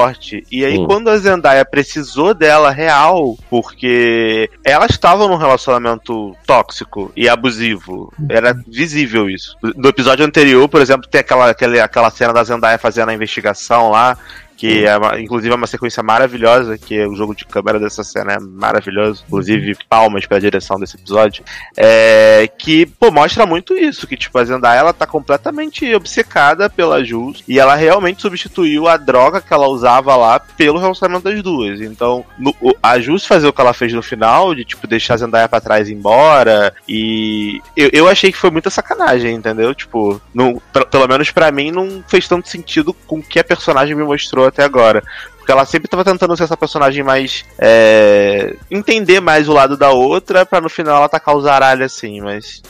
E aí, Hum. quando a Zendaya precisou dela real, porque elas estavam num relacionamento tóxico e abusivo, era visível isso. No episódio anterior, por exemplo, tem aquela, aquela, aquela cena da Zendaya fazendo a investigação lá, que é uma- inclusive é uma sequência maravilhosa, que o jogo de câmera dessa cena é maravilhoso, inclusive palmas pra direção desse episódio, é, que, pô, mostra muito isso, que, tipo, a Zendaya, ela tá completamente obcecada pela Jules, e ela realmente substituiu a droga que ela usava lá pelo relacionamento das duas, então, no- a Jules fazer o que ela fez no final, de, tipo, deixar a Zendaya pra trás e ir embora, e eu, eu achei que foi muita sacanagem, entendeu? Tipo, não, pe- pelo menos pra mim, não fez tanto sentido com o que a personagem me mostrou até agora. Porque ela sempre tava tentando ser essa personagem mais. é, entender mais o lado da outra, pra no final ela tacar o zaralho assim, mas.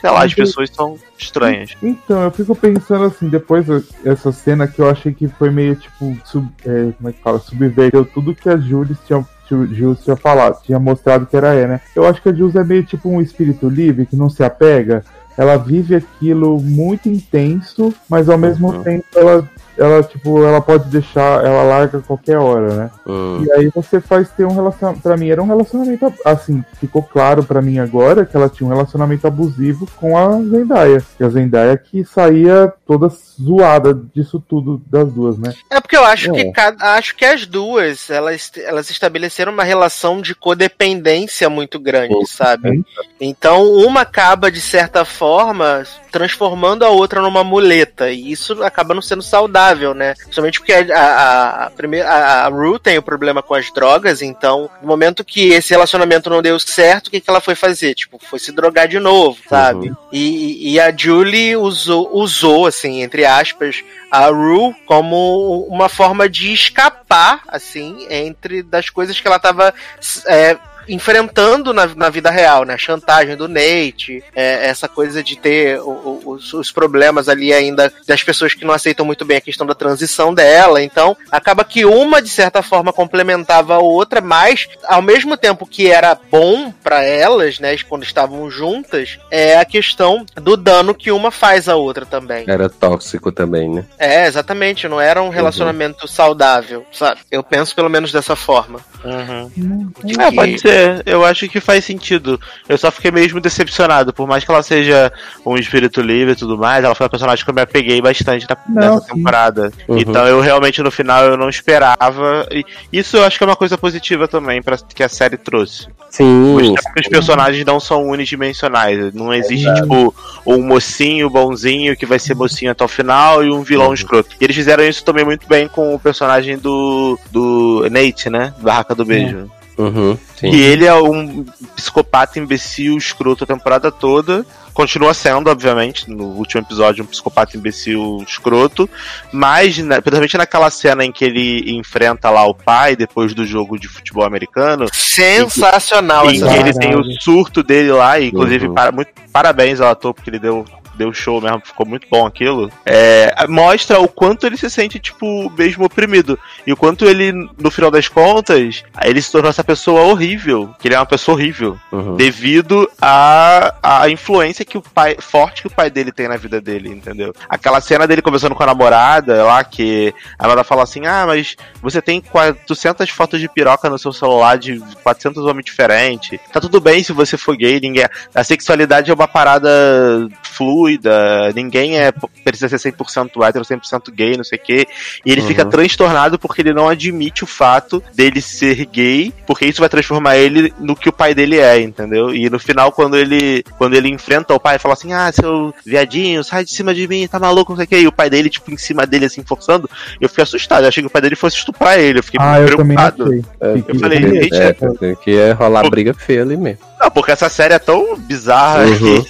Sei lá, as pessoas são estranhas. Então, eu fico pensando assim, depois dessa cena que eu achei que foi meio tipo, sub, é, como é que fala? Subverteu tudo que a Jules tinha, Jules tinha falado, tinha mostrado que era é, né? Eu acho que a Jules é meio tipo um espírito livre que não se apega. Ela vive aquilo muito intenso, mas ao mesmo Uhum. tempo ela, ela, tipo, ela pode deixar, ela larga a qualquer hora, né? Hum. E aí você faz ter um relacionamento. Pra mim era um relacionamento. Assim, ficou claro pra mim agora que ela tinha um relacionamento abusivo com a Zendaya. E a Zendaya que saía toda zoada disso tudo das duas, né? É porque eu acho É. que cada, acho que as duas elas, elas estabeleceram uma relação de codependência muito grande, Sim. sabe? Então uma acaba de certa forma transformando a outra numa muleta e isso acaba não sendo saudável, né? Principalmente porque a, a, a, primeira, a, a Rue tem o problema com as drogas, então no momento que esse relacionamento não deu certo, o que, que ela foi fazer? Tipo, foi se drogar de novo, sabe? E, e a Julie usou, usou, assim, entre aspas, a Rue como uma forma de escapar, assim, entre das coisas que ela tava é, enfrentando na, na vida real, né? A chantagem do Nate, é, essa coisa de ter o, o, os, os, problemas ali ainda das pessoas que não aceitam muito bem a questão da transição dela. Então, acaba que uma, de certa forma, complementava a outra, mas ao mesmo tempo que era bom para elas, né, quando estavam juntas, é a questão do dano que uma faz à outra também. Era tóxico também, né? É, exatamente. Não era um relacionamento uhum. saudável, sabe? Eu penso pelo menos dessa forma. Uhum. É, pode ser. Eu acho que faz sentido. Eu só fiquei mesmo decepcionado. Por mais que ela seja um espírito livre e tudo mais, ela foi uma personagem que eu me apeguei bastante na, nessa temporada. Uhum. Então eu realmente no final eu não esperava. E isso eu acho que é uma coisa positiva também para que a série trouxe. Sim. Os, personagens não são unidimensionais. Não existe, é tipo, um mocinho bonzinho que vai ser mocinho até o final e um vilão uhum. escroto. E eles fizeram isso também muito bem com o personagem do, do Nate, né? Barraca do Beijo. Uhum, e ele é um psicopata imbecil, escroto a temporada toda. Continua sendo, obviamente, no último episódio, um psicopata imbecil escroto. Mas, né, principalmente naquela cena em que ele enfrenta lá o pai depois do jogo de futebol americano. Sensacional, em que, em que ele tem o surto dele lá, e inclusive, uhum. para, muito, parabéns ao ator, porque ele deu deu show mesmo, ficou muito bom aquilo. É, mostra o quanto ele se sente, tipo, mesmo oprimido. E o quanto ele, no final das contas, ele se tornou essa pessoa horrível. Que ele é uma pessoa horrível. Uhum. Devido à, à influência que o pai, forte que o pai dele tem na vida dele, entendeu? Aquela cena dele conversando com a namorada lá, que a namorada fala assim: Ah, mas você tem 400 fotos de piroca no seu celular de 400 homens diferentes. Tá tudo bem se você for gay, ninguém. A sexualidade é uma parada fluida, ninguém é precisa ser 100% hétero, 100% gay, não sei o quê. E ele uhum. fica transtornado porque ele não admite o fato dele ser gay, porque isso vai transformar ele no que o pai dele é, entendeu? E no final, quando ele quando ele enfrenta o pai, fala assim: "Ah, seu viadinho, sai de cima de mim, tá maluco, não sei o quê". E o pai dele tipo em cima dele assim forçando, eu fiquei assustado. Eu achei que o pai dele fosse estuprar ele, eu fiquei ah, preocupado. Eu, eu falei, é, é, que ia rolar briga feia ali mesmo. Não, porque essa série é tão bizarra uhum.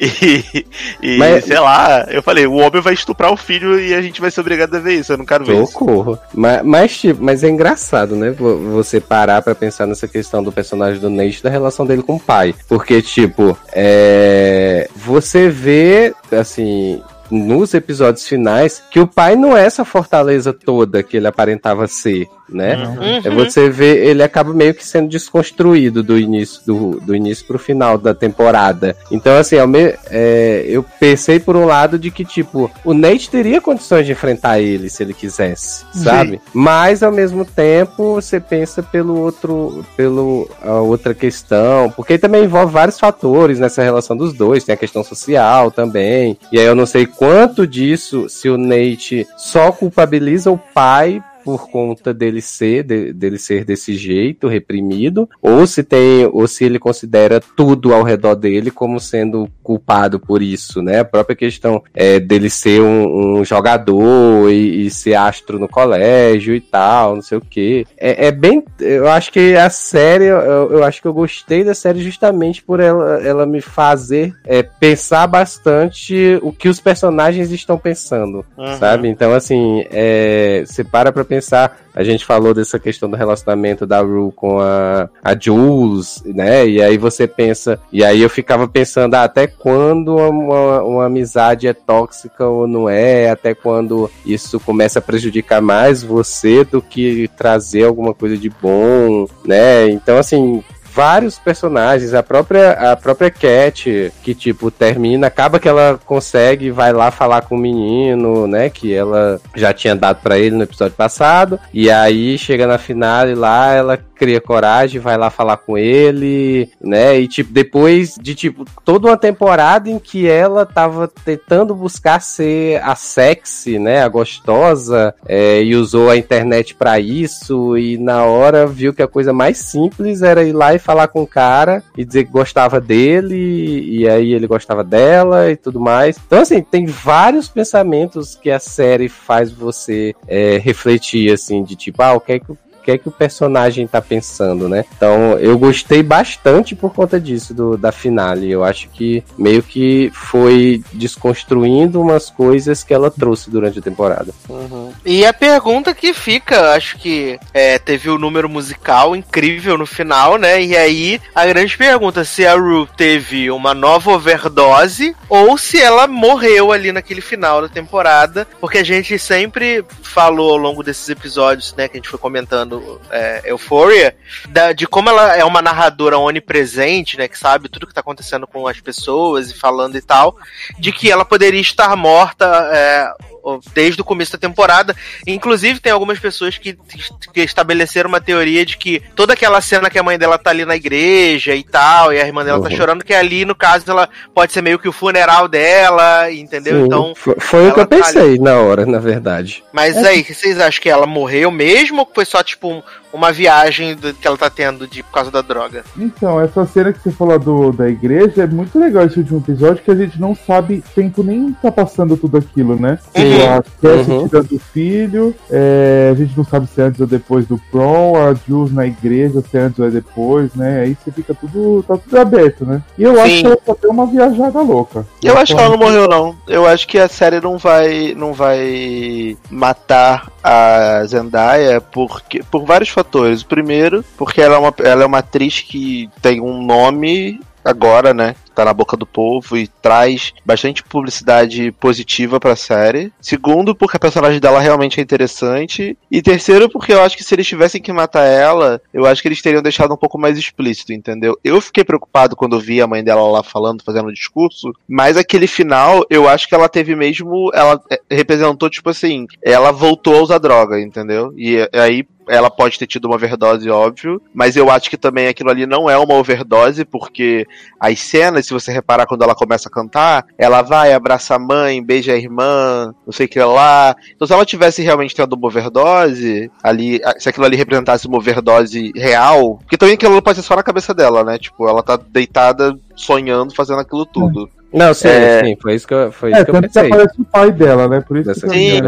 e, e, e mas, sei lá, eu falei, o homem vai estuprar o filho e a gente vai ser obrigado a ver isso, eu não quero ver socorro. isso. Mas, mas, tipo, mas é engraçado, né? Você parar pra pensar nessa questão do personagem do Nate da relação dele com o pai. Porque, tipo, é... você vê, assim, nos episódios finais que o pai não é essa fortaleza toda que ele aparentava ser né? Uhum. É você vê, ele acaba meio que sendo desconstruído do início do, do início pro final da temporada. Então, assim, eu, me, é, eu pensei por um lado de que, tipo, o Nate teria condições de enfrentar ele se ele quisesse, sabe? Sim. Mas ao mesmo tempo você pensa pelo outro, pelo a outra questão, porque também envolve vários fatores nessa relação dos dois, tem a questão social também. E aí eu não sei quanto disso se o Nate só culpabiliza o pai por conta dele ser de, dele ser desse jeito, reprimido, ou se tem ou se ele considera tudo ao redor dele como sendo culpado por isso, né? A própria questão é, dele ser um, um jogador e, e, ser astro no colégio e tal, não sei o que. É, é, bem, eu acho que a série, eu, eu, acho que eu gostei da série justamente por ela, ela me fazer é, pensar bastante o que os personagens estão pensando, uhum. sabe? Então assim, é, você para pra pensar pensar, a gente falou dessa questão do relacionamento da Rue com a, a Jules, né? E aí você pensa, e aí eu ficava pensando ah, até quando uma, uma amizade é tóxica ou não é, até quando isso começa a prejudicar mais você do que trazer alguma coisa de bom, né? Então, assim, vários personagens, a própria a própria Cat, que tipo termina, acaba que ela consegue vai lá falar com o menino, né, que ela já tinha dado para ele no episódio passado, e aí chega na final e lá ela cria coragem, vai lá falar com ele, né? E tipo, depois de tipo toda uma temporada em que ela tava tentando buscar ser a sexy, né, a gostosa, é, e usou a internet para isso e na hora viu que a coisa mais simples era ir lá e falar com o cara e dizer que gostava dele e aí ele gostava dela e tudo mais. Então assim, tem vários pensamentos que a série faz você é, refletir assim de tipo, ah, o que é que que é que o personagem tá pensando, né? Então eu gostei bastante por conta disso, do, da finale. Eu acho que meio que foi desconstruindo umas coisas que ela trouxe durante a temporada. Uhum. E a pergunta que fica, acho que é, teve o um número musical incrível no final, né? E aí a grande pergunta se a Rue teve uma nova overdose ou se ela morreu ali naquele final da temporada, porque a gente sempre falou ao longo desses episódios, né, que a gente foi comentando é, Euphoria, da, de como ela é uma narradora onipresente, né, que sabe tudo que tá acontecendo com as pessoas e falando e tal, de que ela poderia estar morta é, desde o começo da temporada. Inclusive, tem algumas pessoas que, que, estabeleceram uma teoria de que toda aquela cena que a mãe dela tá ali na igreja e tal, e a irmã dela tá uhum. tá chorando, que ali, no caso, ela pode ser meio que o funeral dela, entendeu? Sim, então. Foi, o que eu tá pensei ali. na hora, na verdade. Mas é. aí, vocês acham que ela morreu mesmo ou foi só, tipo, um, uma viagem do, que ela tá tendo de, por causa da droga. Então, essa cena que você falou do, da igreja é muito legal esse último episódio, que a gente não sabe, tempo nem tá passando tudo aquilo, né? Uhum. A Cassie uhum. tirando o filho, é, a gente não sabe se é antes ou depois do prom, a Jules na igreja, se é antes ou é depois, né? Aí você fica tudo, tá tudo aberto, né? E eu Sim. acho que ela só tem uma viajada louca. Eu, eu acho que ela não morreu, não. Eu acho que a série não vai, não vai matar a Zendaya porque, por vários fatores. O primeiro, porque ela é, uma, ela é uma atriz que tem um nome agora, né? Tá na boca do povo e traz bastante publicidade positiva pra série. Segundo, porque a personagem dela realmente é interessante. E terceiro, porque eu acho que se eles tivessem que matar ela, eu acho que eles teriam deixado um pouco mais explícito, entendeu? Eu fiquei preocupado quando vi a mãe dela lá falando, fazendo o discurso, mas aquele final, eu acho que ela teve mesmo. Ela é, representou, tipo assim, ela voltou a usar droga, entendeu? E aí ela pode ter tido uma overdose, óbvio, mas eu acho que também aquilo ali não é uma overdose, porque as cenas, se você reparar quando ela começa a cantar, ela vai, abraça a mãe, beija a irmã, não sei o que lá. Então se ela tivesse realmente tendo uma overdose, ali, se aquilo ali representasse uma overdose real, porque também aquilo pode ser só na cabeça dela, né? Tipo, ela tá deitada sonhando, fazendo aquilo tudo. Não, sim, é... sim, foi isso que eu, foi é, isso que eu pensei. Aparece o pai dela, né? Por isso Dessa que sim,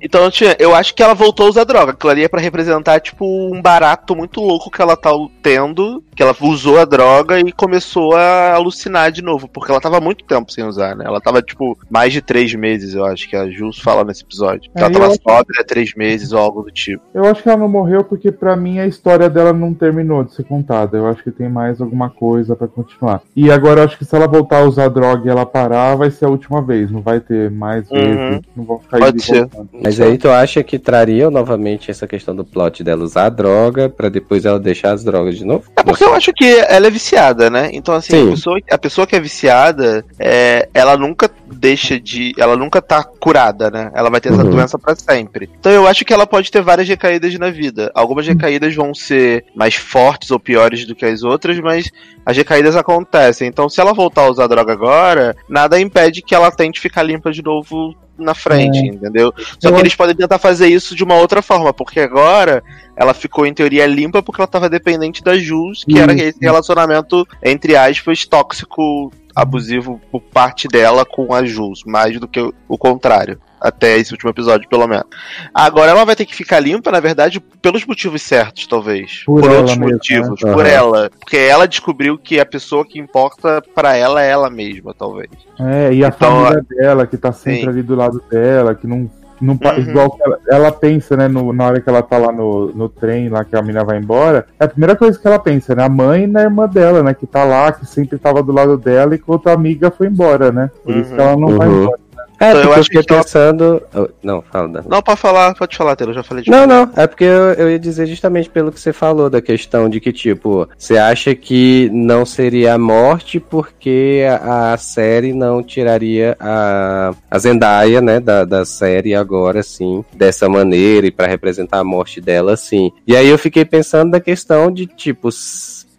Então, eu acho que ela voltou a usar droga. Aquilo ali é pra representar, tipo, um barato muito louco que ela tá tendo, que ela usou a droga e começou a alucinar de novo, porque ela tava muito tempo sem usar, né? Ela tava, tipo, mais de três meses, eu acho, que a Jus fala nesse episódio. É, ela tava sóbria há três meses ou algo do tipo. Eu acho que ela não morreu porque, para mim, a história dela não terminou de ser contada. Eu acho que tem mais alguma coisa para continuar. E agora, eu acho que se ela voltar a usar droga e ela parar, vai ser a última vez. Não vai ter mais vezes. Uhum. Não vão ficar Pode ser. Mas aí tu acha que trariam novamente essa questão do plot dela usar a droga para depois ela deixar as drogas de novo? É porque eu acho que ela é viciada, né? Então, assim, a pessoa, a pessoa, que é viciada, é, ela nunca deixa de. Ela nunca tá curada, né? Ela vai ter essa uhum. doença para sempre. Então eu acho que ela pode ter várias recaídas na vida. Algumas recaídas vão ser mais fortes ou piores do que as outras, mas as recaídas acontecem. Então, se ela voltar a usar droga agora, nada impede que ela tente ficar limpa de novo na frente, é. entendeu? Só que eles podem tentar fazer isso de uma outra forma, porque agora ela ficou em teoria limpa porque ela estava dependente da Jules, que era esse relacionamento, entre aspas, tóxico, abusivo por parte dela com a Jules, mais do que o contrário até esse último episódio, pelo menos. Agora ela vai ter que ficar limpa, na verdade, pelos motivos certos, talvez. Por, por outros mesmo, motivos, né? por uhum. ela. Porque ela descobriu que a pessoa que importa para ela é ela mesma, talvez. É, e a então, família dela, que tá sempre sim. ali do lado dela, que não não, uhum. Igual ela, ela, pensa, né, no, na hora que ela tá lá no, no trem, lá que a menina vai embora, é a primeira coisa que ela pensa, né? A mãe e na irmã dela, né? Que tá lá, que sempre tava do lado dela, enquanto a amiga foi embora, né? Por uhum. isso que ela não uhum. vai embora. É, então, eu acho que pensando. Não, fala. Não, pode falar, pode falar, Taylor, eu já falei de Não, não, é porque eu, eu, ia dizer justamente pelo que você falou, da questão de que, tipo, você acha que não seria a morte porque a, a série não tiraria a, a Zendaya, né, da, da série agora, assim, dessa maneira e para representar a morte dela, assim. E aí eu fiquei pensando da questão de, tipo,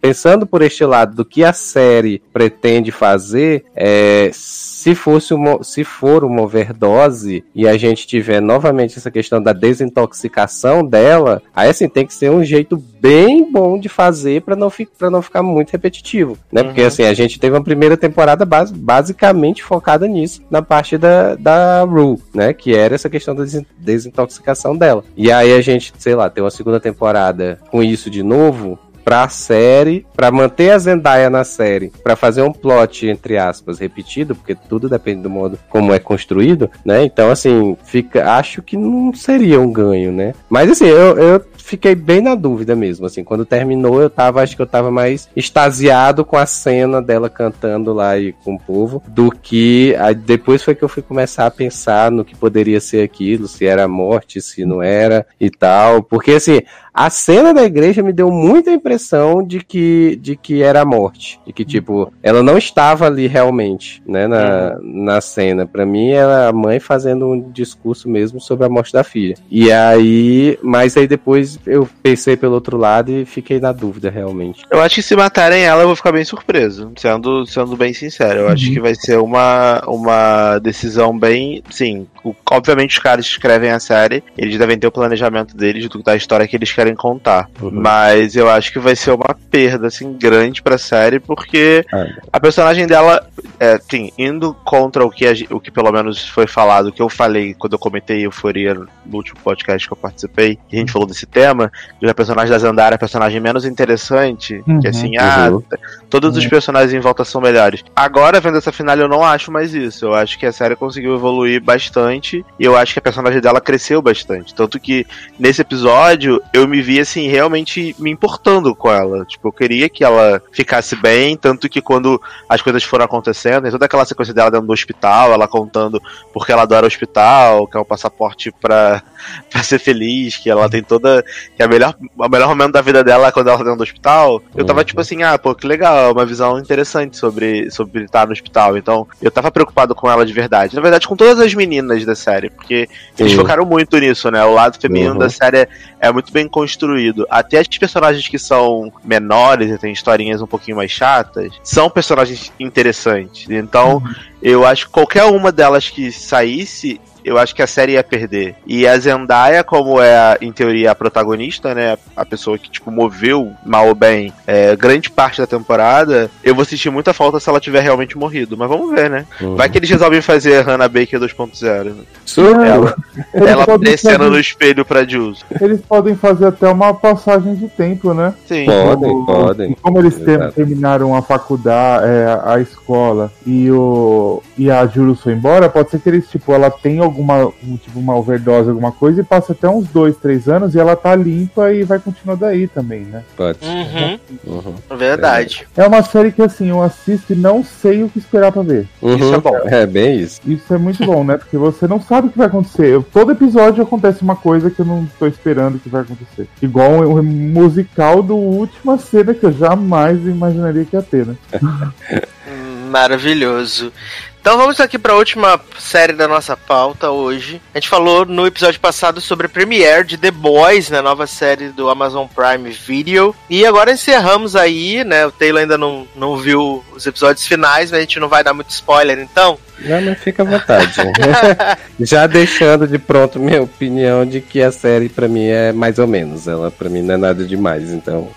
pensando por este lado do que a série pretende fazer, é, se fosse uma, se for uma overdose e a gente tiver novamente essa questão da desintoxicação dela, aí assim tem que ser um jeito bem bom de fazer para não, fi, não ficar muito repetitivo, né? Uhum. Porque assim, a gente teve uma primeira temporada base, basicamente focada nisso, na parte da, da Rue, né? Que era essa questão da desintoxicação dela. E aí a gente, sei lá, tem uma segunda temporada com isso de novo, pra série, pra manter a Zendaya na série, pra fazer um plot, entre aspas, repetido, porque tudo depende do modo como é construído, né? Então, assim, fica, acho que não seria um ganho, né? Mas, assim, eu, eu fiquei bem na dúvida mesmo, assim, quando terminou eu tava, acho que eu tava mais extasiado com a cena dela cantando lá e com o povo, do que depois foi que eu fui começar a pensar no que poderia ser aquilo, se era morte, se não era e tal, porque assim, a cena da igreja me deu muita impressão de que, de que era a morte. De que, tipo, ela não estava ali realmente, né, na, uhum. na cena. Para mim, era a mãe fazendo um discurso mesmo sobre a morte da filha. E aí, mas aí depois eu pensei pelo outro lado e fiquei na dúvida, realmente. Eu acho que se matarem ela, eu vou ficar bem surpreso. Sendo, sendo bem sincero. Eu uhum. acho que vai ser uma, uma decisão bem. Sim, obviamente os caras que escrevem a série, eles devem ter o planejamento deles da história que eles querem querem contar. Uhum. Mas eu acho que vai ser uma perda, assim, grande pra série, porque é. a personagem dela, é, sim, indo contra o que, a, o que pelo menos foi falado, o que eu falei quando eu comentei Euforia no último podcast que eu participei, e a gente falou desse tema, de a personagem da Zandara é a personagem menos interessante, uhum. que assim, ah, uhum. todos os uhum. personagens em volta são melhores. Agora, vendo essa final, eu não acho mais isso. Eu acho que a série conseguiu evoluir bastante, e eu acho que a personagem dela cresceu bastante. Tanto que nesse episódio, eu me vi, assim, realmente me importando com ela. Tipo, eu queria que ela ficasse bem, tanto que quando as coisas foram acontecendo, toda aquela sequência dela dentro do hospital, ela contando porque ela adora o hospital, que é o passaporte pra, pra ser feliz, que ela tem toda. que é a melhor, o melhor momento da vida dela é quando ela tá dentro do hospital. Eu tava tipo assim, ah, pô, que legal, uma visão interessante sobre, sobre estar no hospital. Então, eu tava preocupado com ela de verdade. Na verdade, com todas as meninas da série, porque Sim. eles focaram muito nisso, né? O lado feminino uhum. da série é muito bem construído. Até as personagens que são menores e têm historinhas um pouquinho mais chatas, são personagens interessantes. Então, uhum. Eu acho que qualquer uma delas que saísse, eu acho que a série ia perder. E a Zendaya, como é, em teoria, a protagonista, né? A pessoa que, tipo, moveu mal ou bem é, grande parte da temporada, eu vou sentir muita falta se ela tiver realmente morrido. Mas vamos ver, né? Uhum. Vai que eles resolvem fazer Hannah Baker 2.0. Né? Ela, ela descendo fazer... no espelho pra Jules. Eles podem fazer até uma passagem de tempo, né? Sim. Podem, como, podem. Como eles terminaram a faculdade, é, a escola, e, o, e a Jules foi embora, pode ser que eles, tipo, ela tenha alguma, tipo, uma overdose, alguma coisa, e passa até uns dois, três anos e ela tá limpa e vai continuar daí também, né? Pode. Uhum. Uhum. Verdade. É uma série que, assim, eu assisto e não sei o que esperar pra ver. Uhum. Isso é bom. É, bem isso. Isso é muito bom, né? Porque você não sabe o que vai acontecer. Todo episódio acontece uma coisa que eu não tô esperando que vai acontecer. Igual o musical do última cena que eu jamais imaginaria que ia ter, né? Maravilhoso. Então vamos aqui para a última série da nossa pauta hoje. A gente falou no episódio passado sobre a premiere de The Boys, né, nova série do Amazon Prime Video. E agora encerramos aí, né? O Taylor ainda não, não viu os episódios finais, mas a gente não vai dar muito spoiler, então. Não, mas fica à vontade. Já deixando de pronto minha opinião de que a série para mim é mais ou menos. Ela para mim não é nada demais, então.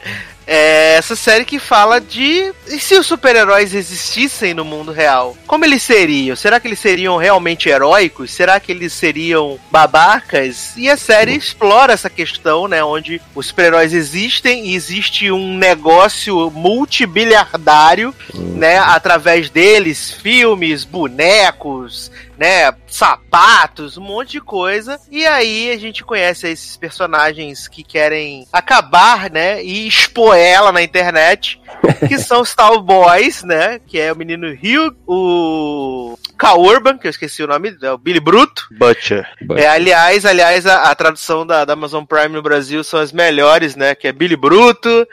É essa série que fala de e se os super-heróis existissem no mundo real, como eles seriam? Será que eles seriam realmente heróicos? Será que eles seriam babacas? E a série uhum. explora essa questão, né, onde os super-heróis existem e existe um negócio multibiliardário, uhum. né, através deles, filmes, bonecos, né, sapatos, um monte de coisa. E aí a gente conhece esses personagens que querem acabar, né, e expor ela na internet, que são os Tal Boys, né, que é o menino Hugh, o Cal Urban, que eu esqueci o nome, é o Billy Bruto. Butcher. É, aliás, aliás, a, a tradução da, da Amazon Prime no Brasil são as melhores, né? Que é Billy Bruto,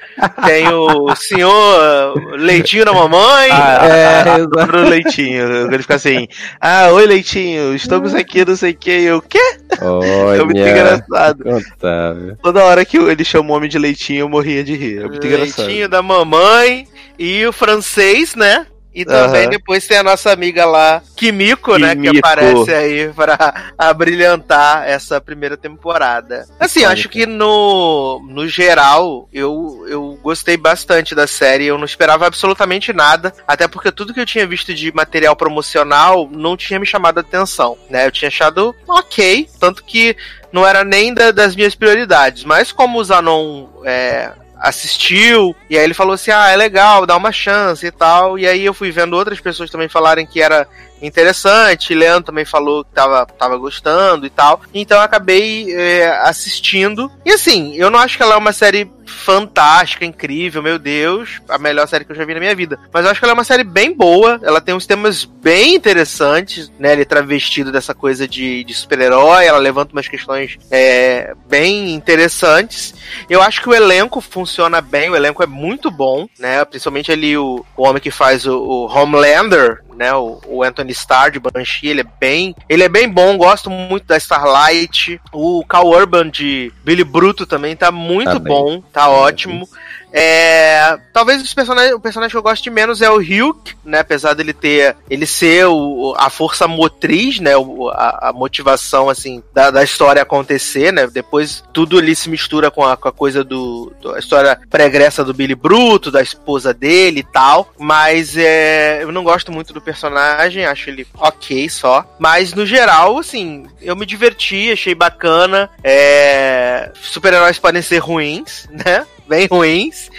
tem o senhor Leitinho da Mamãe. Ah, É, pro Leitinho. Ele fica assim, ah, oi Leitinho, estamos aqui, não sei o que. Eu, o quê? É muito Olha. engraçado. Otávio. Toda hora que ele chama o homem de Leitinho, eu morria de rir. É muito engraçado. Leitinho da Mamãe e o francês, né? E também Aham. depois tem a nossa amiga lá, Kimiko, né? Que Kimiko. aparece aí pra abrilhantar essa primeira temporada. Assim, acho que no, no geral, eu, eu gostei bastante da série. Eu não esperava absolutamente nada. Até porque tudo que eu tinha visto de material promocional não tinha me chamado a atenção, né? Eu tinha achado ok. Tanto que não era nem da- das minhas prioridades. Mas como o Zanon é, assistiu, e aí ele falou assim: ah, é legal, dá uma chance e tal. E aí eu fui vendo outras pessoas também falarem que era interessante. Leandro também falou que tava, tava gostando e tal. Então eu acabei é, assistindo. E assim, eu não acho que ela é uma série fantástica, incrível, meu Deus, a melhor série que eu já vi na minha vida. Mas eu acho que ela é uma série bem boa, ela tem uns temas bem interessantes, né? Ele é travestido dessa coisa de, de super-herói, ela levanta umas questões é, bem interessantes. Eu acho que o elenco funciona bem, o elenco é muito bom, né? Principalmente ali o, o homem que faz o, o Homelander, né? O, o Anthony Starr de Banshee, ele é bem, ele é bem bom, gosto muito da Starlight. O Cal Urban de Billy Bruto também tá muito Tá bom, tá ótimo. É, talvez os personagens, o personagem que eu goste menos é o Hulk, né? Apesar dele ter, ele ser o, a força motriz, né? O, a, a motivação assim da, da história acontecer, né? Depois tudo ali se mistura com a, com a coisa do, do- a história pregressa do Billy Bruto, da esposa dele e tal. Mas é, eu não gosto muito do personagem, acho ele ok só. Mas no geral, assim, eu me diverti, achei bacana. É, super-heróis podem ser ruins, né? Bem ruins.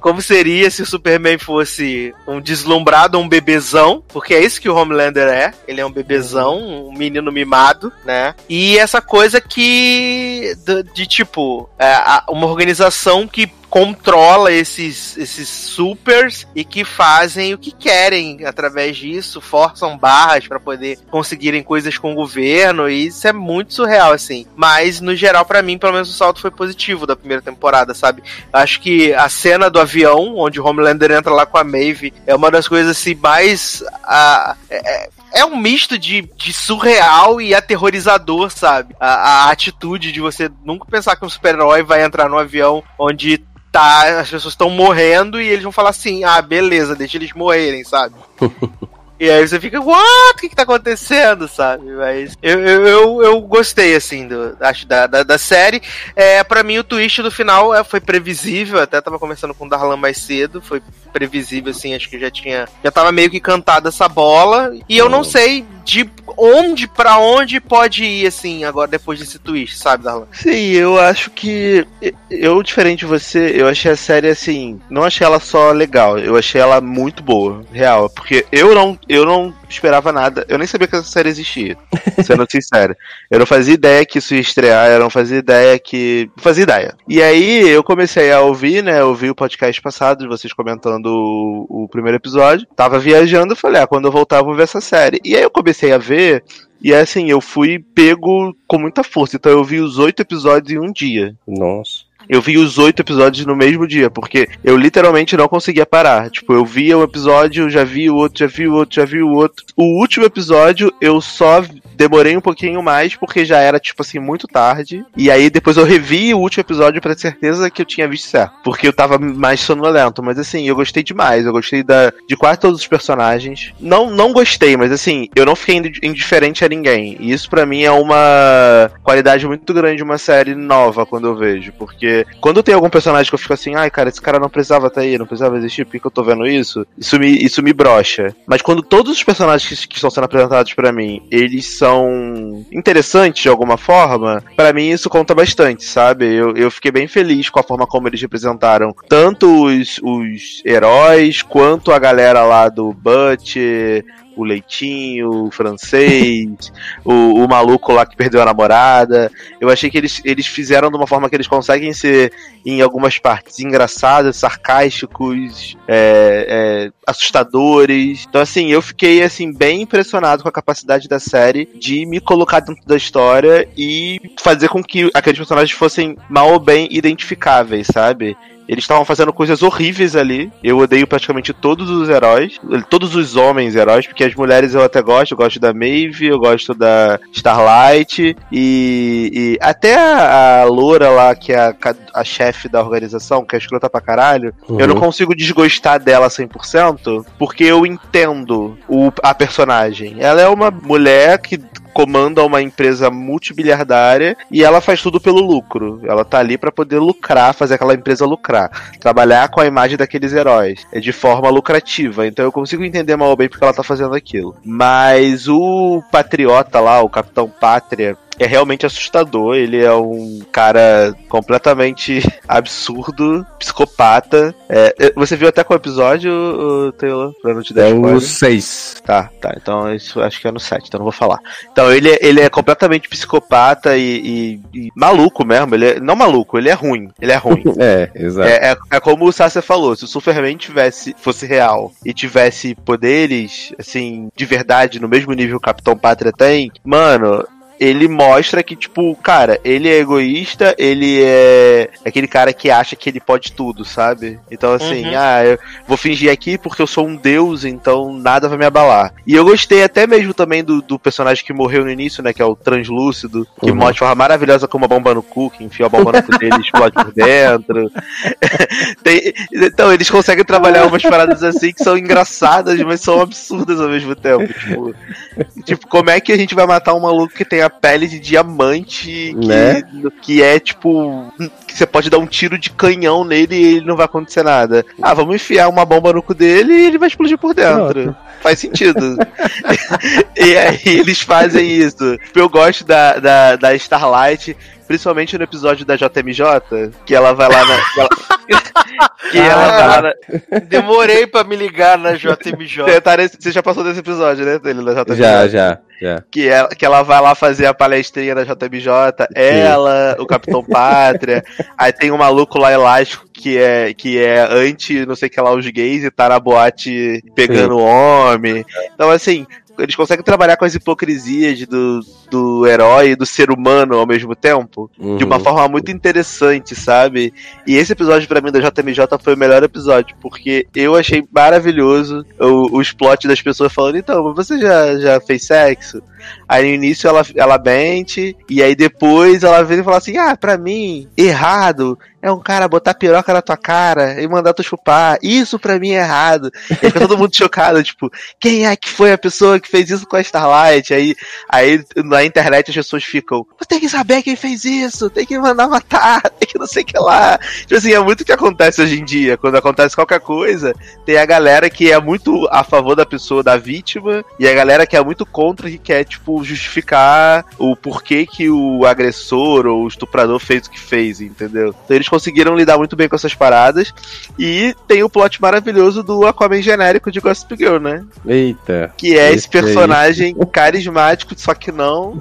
Como seria se o Superman fosse um deslumbrado, um bebezão? Porque é isso que o Homelander é. Ele é um bebezão, um menino mimado, né? E essa coisa que. de, de, tipo, é, uma organização que controla esses, esses supers e que fazem o que querem através disso, forçam barras pra poder conseguirem coisas com o governo, e isso é muito surreal, assim. Mas, no geral, pra mim, pelo menos o salto foi positivo da primeira temporada, sabe? Acho que a cena do avião, onde Homelander entra lá com a Maeve, é uma das coisas assim mais. ah, é, é- é um misto de, de surreal e aterrorizador, sabe? A, a atitude de você nunca pensar que um super-herói vai entrar num avião onde tá, as pessoas estão morrendo e eles vão falar assim: ah, beleza, deixa eles morrerem, sabe? E aí você fica, what? O que, que tá acontecendo, sabe? Mas eu, eu, eu, eu gostei, assim, do, acho, da, da, da série. É, para mim, o twist do final é, foi previsível. Até tava conversando com o Darlan mais cedo. Foi previsível, assim, acho que já tinha. Já tava meio que cantada essa bola. E eu não sei de onde pra onde pode ir, assim, agora depois desse twist, sabe, Darlan? Sim, eu acho que. Eu, diferente de você, eu achei a série assim. Não achei ela só legal, eu achei ela muito boa, real. Porque eu não, eu não esperava nada. Eu nem sabia que essa série existia. Sendo sincero. Eu não fazia ideia que isso ia estrear, eu não fazia ideia que. Não fazia ideia. E aí eu comecei a ouvir, né? Eu ouvi o podcast passado vocês comentando o, o primeiro episódio. Tava viajando, falei, ah, quando eu voltar eu vou ver essa série. E aí eu comecei a ver. E assim, eu fui pego com muita força. Então eu vi os oito episódios em um dia. Nossa. Eu vi os oito episódios no mesmo dia, porque eu literalmente não conseguia parar. Tipo, eu via um episódio, já vi o outro, já vi o outro, já vi o outro. O último episódio eu só demorei um pouquinho mais, porque já era, tipo assim, muito tarde. E aí depois eu revi o último episódio pra ter certeza que eu tinha visto certo. Porque eu tava mais sonolento. Mas assim, eu gostei demais. Eu gostei da, de quase todos os personagens. Não, não gostei, mas assim, eu não fiquei indi- indiferente a ninguém. E isso pra mim é uma qualidade muito grande de uma série nova quando eu vejo. Porque quando tem algum personagem que eu fico assim, ai cara, esse cara não precisava estar aí, não precisava existir, por que que eu tô vendo isso? Isso me, isso me brocha. Mas quando todos os personagens que, que estão sendo apresentados pra mim, eles são interessantes de alguma forma, pra mim isso conta bastante, sabe? Eu, eu fiquei bem feliz com a forma como eles representaram tanto os, os heróis, quanto a galera lá do Butch, o Leitinho, o francês, o, o maluco lá que perdeu a namorada. Eu achei que eles, eles fizeram de uma forma que eles conseguem ser, em algumas partes, engraçados, sarcásticos, é, é, assustadores. Então, assim, eu fiquei assim bem impressionado com a capacidade da série de me colocar dentro da história e fazer com que aqueles personagens fossem mal ou bem identificáveis, sabe? Eles estavam fazendo coisas horríveis ali. Eu odeio praticamente todos os heróis. Todos os homens heróis, porque as mulheres eu até gosto. Eu gosto da Maeve, eu gosto da Starlight. E, e até a, a Loura lá, que é a, a chefe da organização, que é escrota pra caralho. Uhum. Eu não consigo desgostar dela 100%, porque eu entendo o, a personagem. Ela é uma mulher que comanda uma empresa multibiliardária e ela faz tudo pelo lucro. Ela tá ali para poder lucrar, fazer aquela empresa lucrar, trabalhar com a imagem daqueles heróis. É de forma lucrativa. Então eu consigo entender mal bem porque ela tá fazendo aquilo. Mas o patriota lá, o Capitão Pátria, é realmente assustador. Ele é um cara completamente absurdo, psicopata. É, é, você viu até qual episódio, Taylor? Pra não te dar É o spoiler? 6. Tá, tá. Então isso acho que é no 7, então não vou falar. Então ele, é- ele é completamente psicopata e, e- e maluco mesmo. Ele é, não maluco, ele é ruim. Ele é ruim. É, exato. É, é, é como o Sasser falou, se o Superman tivesse, fosse real e tivesse poderes, assim, de verdade, no mesmo nível que o Capitão Pátria tem, mano, ele mostra que, tipo, cara, ele é egoísta, ele é aquele cara que acha que ele pode tudo, sabe? Então, assim, Uhum. ah, eu vou fingir aqui porque eu sou um deus, então nada vai me abalar. E eu gostei até mesmo também do, do personagem que morreu no início, né, que é o Translúcido, que Uhum. mostra de forma maravilhosa com uma bomba no cu, que enfia a bomba no cu dele e explode por dentro. Tem- então, eles conseguem trabalhar umas paradas assim que são engraçadas, mas são absurdas ao mesmo tempo. Tipo, tipo, como é que a gente vai matar um maluco que tem a pele de diamante, que, Né? que é tipo. que você pode dar um tiro de canhão nele e ele não vai acontecer nada. Ah, vamos enfiar uma bomba no cu dele e ele vai explodir por dentro. Pronto. Faz sentido. e aí eles fazem isso. Eu gosto da, da, da Starlight, principalmente no episódio da JMJ, que ela vai lá na. que ela, que ela vai lá na. Demorei pra me ligar na JMJ. Você, tá você já passou desse episódio, né, dele da JMJ? Já, já, já. Que ela, que ela vai lá fazer a palestrinha da JMJ, ela, o Capitão Pátria, aí tem um maluco lá elástico que é, que é anti, não sei que lá, os gays e tá na boate pegando homem. Então, assim, eles conseguem trabalhar com as hipocrisias do, do herói e do ser humano ao mesmo tempo, de uma Uhum. forma muito interessante, sabe? E esse episódio pra mim da JMJ foi o melhor episódio, porque eu achei maravilhoso o, os plots das pessoas falando, então, você já, já fez sexo? Aí no início ela, ela mente, e aí depois ela vem e fala assim: Ah, pra mim, errado é um cara botar piroca na tua cara e mandar tu chupar. Isso pra mim é errado. E fica todo mundo chocado, tipo, quem é que foi a pessoa que fez isso com a Starlight? Aí, aí na internet as pessoas ficam, tem que saber quem fez isso, tem que mandar matar, tem que não sei o que lá. Tipo assim, é muito o que acontece hoje em dia. Quando acontece qualquer coisa, tem a galera que é muito a favor da pessoa, da vítima, e a galera que é muito contra, que quer, tipo, justificar o porquê que o agressor ou o estuprador fez o que fez, entendeu? Então eles conseguiram lidar muito bem com essas paradas. E tem o plot maravilhoso do Aquaman genérico de Gossip Girl, né? Eita. Que é esse personagem carismático, só que não.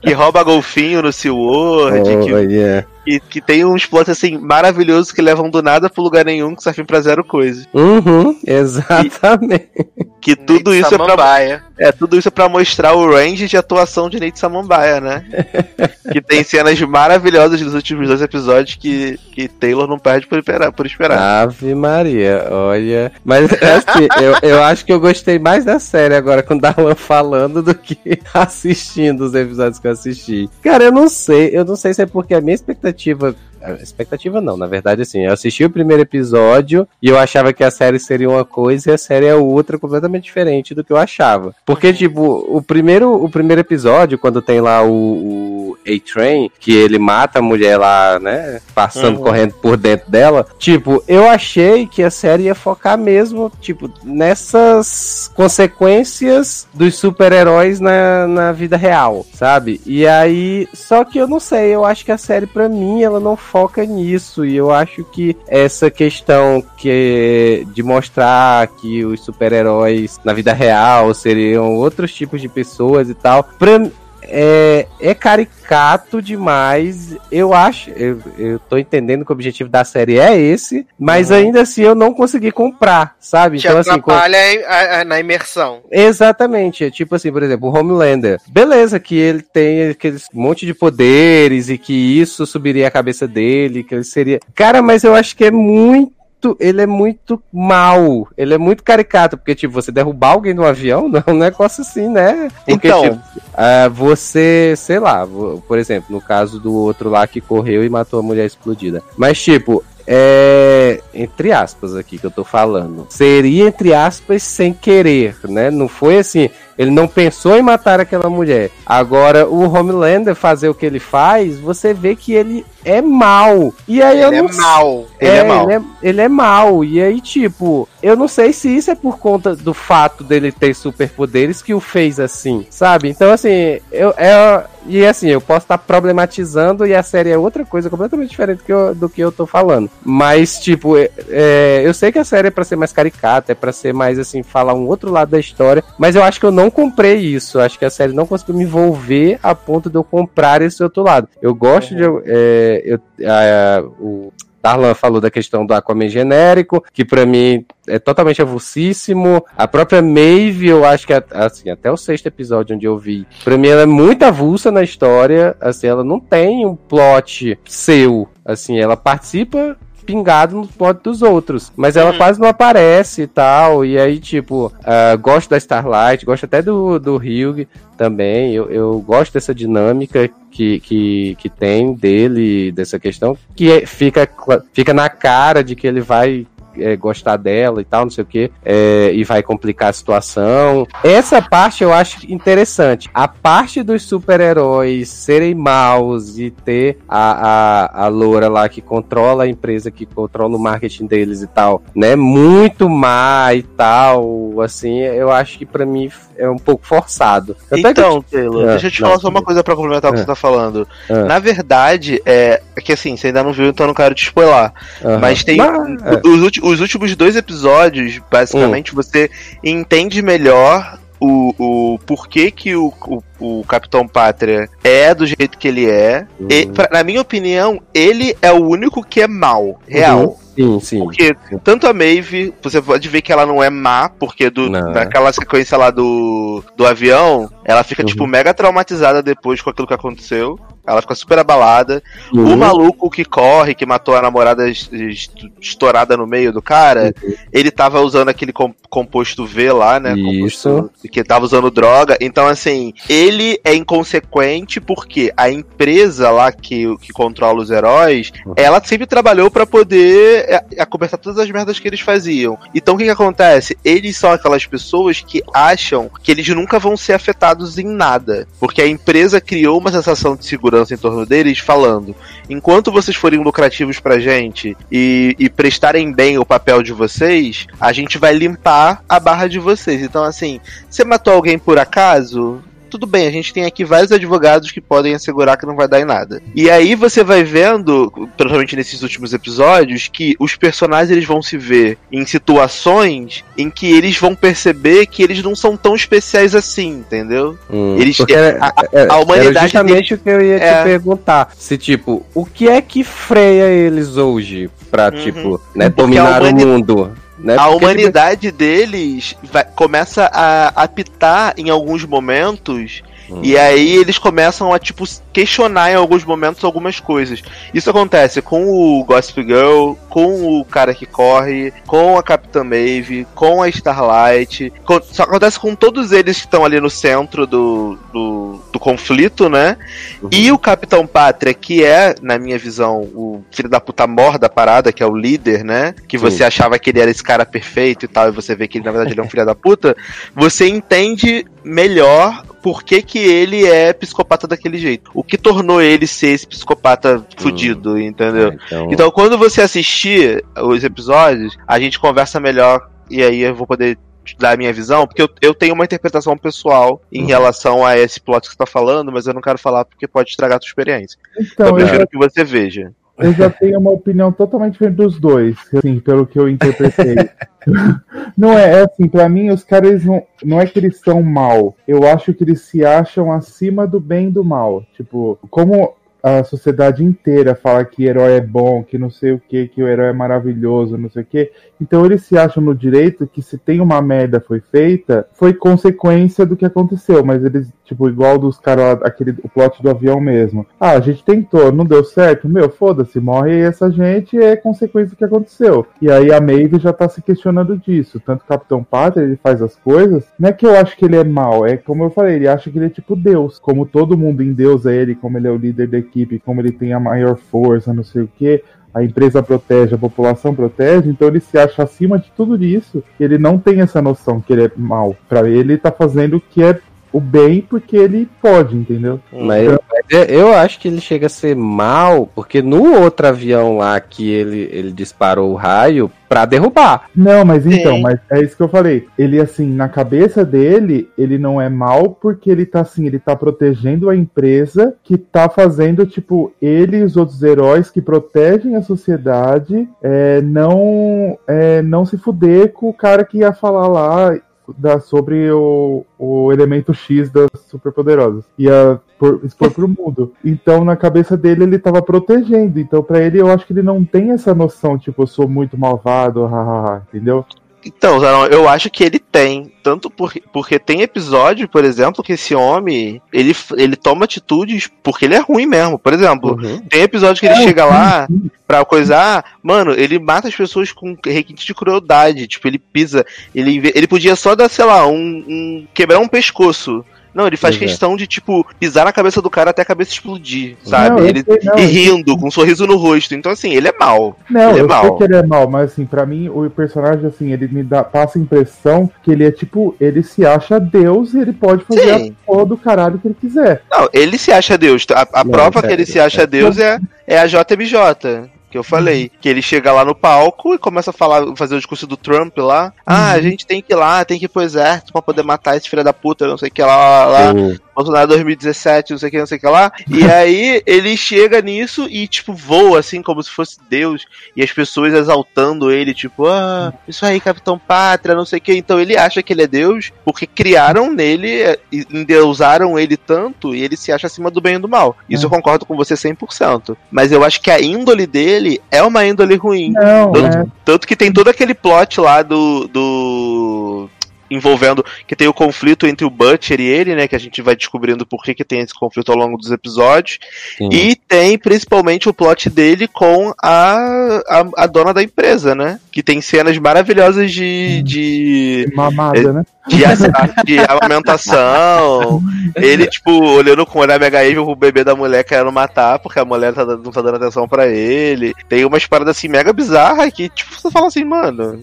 Que rouba golfinho no SeaWorld, que Oh, yeah. que, que tem uns plots assim maravilhosos que levam do nada pro lugar nenhum, que servem pra zero coisa. Uhum, exatamente. Que tudo isso é pra, Samambaia. é tudo isso é para mostrar o range de atuação de Nate Samambaia, né? que tem cenas maravilhosas nos últimos dois episódios que, que Taylor não perde por esperar. Por esperar. Ave Maria, olha. Mas assim, eu, eu acho que eu gostei mais da série agora com o Darlan falando do que assistindo os episódios que eu assisti. Cara, eu não sei, eu não sei se é porque a minha expectativa. A Expectativa não, na verdade, assim, eu assisti o primeiro episódio e eu achava que a série seria uma coisa e a série é outra completamente diferente do que eu achava. Porque, tipo, o primeiro, o primeiro episódio, quando tem lá o, o A-Train, que ele mata a mulher lá, né? Passando, Uhum. correndo por dentro dela. Tipo, eu achei que a série ia focar mesmo, tipo, nessas consequências dos super-heróis na, na vida real, sabe? E aí, só que eu não sei, eu acho que a série, pra mim, ela não foca nisso. E eu acho que essa questão que de mostrar que os super-heróis na vida real seriam outros tipos de pessoas e tal, é, é caricato demais. Eu acho, eu, eu tô entendendo que o objetivo da série é esse, mas ainda assim eu não consegui comprar, sabe? Te Então, assim, atrapalha a- a- na imersão. Exatamente, é tipo assim, por exemplo, o Homelander. Beleza, que ele tem aqueles monte de poderes e que isso subiria a cabeça dele, que ele seria. Cara, mas eu acho que é muito. Ele é muito mal. Ele é muito caricato, porque, tipo, você derrubar alguém no avião não é um negócio assim, né? Porque, Então. tipo, ah, você, sei lá, por exemplo, no caso do outro lá que correu e matou a mulher explodida. Mas, tipo, é. Entre aspas aqui que eu tô falando. Seria, entre aspas, sem querer, né? Não foi assim. Ele não pensou em matar aquela mulher. Agora, o Homelander fazer o que ele faz, você vê que ele é mal. E aí eu Ele é não sei- mal. Ele é mau. Ele é, ele é mau. E aí, tipo, eu não sei se isso é por conta do fato dele ter superpoderes que o fez assim, sabe? Então, assim, eu. É, e assim, eu posso estar problematizando e a série é outra coisa completamente diferente que eu- do que eu tô falando. Mas, tipo, é- é, eu sei que a série é pra ser mais caricata, é pra ser mais, assim, falar um outro lado da história. Mas eu acho que eu não comprei isso. Eu acho que a série não conseguiu me envolver a ponto de eu comprar esse outro lado. Eu gosto de. É, a- o Darlan falou da questão do Aquaman genérico, que pra mim é totalmente avulsíssimo. A própria Maeve, eu acho que assim, até o sexto episódio onde eu vi, pra mim ela é muito avulsa na história, assim, ela não tem um plot seu, assim, ela participa pingado no plot dos outros, mas ela quase não aparece e tal, e aí, tipo, ah, gosto da Starlight, gosto até do, do Hugh também, eu, eu gosto dessa dinâmica que, que, que tem dele, dessa questão, que é- fica, fica na cara de que ele vai é, gostar dela e tal, não sei o que, e vai complicar a situação. Essa parte eu acho interessante. A parte dos super-heróis serem maus e ter a, a, a loura lá que controla a empresa, que controla o marketing deles e tal, né? Muito má e tal, assim, eu acho que pra mim é um pouco forçado. É que- Então, Taylor, Ah, deixa eu te não, falar só uma coisa pra complementar o que Ah. você tá falando. Ah. Na verdade, é, é que assim, você ainda não viu, então eu não quero te spoiler. Mas tem. Mas, é. Os, ulti- os últimos dois episódios, Hum. basicamente, você entende melhor o, o porquê que o, o, o Capitão Pátria é do jeito que ele é. E, Uhum. pra- na minha opinião, ele é o único que é mal, real. Sim, sim. Porque tanto a Maeve, você pode ver que ela não é má, porque do, Não. naquela sequência lá do, do avião, ela fica, Uhum. tipo, mega traumatizada depois com aquilo que aconteceu. Ela fica super abalada. Uhum. O maluco que corre, que matou a namorada es- es- estourada no meio do cara, Uhum. ele tava usando aquele com- composto V lá, né? Isso. Composto- que tava usando droga. Então, assim, ele é inconsequente porque a empresa lá que, que controla os heróis, Uhum. ela sempre trabalhou pra poder é, acobertar todas as merdas que eles faziam. Então, o que que acontece? Eles são aquelas pessoas que acham que eles nunca vão ser afetados em nada. Porque a empresa criou uma sensação de segurança em torno deles, falando: enquanto vocês forem lucrativos pra gente e, e prestarem bem o papel de vocês, a gente vai limpar a barra de vocês. Então, assim, você matou alguém por acaso? Tudo bem, a gente tem aqui vários advogados que podem assegurar que não vai dar em nada. E aí você vai vendo, principalmente nesses últimos episódios, que os personagens eles vão se ver em situações em que eles vão perceber que eles não são tão especiais assim, entendeu? Hum, Eles- era, a- era- a humanidade era justamente o que eu ia É. te perguntar. Se, tipo, o que é que freia eles hoje pra, Uhum. tipo, né, Porque dominar a o mundo? Né? A Porque, humanidade deles vai- começa a apitar em alguns momentos. Hum. E aí eles começam a, tipo, questionar em alguns momentos algumas coisas. Isso acontece com o Gossip Girl, com o cara que corre, com a Capitã Maeve, com a Starlight. com- Só acontece com todos eles que estão ali no centro do, do, do conflito, né? Uhum. E o Capitão Pátria, que é, na minha visão, o filho da puta mor da parada, que é o líder, né? Que Sim. você achava que ele era esse cara perfeito e tal, e você vê que ele, na verdade, ele é um filho da puta. Você entende melhor por que, que ele é psicopata daquele jeito. O que tornou ele ser esse psicopata fudido, entendeu? É, então, Então, quando você assistir os episódios, a gente conversa melhor e aí eu vou poder te dar a minha visão, porque eu, eu tenho uma interpretação pessoal em Uhum. relação a esse plot que você tá falando, mas eu não quero falar porque pode estragar a tua experiência. Então, Então, eu prefiro que você veja. Eu já tenho uma opinião totalmente diferente dos dois, assim, pelo que eu interpretei. não é, é assim, pra mim os caras não, não é que eles são mal, eu acho que eles se acham acima do bem e do mal. Tipo, como a sociedade inteira fala que herói é bom, que não sei o que, que o herói é maravilhoso, não sei o que. Então eles se acham no direito que se tem uma merda foi feita, foi consequência do que aconteceu. Mas eles, tipo, igual dos caras aquele, o plot do avião mesmo. Ah, a gente tentou, não deu certo? Meu, foda-se, morre essa gente é consequência do que aconteceu. E aí a Maeve já tá se questionando disso. Tanto o Capitão Pátria, ele faz as coisas. Não é que eu acho que ele é mal, é como eu falei, ele acha que ele é tipo Deus. Como todo mundo em Deus é ele, como ele é o líder da como ele tem a maior força, não sei o que a empresa protege, a população protege, então ele se acha acima de tudo isso. Ele não tem essa noção que ele é mal. Pra ele, ele tá fazendo o que é o bem porque ele pode, entendeu? Mas mas eu- acho que ele chega a ser mal, porque no outro avião lá que ele, ele disparou o raio pra derrubar. Não, mas então, Sim. mas é isso que eu falei. Ele, assim, na cabeça dele, ele não é mal porque ele tá assim, ele tá protegendo a empresa que tá fazendo, tipo, ele e os outros heróis que protegem a sociedade é, não, é, não se fuder com o cara que ia falar lá da, sobre o, o elemento X das superpoderosas. Ia por, expor pro mundo. Então, na cabeça dele, ele tava protegendo. Então, pra ele, eu acho que ele não tem essa noção, tipo, eu sou muito malvado, hahaha, entendeu? Então, Zanon, eu acho que ele tem. Tanto por, porque tem episódio, por exemplo, que esse homem ele, ele toma atitudes porque ele é ruim mesmo. Por exemplo, Uhum. tem episódio que ele É, chega lá pra coisar, mano, ele mata as pessoas com requinte de crueldade. Tipo, ele pisa. Ele, ele podia só dar, sei lá, um, um- quebrar um pescoço. Não, ele faz é. questão de, tipo, pisar na cabeça do cara até a cabeça explodir, sabe? Não, ele sei, não, e rindo, com um sorriso no rosto. Então, assim, ele é mal. Não, Ele é eu sei mal. que ele é mal, mas assim, pra mim, o personagem, assim, ele me dá, passa a impressão que ele é tipo, ele se acha Deus e ele pode fazer Sim. a porra do caralho que ele quiser. Não, ele se acha Deus. A, a Não, prova é, que ele se acha é. Deus é, é a JMJ. Que eu falei. Que ele chega lá no palco e começa a falar, fazer o discurso do Trump lá. Ah, a gente tem que ir lá, tem que ir pro exército pra poder matar esse filho da puta, não sei o que lá, lá, lá. Bolsonaro 2017, não sei o que, não sei o que lá. E aí ele chega nisso e, tipo, voa assim, como se fosse Deus. E as pessoas exaltando ele, tipo, ah, isso aí, Capitão Pátria, não sei o que. Então ele acha que ele é Deus porque criaram nele, e endeusaram ele tanto e ele se acha acima do bem e do mal. Isso É. eu concordo com você 100%. Mas eu acho que a índole dele é uma índole ruim. Não, Tanto, é, tanto que tem todo aquele plot lá do. do envolvendo que tem o conflito entre o Butcher e ele, né, que a gente vai descobrindo por que, que tem esse conflito ao longo dos episódios, Sim. e tem principalmente o plot dele com a, a, a dona da empresa, né, que tem cenas maravilhosas de, de, mamada, né? de, a- de amamentação, ele, tipo, olhando com o olhar mega evil pro bebê da mulher querendo matar, porque a mulher tá, não tá dando atenção pra ele, tem umas paradas assim mega bizarras que, tipo, você fala assim, mano,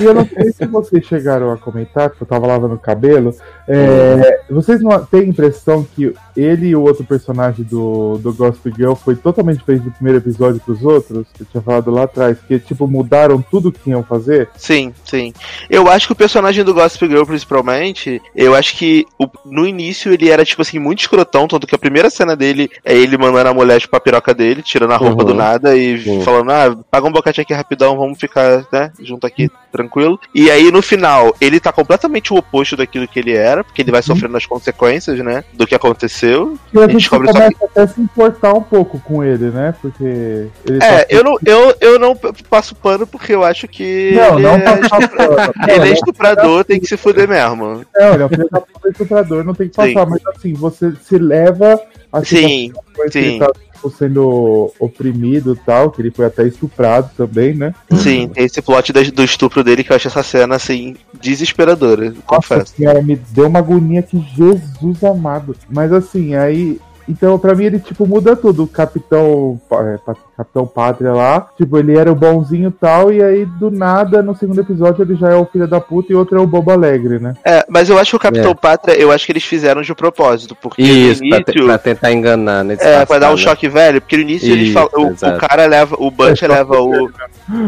E eu não sei se vocês chegaram a comentar, que eu tava lavando o cabelo. É, vocês não têm a impressão que ele e o outro personagem do, do Gospel Girl foi totalmente diferente do primeiro episódio pros outros? Que eu tinha falado lá atrás, que tipo, mudaram tudo que iam fazer? Sim, sim. Eu acho que o personagem do Gossip Girl, principalmente, eu acho que o- no início ele era, tipo assim, muito escrotão, tanto que a primeira cena dele é ele mandando a mulher chupar a piroca dele, tirando a roupa Uhum. do nada e Sim. falando, ah, paga um boquete aqui rapidão, vamos ficar, né, junto aqui, tranquilo. E aí, no final, ele tá completamente o oposto daquilo que ele era, porque ele vai sofrendo as consequências, né, do que aconteceu. E a gente gente descobre só começa até a se importar um pouco com ele, né? Porque ele É, eu não, eu, eu não passo pano porque eu acho que Não, ele, não é, passar estupra- pano. Não, ele é estuprador, tem que se fuder mesmo. Não, ele é um estuprador, não tem que Sim. passar, mas assim, você se leva a Sim, sim. tá sendo oprimido e tal, que ele foi até estuprado também, né? Sim, tem esse plot do estupro dele que eu acho essa cena, assim, desesperadora, Nossa confesso. senhora, me deu uma agonia que Jesus amado. Mas assim, aí Então, pra mim, ele, tipo, muda tudo. O Capitão, é, Capitão Pátria lá, tipo, ele era o bonzinho e tal, e aí, do nada, no segundo episódio, ele já é o filho da puta e outro é o Bobo Alegre, né? É, mas eu acho que o Capitão É. Pátria, eu acho que eles fizeram de propósito, porque Isso, no pra, te- início... pra tentar enganar, né? É, pra dar um né? choque velho, porque no início eles Isso, falam, o, o cara leva, o Butcher É, leva o.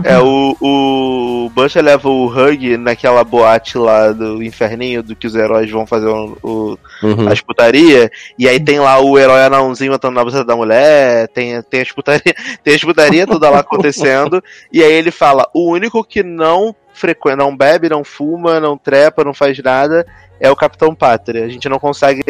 É, o, o Butcher leva o Hug naquela boate lá do inferninho, do que os heróis vão fazer o, o, Uhum. as putaria, e aí tem lá o herói anãozinho matando na buceta da mulher, tem, tem as putaria, tem as putaria toda lá acontecendo, e aí ele fala, o único que não frequenta, não bebe, não fuma, não trepa, não faz nada, é o Capitão Pátria. A gente não consegue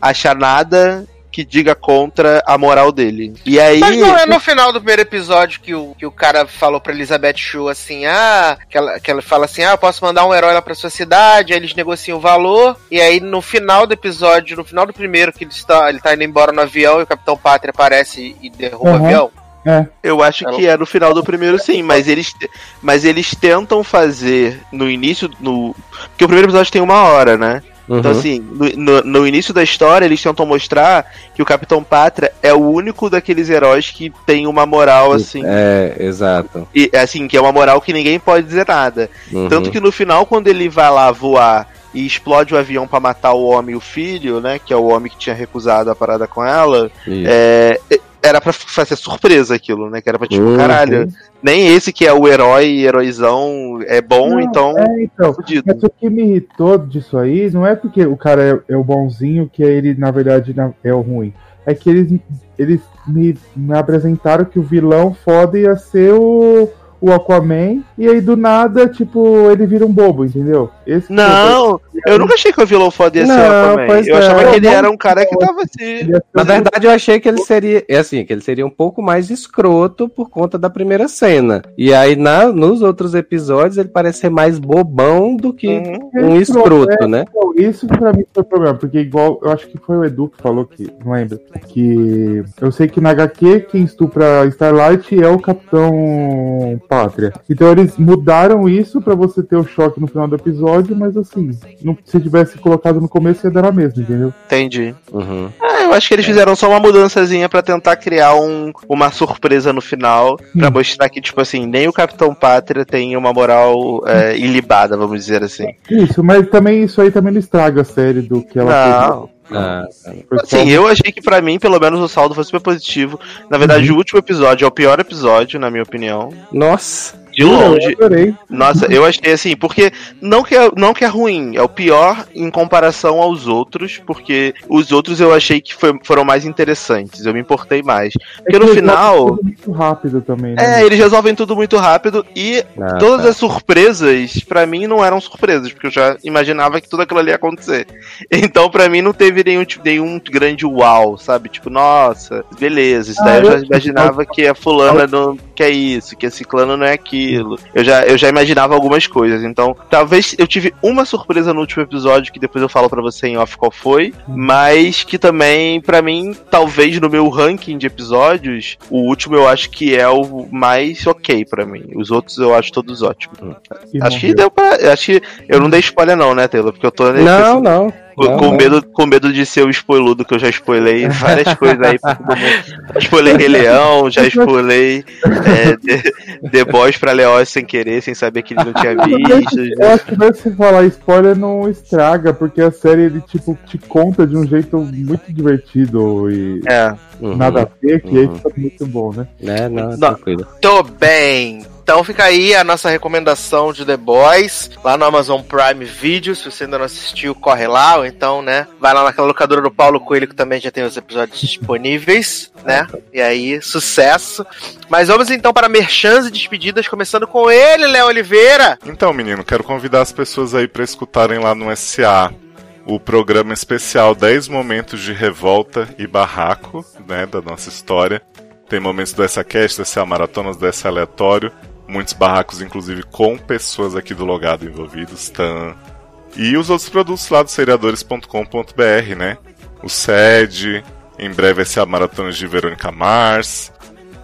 achar nada que diga contra a moral dele. E aí. Mas não é no final do primeiro episódio que o, que o cara falou pra Elizabeth Shue assim, ah, que ela, que ela fala assim, ah, eu posso mandar um herói lá pra sua cidade, aí eles negociam o valor, e aí no final do episódio, no final do primeiro, que ele está, ele tá indo embora no avião e o Capitão Pátria aparece e derruba o Uhum. avião. É. Eu acho que é no final do primeiro, sim, mas eles, mas eles tentam fazer no início. No, porque o primeiro episódio tem uma hora, né? Então, Uhum. assim, no, no- no início da história, eles tentam mostrar que o Capitão Pátria é o único daqueles heróis que tem uma moral, assim. É, exato. E, assim, que é uma moral que ninguém pode dizer nada. Uhum. Tanto que no final, quando ele vai lá voar e explode o avião pra matar o homem e o filho, né? Que é o homem que tinha recusado a parada com ela, é, era pra fazer surpresa aquilo, né? Que era pra tipo, Uhum. caralho, nem esse que é o herói, heróizão, é bom, Não, então. É, então. Mas o que me irritou disso aí não é porque o cara é, é o bonzinho que ele, na verdade, é o ruim. É que eles, eles me, me apresentaram que o vilão foda ia ser o, o Aquaman, e aí do nada, tipo, ele vira um bobo, entendeu? Esse que Não, eu nunca achei que o vilão foda ia ser Não, Aquaman. Eu é. achava que ele Não, era um cara que tava assim. Na verdade, eu achei que ele seria, é assim, que ele seria um pouco mais escroto por conta da primeira cena. E aí, na, nos outros episódios, ele parece ser mais bobão do que Uhum. um escroto, né? Então, isso pra mim foi o problema, porque igual, eu acho que foi o Edu que falou que, não lembro, que eu sei que na HQ quem estupra Starlight é o Capitão Pátria. Então eles mudaram isso pra você ter o choque no final do episódio, mas assim, não, se tivesse colocado no começo ia dar a mesma, entendeu? Entendi. Uhum. Ah, eu acho que eles fizeram só uma mudançazinha pra tentar criar um, uma surpresa no final, pra Hum. mostrar que, tipo assim, nem o Capitão Pátria tem uma moral é, ilibada, vamos dizer assim. Isso, mas também isso aí também não estraga a série do que ela Não. fez. Ah, Foi só- Assim, eu achei que pra mim, pelo menos, o saldo foi super positivo. Na verdade, Uhum. o último episódio é o pior episódio, na minha opinião. nossa. De longe. Eu. Nossa, eu achei assim, porque não que, é, não que é ruim, é o pior em comparação aos outros, porque os outros eu achei que foi- foram mais interessantes, eu me importei mais. Porque É no final- tudo muito rápido também, né? É, eles resolvem tudo muito rápido e Ah, todas tá. as surpresas, pra mim, não eram surpresas, porque eu já imaginava que tudo aquilo ali ia acontecer. Então, pra mim, não teve nenhum, tipo, nenhum grande uau, sabe? Tipo, nossa, beleza, isso daí Ah, eu já eu- imaginava que a fulana não quer isso, que a ciclano não é aquilo. Eu já, eu já imaginava algumas coisas. Então, talvez eu tive uma surpresa no último episódio, que depois eu falo pra você em off qual foi, mas que também, pra mim, talvez no meu ranking de episódios, o último eu acho que é o mais ok pra mim. Os outros eu acho todos ótimos. E Acho que deu pra. Acho que eu não dei spoiler, não, né, Taylor? Porque eu tô Não, não. Com, não, com não. medo, com medo de ser o spoiludo que eu já spoilei várias coisas aí. Spoilei Rei Leão, já spoilei é, The, The Boys pra Leócio sem querer, sem saber que ele não tinha visto. Eu acho que mesmo se falar spoiler não estraga, porque a série ele tipo te conta de um jeito muito divertido e É. Uhum. nada a ver, que Uhum. aí fica muito bom, né? Né, não, Não. tranquilo. Tô bem. Então fica aí a nossa recomendação de The Boys, lá no Amazon Prime Video. Se você ainda não assistiu, corre lá, ou então, né, vai lá naquela locadora do Paulo Coelho, que também já tem os episódios disponíveis, né? E aí, sucesso. Mas vamos então para merchans e despedidas, começando com ele, Léo Oliveira. Então, menino, quero convidar as pessoas aí pra escutarem lá no SA o programa especial 10 momentos de revolta e barraco, né, da nossa história. Tem momentos do SA Cast, do SA Maratonas, do SA Aleatório, muitos barracos inclusive com pessoas aqui do Logado envolvidos, tan. E os outros produtos lá do seriadores.com.br, né? O SED, em breve SA Maratonas de Verônica Mars,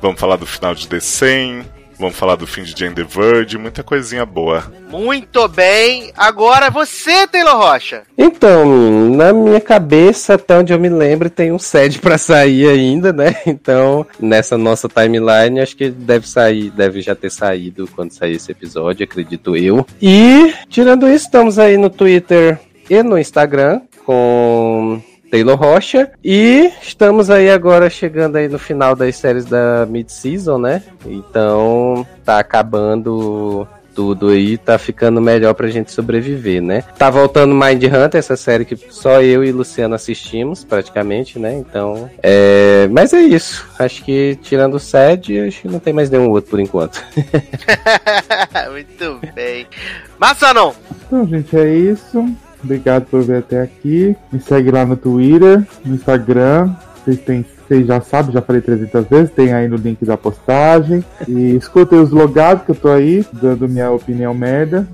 vamos falar do final de The 100, Vamos falar do fim de Jane the Virgin, muita coisinha boa. Muito bem. Agora você, Taylor Rocha. Então, na minha cabeça, até onde eu me lembro, tem um SED pra sair ainda, né? Então, nessa nossa timeline, acho que deve sair, deve já ter saído quando sair esse episódio, acredito eu. E, tirando isso, estamos aí no Twitter e no Instagram com Taylor Rocha. E estamos aí agora chegando aí no final das séries da mid-season, né? Então tá acabando tudo aí, tá ficando melhor pra gente sobreviver, né? Tá voltando Mind Hunter, essa série que só eu e Luciano assistimos, praticamente, né? Então, é... Mas é isso. Acho que, tirando o SED, acho que não tem mais nenhum outro por enquanto. Muito bem. Massa não? Então, gente, é isso. Obrigado por ver até aqui. Me segue lá no Twitter, no Instagram. Vocês têm vocês já sabem, já falei 300 vezes, tem aí no link da postagem. E escutem os logados que eu tô aí, dando minha opinião merda.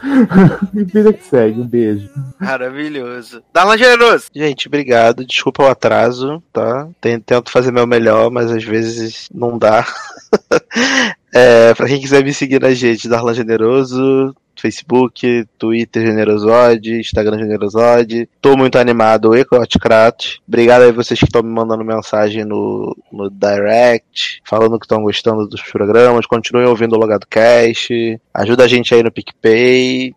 e vida que segue, um beijo. Maravilhoso. Darlan Generoso. Gente, obrigado. Desculpa o atraso, tá? Tento fazer meu melhor, mas às vezes não dá. é, pra quem quiser me seguir na gente, Darlan Generoso, Facebook, Twitter Generosode, Instagram Generosode. Tô muito animado e Craft. Obrigado aí vocês que estão me mandando mensagem no, no direct, falando que estão gostando dos programas. Continuem ouvindo o Logado Cast. Ajuda a gente aí no PicPay.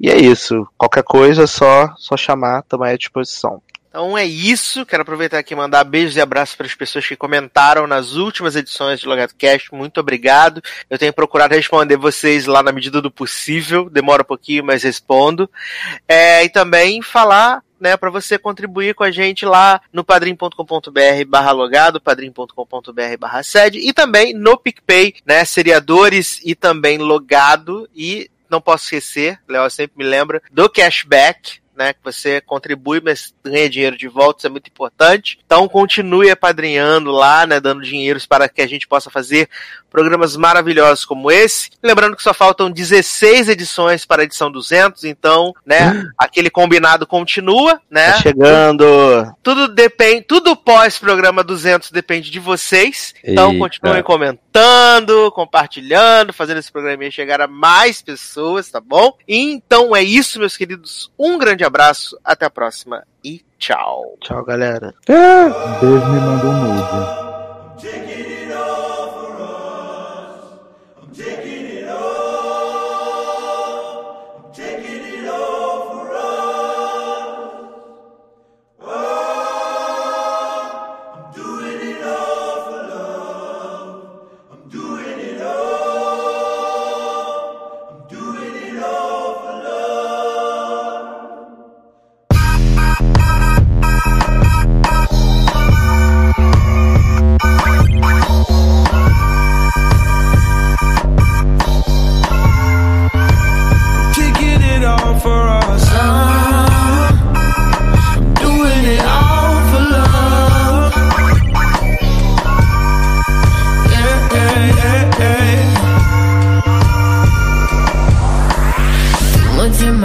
E é isso. Qualquer coisa, só, só chamar, também à disposição. Então é isso. Quero aproveitar aqui e mandar beijos e abraços para as pessoas que comentaram nas últimas edições de Logado Cast. Muito obrigado. Eu tenho procurado responder vocês lá na medida do possível. Demora um pouquinho, mas respondo. É, e também falar né, para você contribuir com a gente lá no padrim.com.br barra logado, padrim.com.br barra sede e também no PicPay, né, seriadores e também logado e não posso esquecer, Léo sempre me lembra, do cashback, né? Que você contribui, mas ganha dinheiro de volta, isso é muito importante. Então continue apadrinhando lá, né? Dando dinheiros para que a gente possa fazer programas maravilhosos como esse. Lembrando que só faltam 16 edições para a edição 200, então, né? aquele combinado continua, né? Tá chegando. Tudo depende, tudo pós-programa 200 depende de vocês. Então Eita. continuem comentando, compartilhando, fazendo esse programa chegar a mais pessoas, tá bom? Então é isso, meus queridos. Um grande abraço, até a próxima e tchau. Tchau, galera. Beijo me manda um nude.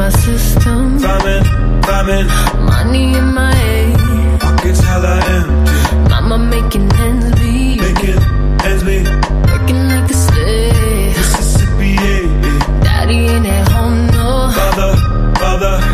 my system. Rhyming, rhyming. Money in my head. Pockets hella empty. Mama making ends meet. Making ends meet. Working like a slave. Mississippi, yeah, yeah. Daddy ain't at home, no. Father, father.